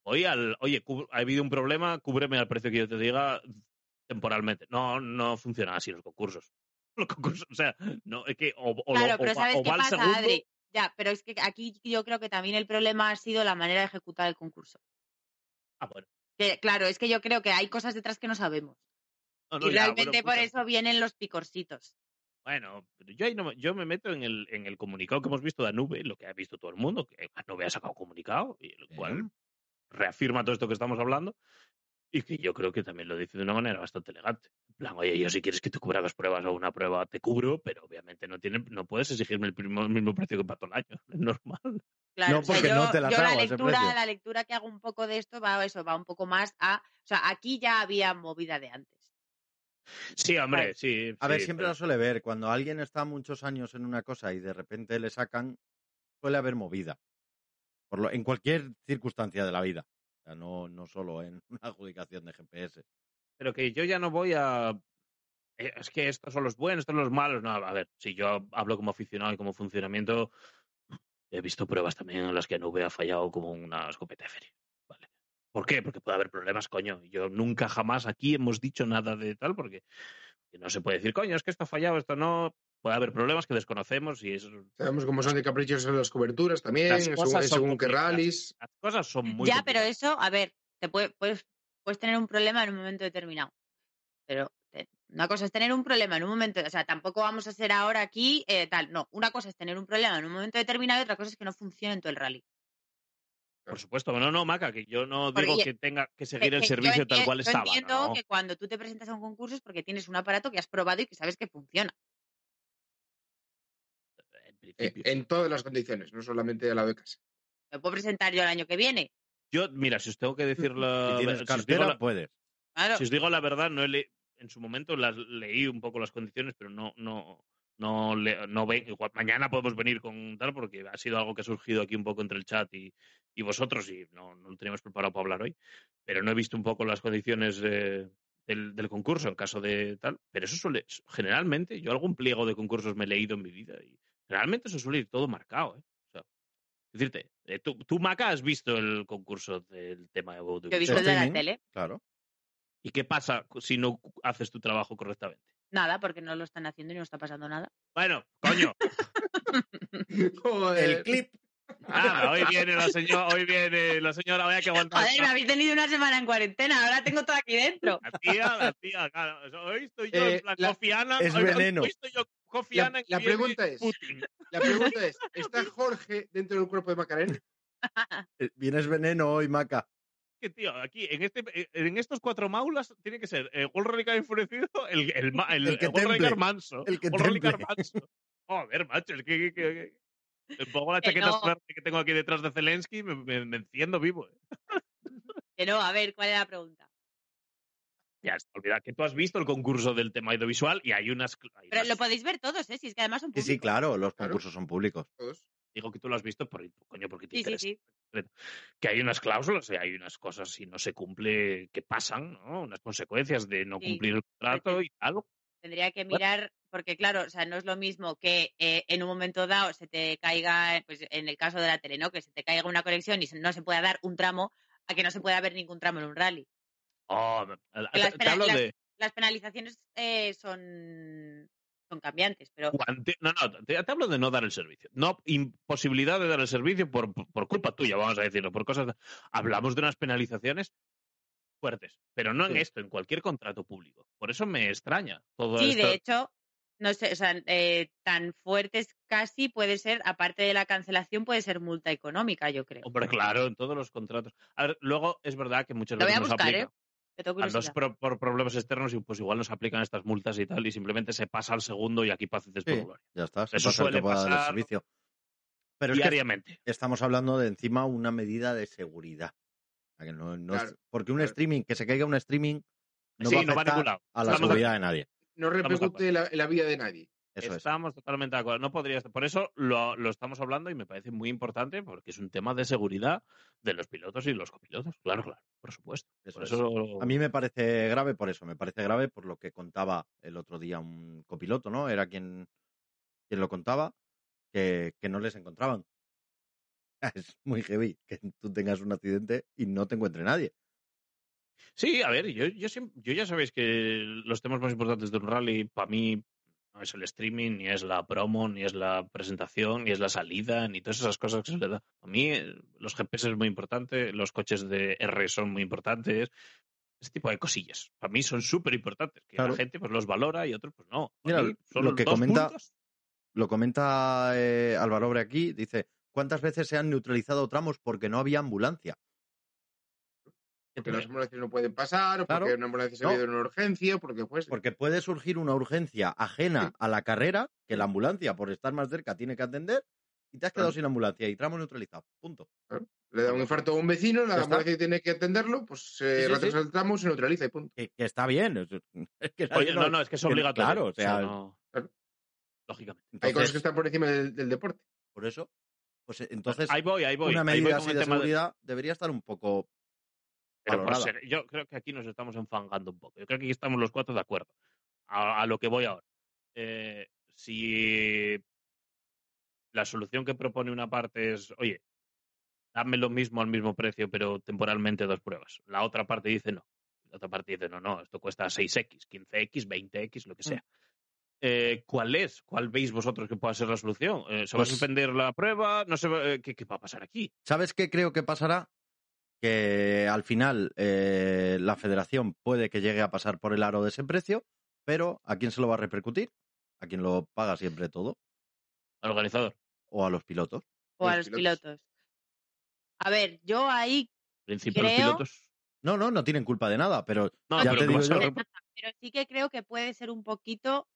Voy al, oye, cub- ha habido un problema, cúbreme al precio que yo te diga temporalmente. No, no funcionan así los concursos. Los concursos, o sea, no, es que o, o lo- Claro, o pero va- ¿sabes o qué va al segundo, Adri? Ya, pero es que aquí yo creo que también el problema ha sido la manera de ejecutar el concurso. Ah, bueno. Que, claro, es que yo creo que hay cosas detrás que no sabemos. No, no, y ya, realmente bueno, por eso vienen los picorcitos. Bueno, pero yo ahí no me, yo me meto en el, en el comunicado que hemos visto de Anube, lo que ha visto todo el mundo, que Anube ha sacado comunicado, y el cual reafirma todo esto que estamos hablando, y que yo creo que también lo dice de una manera bastante elegante. En plan, oye, yo si quieres que te cubra las pruebas o una prueba, te cubro, pero obviamente no tiene, no puedes exigirme el, primo- el mismo precio que para todo el año. Es normal. Claro, No, o sea, porque yo, no te las yo la lectura, precio. la lectura que hago un poco de esto va eso, va un poco más a, o sea, aquí ya había movida de antes. Sí, hombre, Vale. sí. A ver, siempre pero- lo suele ver. Cuando alguien está muchos años en una cosa y de repente le sacan, suele haber movida. Por lo, en cualquier circunstancia de la vida. No, no solo en una adjudicación de GPS. pero que yo ya no voy a. eh, Es que estos son los buenos, estos son los malos. No, a ver, si yo hablo como aficionado y como funcionamiento, he visto pruebas también en las que Nube ha fallado como una escopeta de feria. ¿vale? ¿Por qué? Porque puede haber problemas, coño. Yo nunca jamás aquí hemos dicho nada de tal, porque que no se puede decir, coño, es que esto ha fallado, esto no. Puede haber problemas que desconocemos y es... Sabemos cómo son de caprichos en las coberturas también, Las según, cosas según rallies. Las cosas son muy ya, pero eso, a ver, te puede- puedes, puedes tener un problema en un momento determinado. Pero te- una cosa es tener un problema en un momento, o sea, tampoco vamos a ser ahora aquí eh, tal. No, una cosa es tener un problema en un momento determinado y otra cosa es que no funcione en todo el rally. Por supuesto, no, no, Maca, que yo no digo que tenga que seguir el Que- yo servicio tal cual yo estaba. entiendo no. que cuando tú te presentas a un concurso es porque tienes un aparato que has probado y que sabes que funciona. En eh, principio. en todas las condiciones, no solamente a la de casa. Me puedo presentar yo el año que viene. Yo, mira, si os tengo que decir la, Si tienes si la- puedes. Claro. Si os digo la verdad, no he le- en su momento las leí un poco las condiciones, pero no, no, no, le- no ve, igual mañana podemos venir con tal, porque ha sido algo que ha surgido aquí un poco entre el chat y, y vosotros, y no, no lo teníamos preparado para hablar hoy, pero no he visto un poco las condiciones eh, del, del concurso en caso de tal, pero eso suele, generalmente, yo algún pliego de concursos me he leído en mi vida y generalmente eso suele ir todo marcado, ¿eh? O sea, decirte, eh, tú, tú, Maca, has visto el concurso del tema de Yo he visto el de la tele. Claro. ¿Y qué pasa si no haces tu trabajo correctamente? Nada, porque no lo están haciendo y no está pasando nada. Bueno, coño. Joder. El clip. Ah, hoy viene la señora, hoy viene la señora, vaya que aguantar. Joder, me habéis tenido una semana en cuarentena, ahora tengo todo aquí dentro. La tía, la tía, claro. Hoy estoy yo Eh, en plan la- Kofi Annan, es hoy- hoy veneno. estoy yo Kofi La- Annan pregunta es- Putin. La pregunta es, ¿está Jorge dentro del cuerpo de Macarena? Eh, Vienes veneno hoy, Maca. Que tío, aquí en este en estos cuatro maulas tiene que ser el World Rally Car enfurecido, el el, ma- el, El que el manso, El que manso. Joder, macho, es que, que, que- que- me pongo la Que chaqueta no. que tengo aquí detrás de Zelensky y me, me- me enciendo vivo. eh. Que no, a ver, ¿cuál es la pregunta? Ya, está, olvida que tú has visto el concurso del tema audiovisual y hay unas. hay Pero unas- lo podéis ver todos, ¿eh? Si es que además son Sí, públicos. sí, claro, los concursos son públicos. Todos. Digo que tú lo has visto por coño, porque te Sí, sí, interesa. sí. Que hay unas cláusulas y hay unas cosas, si no se cumple, que pasan, ¿no? Unas consecuencias de no Sí, cumplir el contrato y tal. Tendría que mirar, porque claro, o sea, no es lo mismo que eh, en un momento dado se te caiga, pues en el caso de la tele, ¿no? Que se te caiga una conexión y se- no se pueda dar un tramo, a que no se pueda ver ningún tramo en un rally. Oh, las te pena- hablo las- de. Las penalizaciones eh, son, son cambiantes, pero No, no, te, te hablo de no dar el servicio. No, imposibilidad de dar el servicio por, por culpa tuya, vamos a decirlo, por cosas. Hablamos de unas penalizaciones fuertes, pero no en Sí. esto, en cualquier contrato público. Por eso me extraña todo sí, esto. de hecho, no sé, o sea, eh, tan fuertes casi puede ser, aparte de la cancelación, puede ser multa económica, yo creo. Hombre, claro, en todos los contratos. A ver, luego es verdad que muchas Lo voy veces a nos aplica. ¿eh? Pro- por problemas externos y pues igual nos aplican estas multas y tal y simplemente se pasa al segundo y aquí pacientes Sí, por ya está. Se Eso pasa el suele dar el pasar servicio. Pero es que diariamente. estamos hablando de encima una medida de seguridad. O sea, que no- no es- Claro, porque un claro. streaming, que se caiga un streaming, no sí, va a no va a afectar ningún lado. a la Estamos seguridad de nadie. No repercute la, la vida de nadie. Eso es. Estamos totalmente de acuerdo. No podría estar- Por eso lo, lo estamos hablando y me parece muy importante porque es un tema de seguridad de los pilotos y los copilotos. Claro, claro, por supuesto. Eso por es. eso A mí me parece grave por eso, me parece grave por lo que contaba el otro día un copiloto, ¿no? Era quien, quien lo contaba, que, que no les encontraban. Es muy heavy que tú tengas un accidente y no te encuentre nadie. Sí, a ver, yo, yo, yo ya sabéis que los temas más importantes de un rally para mí no es el streaming, ni es la promo, ni es la presentación, ni es la salida, ni todas esas cosas que se le da. A mí los GPS es muy importante, los coches de R son muy importantes, ese tipo de cosillas. Para mí son súper importantes, que Claro. la gente pues los valora y otros pues no. Mira, lo que comenta- puntos. Lo comenta eh, Álvaro Obre aquí, dice, ¿cuántas veces se han neutralizado tramos porque no había ambulancia? Porque las ambulancias no pueden pasar, o Claro. porque una ambulancia se No. ha ido en una urgencia, o porque pues. Porque puede surgir una urgencia ajena a la carrera que la ambulancia, por estar más cerca, tiene que atender y te has quedado Claro. sin ambulancia y tramo neutralizado. Punto. Le da un infarto a un vecino, la ambulancia tiene que atenderlo, pues se Sí, sí, retrasa sí. el tramo, se neutraliza y punto. Que, que está bien. Es, es que Oye, no, no, es que es obligatorio. Claro, o sea, no- Claro. Lógicamente. Hay cosas que están por encima del, del deporte. por eso, pues eh, entonces ahí voy, ahí voy. una ahí voy medida con así de- seguridad debería estar un poco Pero por ser- yo creo que aquí nos estamos enfangando un poco. Yo creo que aquí estamos los cuatro de acuerdo. A, a lo que voy ahora. Eh, si la solución que propone una parte es, oye, dame lo mismo al mismo precio, pero temporalmente dos pruebas. La otra parte dice no. La otra parte dice, no, no, esto cuesta 6X, 15X, 20X, lo que sea. eh, ¿cuál es? ¿Cuál veis vosotros que pueda ser la solución? Eh, ¿Se va a Pues- suspender la prueba? No sé, eh, ¿qué, qué va a pasar aquí? ¿Sabes qué creo que pasará? Que al final eh, la federación puede que llegue a pasar por el aro de ese precio, pero ¿a quién se lo va a repercutir? ¿A quién lo paga siempre todo? Al organizador. ¿O a los pilotos? O a Los pilotos. pilotos. A ver, yo ahí, Creo- pilotos. No, no, no tienen culpa de nada, pero No, ya pero te digo yo, pero sí que creo que puede ser un poquito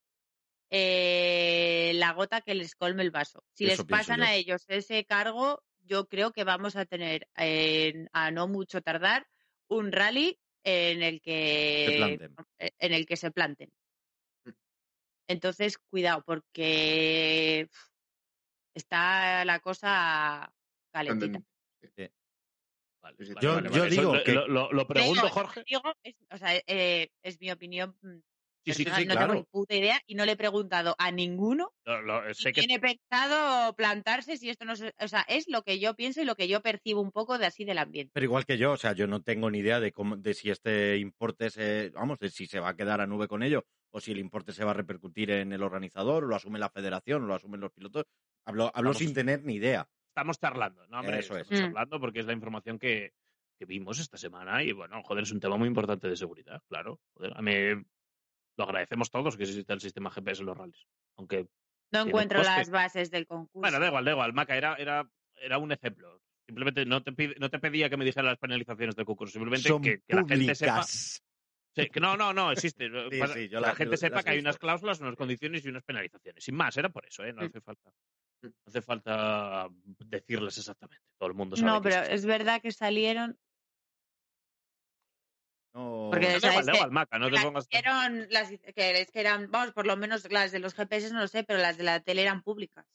eh, la gota que les colme el vaso. Si Eso les pasan yo. a ellos ese cargo, yo creo que vamos a tener, en- a no mucho tardar, un rally en el que planten. en el que se planten. Mm. Entonces, cuidado, porque está la cosa calentita. Vale, vale, Yo- vale, yo vale. Eso digo lo- que- Lo, lo- lo pregunto, Jorge. digo, es, o sea, eh, es mi opinión Sí, sí, sí, no claro. tengo ni puta idea y no le he preguntado a ninguno si sé que tiene pensado plantarse si esto no se... O sea, es lo que yo pienso y lo que yo percibo un poco de así del ambiente. pero igual que yo, o sea, yo no tengo ni idea de cómo, de si este importe se, vamos, de si se va a quedar a nube con ello o si el importe se va a repercutir en el organizador, o lo asume la federación, o lo asumen los pilotos. Hablo, hablo sin tener ni idea. estamos charlando, ¿no? Hombre, Eso es. estamos Mm. charlando porque es la información que, que vimos esta semana y, bueno, joder, es un tema muy importante de seguridad, claro. Joder, a mí lo agradecemos todos que exista el sistema GPS en los rallies. Aunque, No encuentro coste. las bases del concurso. bueno, da igual, da igual, Maca, era, era, era un ejemplo. Simplemente no te, pide- no te pedía que me dijeras las penalizaciones del concurso, simplemente Son que, que la gente sepa. Sí, que no, no, no, existe. Sí, Pasa- sí, yo que la gente yo sepa que hay unas cláusulas, unas condiciones y unas penalizaciones. Sin más, era por eso, ¿eh? No Mm. hace falta. No hace falta decirles exactamente. Todo el mundo sabe. No, pero existe. es verdad que salieron... No, Porque, Da o sea, igual, es da que igual, Maca, no te las pongas. hicieron- las, que es que eran, vamos, por lo menos las de los GPS no lo sé, pero las de la tele eran públicas.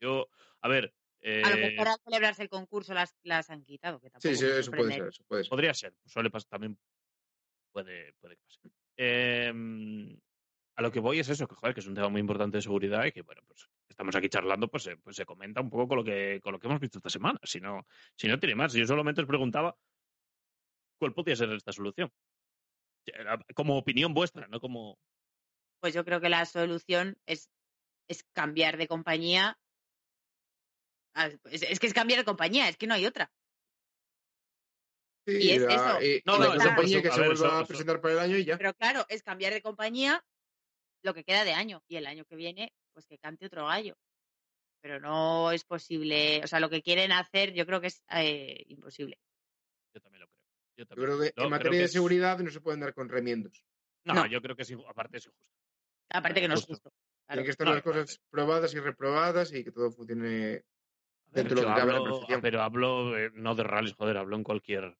Yo, a ver. A lo eh, mejor al celebrarse el concurso las, las han quitado, que tampoco Sí, sí, eso puede ser, eso puede ser. Podría ser, suele pasar también. Puede, puede que pase. Eh, a lo que voy es eso, que joder, que es un tema muy importante de seguridad y que, bueno, pues estamos aquí charlando, pues, se- pues se comenta un poco con lo que, con lo que hemos visto esta semana. Si no, si no tiene más. Yo solamente os preguntaba cuál podría ser esta solución. Como opinión vuestra, no como. Pues yo creo que la solución es, es cambiar de compañía. Ah, Es, es que es cambiar de compañía, es que no hay otra. Sí, Y es la, eso. eh, No, la no, eso compañía que se ver, vuelva eso- a eso- presentar para el año y ya. Pero claro, es cambiar de compañía lo que queda de año. Y el año que viene, pues que cante otro gallo. Pero no es posible. O sea, lo que quieren hacer, yo creo que es eh, imposible. Yo también lo creo. Yo, creo que No, en materia de es- seguridad no se pueden dar con remiendos. No, No. yo creo que es, aparte es injusto. Aparte que no es Justo. Claro. Tienen que estar No, las cosas probadas y reprobadas y que todo funcione. Dentro de lo que cabe la hablo- perfección. pero hablo eh, no de rallies, joder, hablo en cualquier,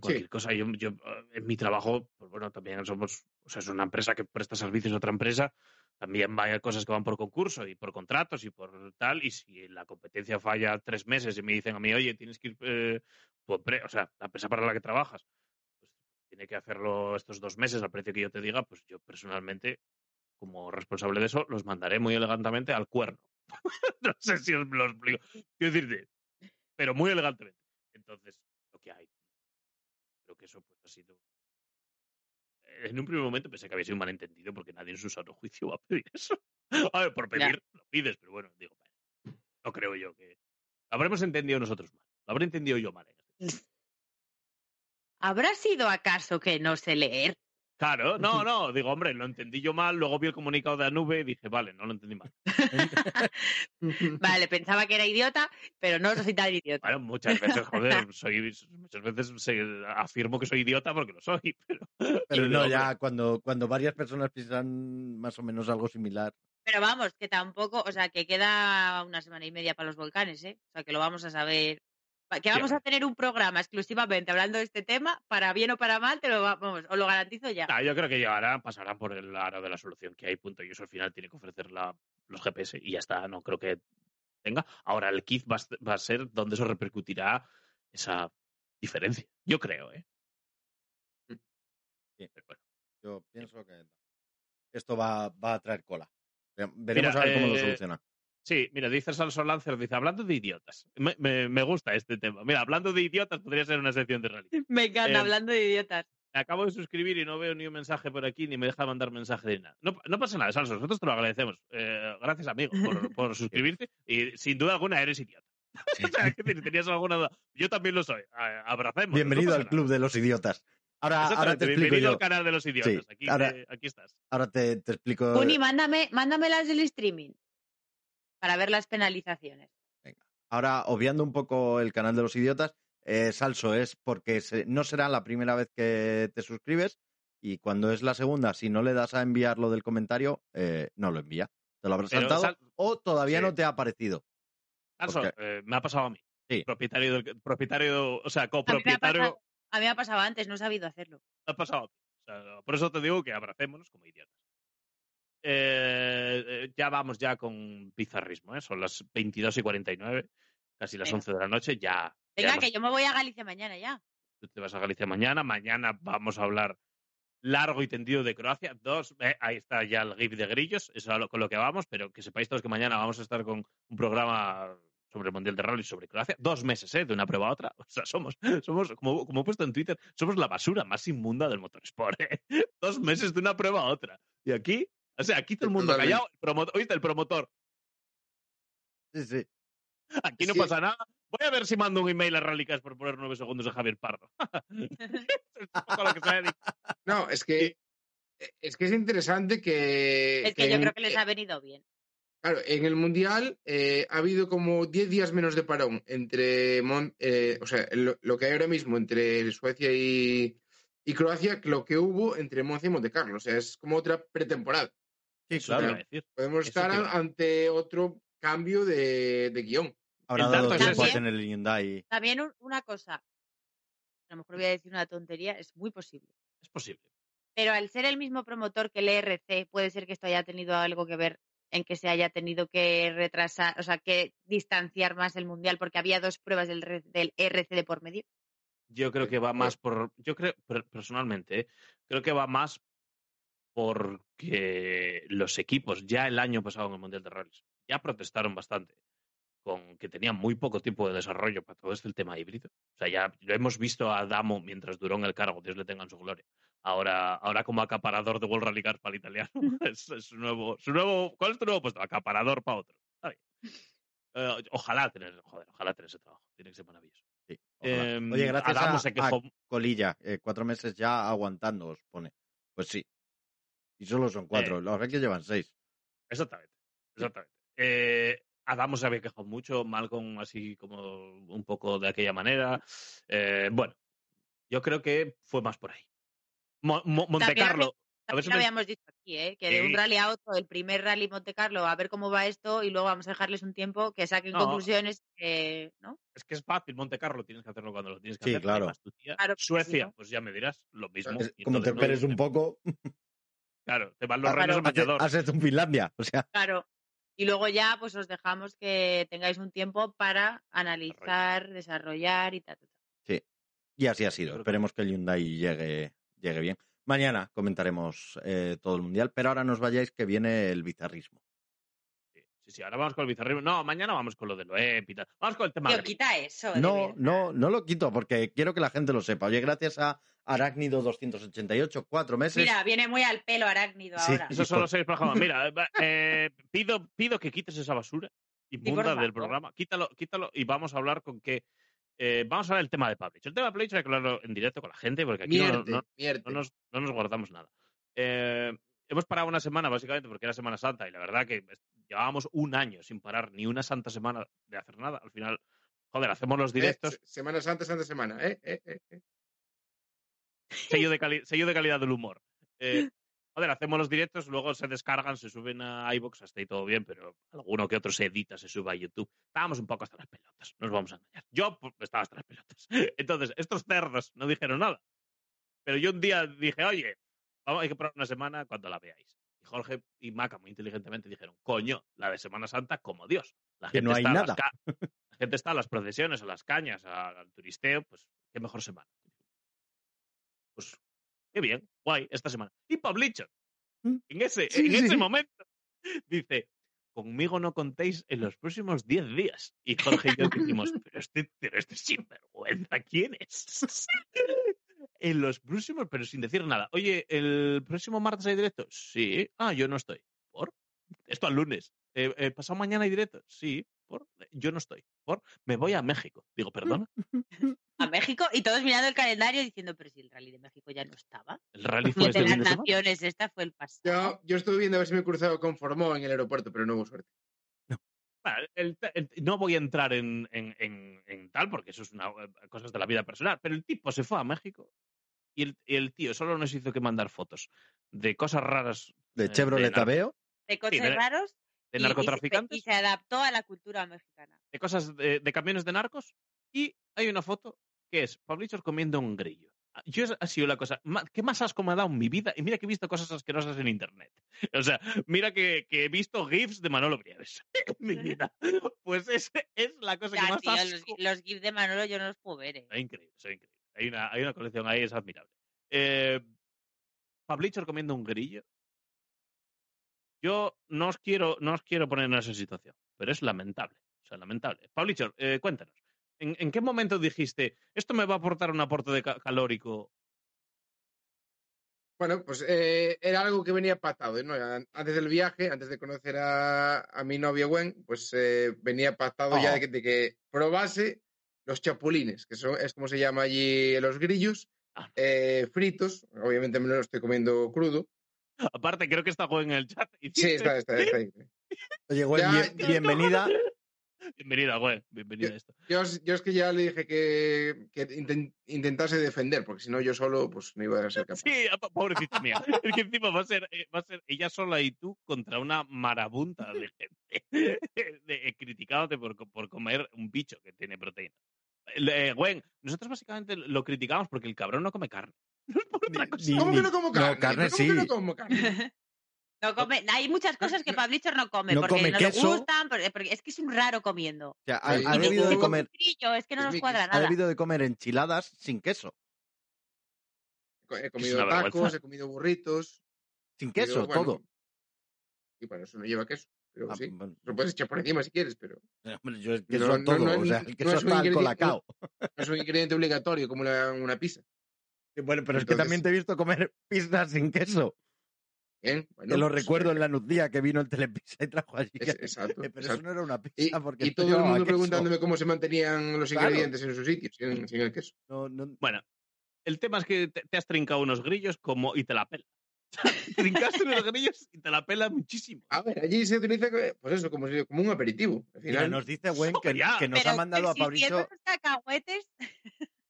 cualquier Sí. cosa. Yo, yo, eh, en mi trabajo, pues bueno, también somos, o sea, es una empresa que presta servicios a otra empresa, también hay cosas que van por concurso y por contratos y por tal, y si la competencia falla tres meses y me dicen a mí, oye, tienes que ir, eh, empre- o sea, la empresa para la que trabajas, pues tiene que hacerlo estos dos meses al precio que yo te diga, pues yo personalmente, como responsable de eso, los mandaré muy elegantemente al cuerno. no sé si os lo explico. Quiero decirte, pero muy elegantemente. Entonces, lo que hay. Creo que eso pues ha sido. En un primer momento pensé que había sido un malentendido porque nadie en su sano juicio va a pedir eso. A ver, por Ya. pedir, lo pides, pero bueno, digo, no creo yo que. Lo habremos entendido nosotros mal. Lo habré entendido yo mal. este. ¿Habrá sido acaso que no sé leer? Claro, no, no, digo, hombre, lo entendí yo mal, luego vi el comunicado de Anube y dije, vale, no lo entendí mal. Vale, pensaba que era idiota, pero no soy tan idiota. Bueno, muchas veces, joder, soy, muchas veces se- afirmo que soy idiota porque lo soy, pero. Pero no, ya cuando, cuando varias personas piensan más o menos algo similar. Pero vamos, que tampoco, o sea, que queda una semana y media para los volcanes, ¿eh? O sea, que lo vamos a saber. Que Sí, vamos a tener un programa exclusivamente hablando de este tema, para bien o para mal, te lo va- vamos, os lo garantizo ya. Ah, yo creo que llegarán, pasarán por el aro de la solución que hay, punto. Y eso al final tiene que ofrecer la- los GPS y ya está. No creo que tenga. Ahora el kit va, va a ser donde eso repercutirá esa diferencia. Yo creo, ¿eh? Sí. Pero bueno. Yo pienso que esto va, va a traer cola. Ve- Veremos Mira, a ver cómo lo eh, soluciona. Sí, mira, dice Salso Lancer, dice, hablando de idiotas. Me, me- me gusta este tema. Mira, hablando de idiotas podría ser una sección de rally. Me encanta, Eh, hablando de idiotas. me acabo de suscribir y no veo ni un mensaje por aquí, ni me deja mandar mensaje ni nada. No, no pasa nada, Salso, nosotros te lo agradecemos. Eh, gracias, amigo, por, por suscribirte. Y sin duda alguna eres idiota. o sea, que tenías alguna duda. Yo también lo soy. Abracemos. Bienvenido no al club de los idiotas. Ahora, ahora te explico Bienvenido yo. al canal de los idiotas. Sí, Aquí, ahora- eh, aquí estás. Ahora te, te explico. Uni, mándame, mándame las del streaming para ver las penalizaciones. Ahora, obviando un poco el canal de los idiotas, eh, Salso es porque se- no será la primera vez que te suscribes y cuando es la segunda, si no le das a enviar lo del comentario, eh, no lo envía. Te lo habrás Pero, saltado Sal- o todavía Sí. no te ha aparecido. Salso, ¿Por eh, me ha pasado a mí. Sí. Propietario, del, propietario, o sea, A mí, me ha copropietario, pasado, a mí me ha pasado antes, no he sabido hacerlo. me ha pasado a. O sea, por eso te digo que abracémonos como idiotas. Eh, eh, ya vamos ya con bizarrismo, ¿eh? Son las 22 y 49, casi las Venga. 11 de la noche. Ya, ya Venga, hemos- que yo me voy a Galicia mañana ya. tú te vas a Galicia mañana. Mañana vamos a hablar largo y tendido de Croacia. Dos, eh, ahí está ya el GIF de grillos, eso es lo- con lo que vamos, pero que sepáis todos que mañana vamos a estar con un programa sobre el Mundial de Rally sobre Croacia. Dos meses, ¿eh? De una prueba a otra. O sea, somos, somos como, como he puesto en Twitter, somos la basura más inmunda del motorsport, ¿eh? Dos meses de una prueba a otra. Y aquí, o sea, aquí todo el mundo Totalmente. callado. El promotor, ¿Oíste? El promotor. Sí, sí. Aquí no Sí. pasa nada. Voy a ver si mando un email a Rallycast por poner nueve segundos a Javier Pardo. es un poco lo que se ha dedicado. No, es que es que es interesante que. Es que yo en- creo que les ha venido bien. Claro, en el Mundial eh, ha habido como 10 días menos de parón entre, Mon- eh, o sea, lo, lo que hay ahora mismo entre Suecia y, y Croacia, que lo que hubo entre Monza y Montecarlo. O sea, es como otra pretemporada. Sí, claro. Podemos Eso estar ante otro cambio de, de guion. Habrá dado tiempo a tener el Hyundai. También un- una cosa, a lo mejor voy a decir una tontería, es muy posible. Es posible. Pero al ser el mismo promotor que el ERC, puede ser que esto haya tenido algo que ver en que se haya tenido que retrasar, o sea, que distanciar más el mundial, porque había dos pruebas del, del ERC de por medio. Yo creo que va más por. Yo creo, per- personalmente, ¿eh? creo que va más porque los equipos ya el año pasado en el Mundial de Rallys ya protestaron bastante con que tenían muy poco tiempo de desarrollo para todo este el tema híbrido. O sea, ya lo hemos visto a Damo mientras duró en el cargo, Dios le tenga en su gloria. Ahora, ahora como acaparador de World Rally Cars para el italiano. es, es su nuevo, su nuevo. ¿Cuál es tu nuevo puesto? Acaparador para otro. Está bien. Eh, ojalá tener, joder, ojalá tener ese trabajo. Tiene que ser maravilloso. Sí, ojalá. Em, Oye, gracias Adamo a, se a. Colilla, eh, cuatro meses ya aguantando, os pone. Pues sí. Y solo son cuatro, Eh. los que llevan seis. Exactamente. Exactamente. Eh, Adamo se había quejado mucho, Malcolm así como un poco de aquella manera. Eh, bueno, yo creo que fue más por ahí. Mo- Mo- Monte También Carlo. A ver si lo habíamos dicho aquí, ¿eh? que de un rally a otro, el primer rally Monte Carlo, a ver cómo va esto y luego vamos a dejarles un tiempo que saquen No. conclusiones, que, ¿no? Es que es fácil, Monte Carlo tienes que hacerlo cuando lo tienes que Sí, hacer. claro. Claro que sí, Suecia, ¿no? pues ya me dirás lo mismo. Es- como te esperes no, un poco, Claro, te van los Claro. renos en has, bañador. has hecho un Finlandia. O sea, Claro. Y luego ya, pues os dejamos que tengáis un tiempo para analizar, desarrollar y tal. tal, tal. y así ha sido. Esperemos que el Hyundai llegue, llegue bien. Mañana comentaremos eh, todo el mundial, pero ahora nos vayáis que viene el bizarrismo. Sí, sí, sí, ahora vamos con el bizarrismo. No, mañana vamos con lo de lo y tal. Vamos con el tema. Gris. quita eso. No, no, no lo quito porque quiero que la gente lo sepa. Oye, gracias a Arácnido 288, cuatro meses. Mira, viene muy al pelo arácnido Sí. ahora. Esos son los seis programas. Mira, eh, eh, pido, pido que quites esa basura inmunda favor. del programa. Quítalo, quítalo y vamos a hablar con que. eh, vamos a hablar del tema de Pavlich. El tema de Pavlich hay que hablarlo en directo con la gente porque aquí no, Mierte, no- no nos, no nos guardamos nada. Eh, hemos parado una semana básicamente porque era Semana Santa y la verdad que llevábamos un año sin parar ni una santa semana de hacer nada. Al final, joder, hacemos los Eh, directos. se- Semana Santa, Santa Semana. ¿eh? Sello de, cali- sello de calidad del humor. Eh, joder, hacemos los directos, luego se descargan, se suben a iBox, hasta ahí todo bien, pero alguno que otro se edita, se sube a YouTube. Estábamos un poco hasta las pelotas, no nos vamos a engañar. Yo pues, estaba hasta las pelotas. Entonces, estos cerdos no dijeron nada. Pero yo un día dije, oye, vamos, hay que probar una semana cuando la veáis. Y Jorge y Maca muy inteligentemente dijeron, coño, la de Semana Santa como Dios. La Que gente, no hay está a las nada. la gente está a las procesiones, a las cañas, al turisteo, pues qué mejor semana. Pues qué bien, guay, esta semana. Y Pablicho, ¿Mm? en ese, Sí, en ese momento, dice, conmigo no contéis en los próximos 10 días. Y Jorge y yo dijimos, pero este, pero este sinvergüenza, ¿quién es? en los próximos, pero sin decir nada. Oye, ¿el próximo martes hay directo? Sí. Ah, yo no estoy. ¿Por? Esto al lunes. Eh, eh, ¿Pasado mañana hay directo? Sí. ¿Por? Yo no estoy. ¿Por? Me voy a México. Digo, perdona. A México y todos mirando el calendario diciendo, pero si el rally de México ya no estaba. El rally fue el este de las de semana. naciones, esta fue el pasado. Yo, yo estuve viendo a ver si me he cruzado con Formó en el aeropuerto, pero no hubo suerte. Bueno, el- el- no voy a entrar en, en- en- en tal porque eso es una eh, cosas de la vida personal, pero el tipo se fue a México y el, y el tío solo nos hizo que mandar fotos de cosas raras De eh, Chevrolet narco- Aveo. De coches de- raros. de y- y se- narcotraficantes, Y, se adaptó a la cultura mexicana. de cosas de, de camiones de narcos y hay una foto que es Pablichos comiendo un grillo. Yo esa ha sido la cosa que más asco me ha dado en mi vida y mira que he visto cosas asquerosas en internet. O sea, mira que, que he visto GIFs de Manolo Brieves en mi vida. Pues es, es la cosa que más tío, asco los, los GIFs de Manolo yo no los puedo ver. eh. Es increíble, es increíble. Hay una, hay una colección ahí, es admirable. Eh, Pablichor comiendo un grillo. Yo no os quiero, no os quiero poner en esa situación, pero es lamentable. O sea, lamentable. Pablichor, eh, cuéntanos. ¿En, en qué momento dijiste esto me va a aportar un aporte de ca- calórico? Bueno, pues eh, era algo que venía pactado, ¿no? Antes del viaje, antes de conocer a, a mi novia Gwen, pues eh, venía pactado ya Oh. de que, de que probase los chapulines, que son, es como se llama allí los grillos, Ah. eh, fritos. Obviamente me lo estoy comiendo crudo. Aparte, creo que está Gwen en el chat. y Sí, está, está, está ahí. Oye, güey, Ya, bien- bienvenida. Bienvenida, Gwen. Bienvenida a esto. Yo, yo es que ya le dije que, que inten- intentase defender, porque si no yo solo pues no iba a ser capaz. Sí, pobrecita mía. Es que encima va a ser, eh, va a ser ella sola y tú contra una marabunta de gente de- eh, criticándote por, por comer un bicho que tiene proteína. Eh, Gwen, nosotros básicamente lo criticamos porque el cabrón no come carne. No es por otra cosa. Ni- ¿Cómo ni- que no como carne? No, carne ¿Cómo sí. que no como carne? No come, hay muchas cosas que Pablichor no come, No porque come no queso. le gustan, porque, porque es que es un raro comiendo. O sea, ha, y debido de comer, Grillo, es que no Es nos Mickey. cuadra ha nada. debido de comer enchiladas sin queso. He comido vergüenza. tacos, he comido burritos. Sin pero, queso, bueno, todo. Y bueno, eso no lleva queso, pero Ah, sí. bueno, Lo puedes echar por encima si quieres, pero hombre, yo el queso no, todo. no, o sea, el queso es un está ingrediente- colacao. no es un ingrediente obligatorio como una, una pizza. Bueno, pero es que también te he visto comer pizzas sin queso. Bien, bueno, Te lo pues, recuerdo eh, en la Nucía que vino el Telepizza y trajo allí. es- exacto, Eh, pero exacto. eso no era una Y, pizza porque y todo el mundo preguntándome cómo se mantenían los Claro. ingredientes en su sitio, sin, sin el queso. No, no, Bueno, el tema es que te, te has trincado unos grillos como y te la pela. Trincaste unos grillos y te la pela muchísimo. A ver, allí se utiliza, pues eso, como, un aperitivo. Al Mira, final, nos dice Gwen que, Ya. que nos Pero ha mandado a cacahuetes,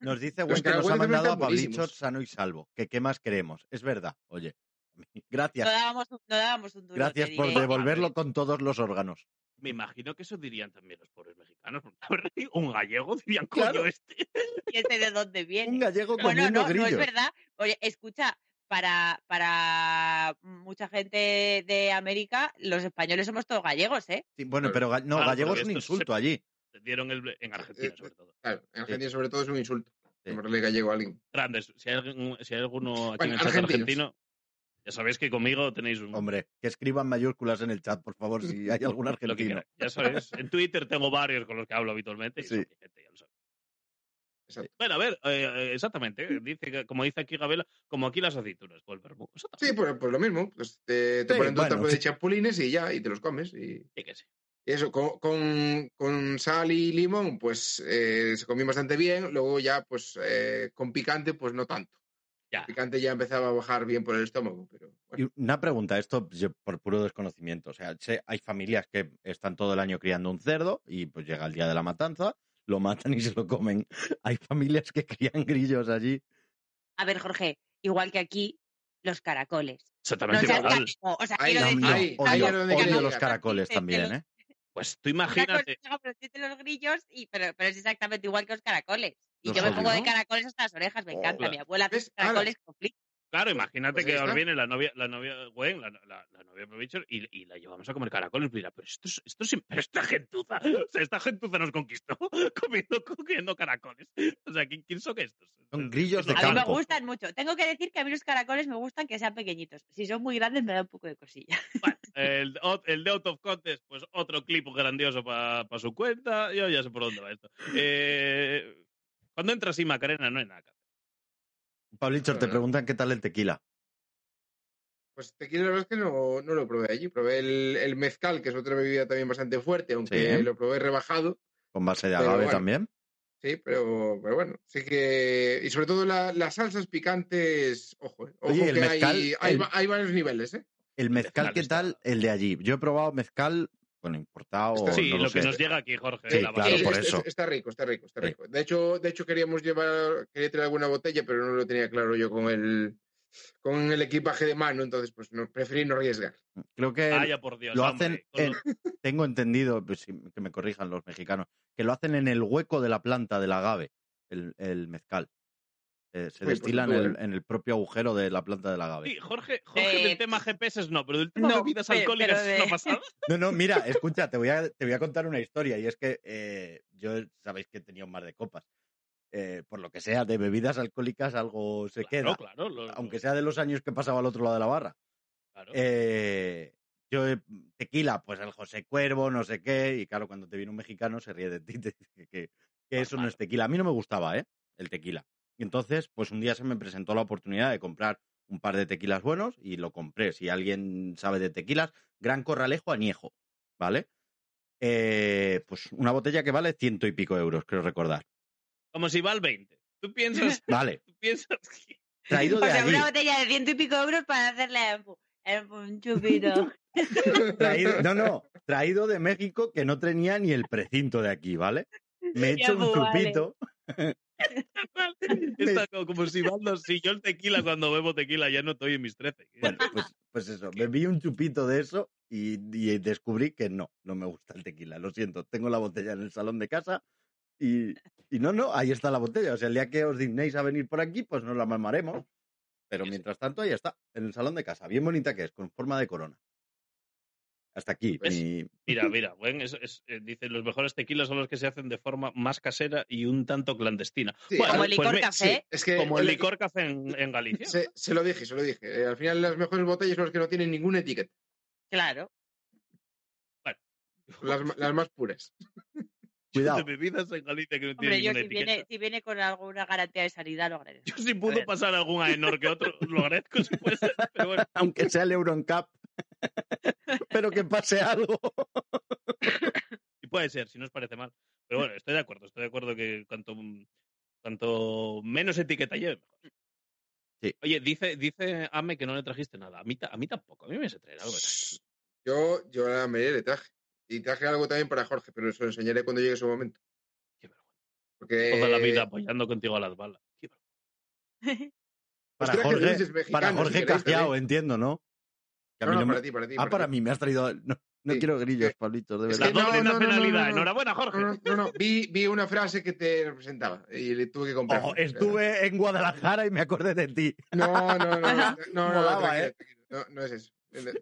nos dice Gwen que nos ha mandado a buenísimos. sano y salvo. Que qué más queremos. Es verdad. Oye, no gracias. dábamos, no dábamos un duro. Gracias por diré. devolverlo con todos los órganos. Me imagino que eso dirían también los pobres mexicanos. Un gallego dirían, Claro. coño, este. ¿Y este de dónde viene? Un gallego Bueno, comiendo no, no grillos. es verdad. Oye, escucha, para, para mucha gente de América, los españoles somos todos gallegos, ¿eh? Sí, bueno, pero no, Claro, gallego pero es un estos se- insulto allí. Te dieron el, en Argentina, sobre todo. claro, en Argentina sobre todo es un insulto. Sí. Gallego a alguien. Grandes. Si hay, si hay alguno aquí Bueno, en el chat argentinos. argentino, ya sabéis que conmigo tenéis un. Hombre, que escriban mayúsculas en el chat, por favor, si hay algún lo que argentino. Ya sabéis. En Twitter tengo varios con los que hablo habitualmente. y Sí. son gente, ya lo. Exacto. Bueno, a ver, eh, eh, exactamente. eh, Dice que, como dice aquí Gabela, como aquí las aceitunas, pues el. Exactamente. Sí, pues, pues lo mismo. Pues te, te Sí, ponen dos bueno, sí. de chapulines y ya, y te los comes. Y, Sí que sí. y eso, con, con, con sal y limón, pues eh, se comió bastante bien. Luego ya, pues eh, con picante, pues no tanto. Ya. El picante ya empezaba a bajar bien por el estómago, pero bueno. Y una pregunta, esto yo, por puro desconocimiento. O sea, sé- hay familias que están todo el año criando un cerdo y pues llega el día de la matanza, lo matan y se lo comen. Hay familias que crían grillos allí. A ver, Jorge, igual que aquí, los caracoles. Exactamente igual. O sea, quiero decir, odio, odio los caracoles también, ¿eh? Pues tú imagínate. los grillos, y, pero, pero es exactamente igual que los caracoles. Y yo me pongo de caracoles hasta las orejas, me Oh, encanta. claro. Mi abuela hace caracoles con flick. Claro, imagínate Pues que ahora viene la novia, la novia Gwen, la, la, la novia de Bichor, y, y la llevamos a comer caracoles. Y dirá, pero esto es, esto es, pero esta gentuza, o sea, esta gentuza nos conquistó comiendo, comiendo caracoles. O sea, ¿quién, quién son estos? Son grillos de A mí me gustan mucho. Tengo que decir que a mí los caracoles me gustan que sean pequeñitos. Si son muy grandes me da un poco de cosilla. Bueno, el, el de Out of Contest, pues otro clip grandioso para su cuenta. Yo ya sé por dónde va esto. Eh, cuando entra así Macarena no hay nada que hacer. Pablichor, te preguntan qué tal el tequila. Pues tequila la verdad es que no, no lo probé allí. Probé el, el mezcal, que es otra bebida también bastante fuerte, aunque Sí. lo probé rebajado. Con base de agave bueno. también. Sí, pero, pero bueno, sí que... Y sobre todo la- las salsas picantes, ojo, eh, ojo Oye, el que mezcal, hay, hay, el- va- hay varios niveles, ¿eh? El mezcal, ¿qué tal? El de allí. Yo he probado mezcal, bueno, importado, Está- Sí, no lo, lo, que sé. nos llega aquí, Jorge. Sí, la claro, por eso. está rico, está rico, está Sí. rico. De hecho, de hecho queríamos llevar, quería traer alguna botella, pero no lo tenía claro yo con el, con el equipaje de mano, entonces pues no, preferí no arriesgar. Creo que Vaya por Dios. lo hombre, hacen, en- tengo entendido, pues, que me corrijan los mexicanos, que lo hacen en el hueco de la planta del agave, el, el mezcal. Eh, se Uy, pues destila en tú, el, ¿eh? en el propio agujero de la planta del agave. Sí, Jorge, Jorge Eh, del tema GPS no, pero del tema no, bebidas alcohólicas pero es una de- pasada. No, no, mira, escucha, te voy a, te voy a contar una historia y es que eh, yo sabéis que tenía un mar de copas. Eh, por lo que sea, de bebidas alcohólicas algo se queda, Claro, claro. lo- aunque sea de los años que pasaba al otro lado de la barra. claro. Eh, yo, eh, tequila, pues el José Cuervo, no sé qué, y claro, cuando te viene un mexicano se ríe de ti, te dice que, que eso no es tequila. A mí no me gustaba, ¿eh? El tequila. Y entonces, pues un día se me presentó la oportunidad de comprar un par de tequilas buenos y lo compré. Si alguien sabe de tequilas, Gran Corralejo Añejo, ¿vale? Eh, pues una botella que vale ciento y pico euros, creo recordar. Como si va al 20. Tú piensas, Vale, tú piensas que... traído O de sea, allí. una botella de ciento y pico euros para hacerle un chupito. Traído, no, no, traído de México que no tenía ni el precinto de aquí, ¿vale? Me he Ya, hecho un pues, vale. Está como, como si Baldo, si yo el tequila cuando bebo tequila ya no estoy en mis 13. Bueno, pues, pues eso, bebí un chupito de eso y, y descubrí que no, no me gusta el tequila. Lo siento, tengo la botella en el salón de casa y, y no, no, ahí está la botella. O sea, el día que os dignéis a venir por aquí, pues nos la mamaremos. Pero mientras tanto, ahí está, en el salón de casa. Bien bonita que es, con forma de corona. Hasta aquí. Mira, mira, buen, es, es- eh, dice, los mejores tequilas son los que se hacen de forma más casera y un tanto clandestina. Sí, Bueno, Como el pues licor me- café. Es que Como el el- licor café en, en Galicia. Se, se lo dije, se lo dije. Eh, al final las mejores botellas son las que no tienen ninguna etiqueta, Claro. las, ma- las más puras. Cuidado. De bebidas en Galicia que no Hombre, tienen yo ninguna si viene, si viene con alguna garantía de sanidad lo agradezco. Yo si ver. pasar algún Aenor que otro, lo agradezco si puede ser, pero bueno. Aunque sea el Euroncap. Pero que pase algo. Y puede ser, si no os parece mal. Pero bueno, estoy de acuerdo, estoy de acuerdo que cuanto, cuanto menos etiqueta lleve, mejor. Sí. Oye, dice, dice Ame que no le trajiste nada. A mí, a mí tampoco, a mí me se traer algo. Yo, yo a le traje. Y traje algo también para Jorge, pero se lo enseñaré cuando llegue su momento. Qué vergüenza. Porque Toda la vida apoyando contigo a las balas. Qué vergüenza. Para traje Jorge, para si Jorge queréis, también. entiendo, ¿no? Que a No, mí no, no me- para ti, para ti. Ah, para mí, me has traído. No, no Sí. quiero grillos, Pablitos, de es La verdad. que no, doble no, no, no, nacionalidad. no, no. Enhorabuena, Jorge. No, no, no, no. Vi, vi una frase que te representaba y le tuve que comprar. Ojo, estuve en Guadalajara y me acordé de ti. No, no, no, no, ¿eh? no, no es eso.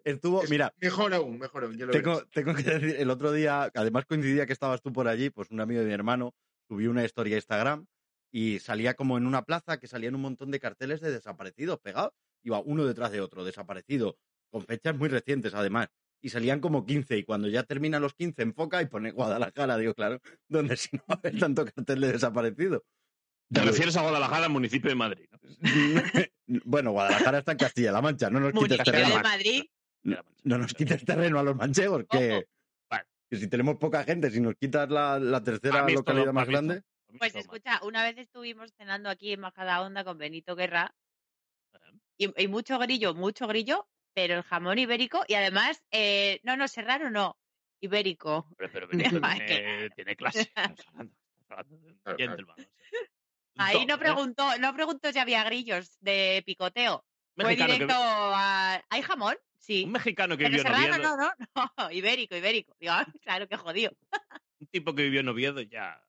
Estuvo, Es mira, Mejor aún, mejor aún. ya lo tengo, tengo que decir, el otro día, además coincidía que estabas tú por allí, pues un amigo de mi hermano subió una historia a Instagram y salía como en una plaza que salían un montón de carteles de desaparecidos pegados. Iba uno detrás de otro, desaparecido, con fechas muy recientes además. Y salían como 15 y cuando ya terminan los 15 enfoca y pone Guadalajara, digo, claro, donde si no va a haber tanto cartel de desaparecido. Te refieres a Guadalajara, municipio de Madrid. ¿no? bueno, Guadalajara está en Castilla-La Mancha, no nos quites terreno. de Madrid. No nos quites terreno a los manchegos, que. Vale. que si tenemos poca gente, si nos quitas la, la tercera localidad todo, más grande. Pues escucha, una vez estuvimos cenando aquí en Majada Onda con Benito Guerra y, y mucho grillo, mucho grillo, pero el jamón ibérico y además, eh, no, no, serrano no, ibérico. Pero, pero tiene, tiene clase. Estamos hablando, estamos hablando de un Claro, gentleman, o sea. Ahí no ¿eh? preguntó, no preguntó si había grillos de picoteo. Fue que- directo a... ¿Hay jamón? Sí. un mexicano que Pero vivió en Oviedo, no, no, no, ibérico, ibérico. Digo, ah, claro que jodido. un tipo que vivió en Oviedo, ya.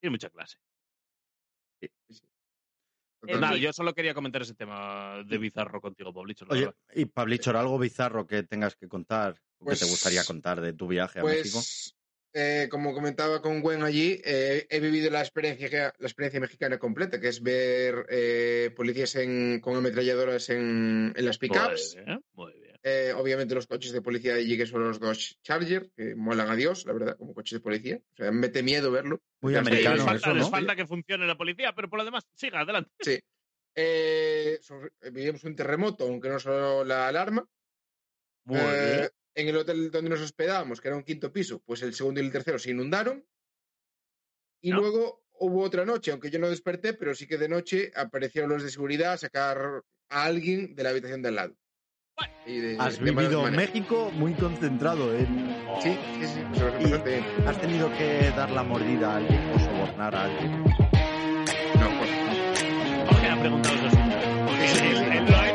Tiene mucha clase. Nada, yo solo quería comentar ese tema de bizarro contigo, Pablicho. Oye, verdad. y Pablichor, algo bizarro que tengas que contar, o Pues- que te gustaría contar de tu viaje a México. Pues, eh, como comentaba con Gwen allí, eh, he vivido la experiencia, la experiencia mexicana completa, que es ver eh, policías en- con ametralladoras en, en las pickups. Muy bien, muy bien. Eh, obviamente los coches de policía de allí que son los Dodge Charger, que molan a Dios, la verdad, como coches de policía. O sea, mete miedo verlo. Muy americano, les falta, eso, les ¿no? falta que funcione la policía, pero por lo demás, siga adelante. Sí. eh, vivimos un terremoto, aunque no sonó la alarma. Muy Eh, bien. En el hotel donde nos hospedábamos, que era un quinto piso, pues el segundo y el tercero se inundaron. Y ¿No? luego hubo otra noche, aunque yo no desperté, pero sí que de noche aparecieron los de seguridad a sacar a alguien de la habitación de al lado. Y de- Has de vivido. México muy concentrado en... Sí, sí, sí, pues Y has tenido que dar la mordida a alguien o sobornar a alguien. No, bueno. ¿Por qué ha preguntado eso? Porque Sí, sí, él, sí. él lo ha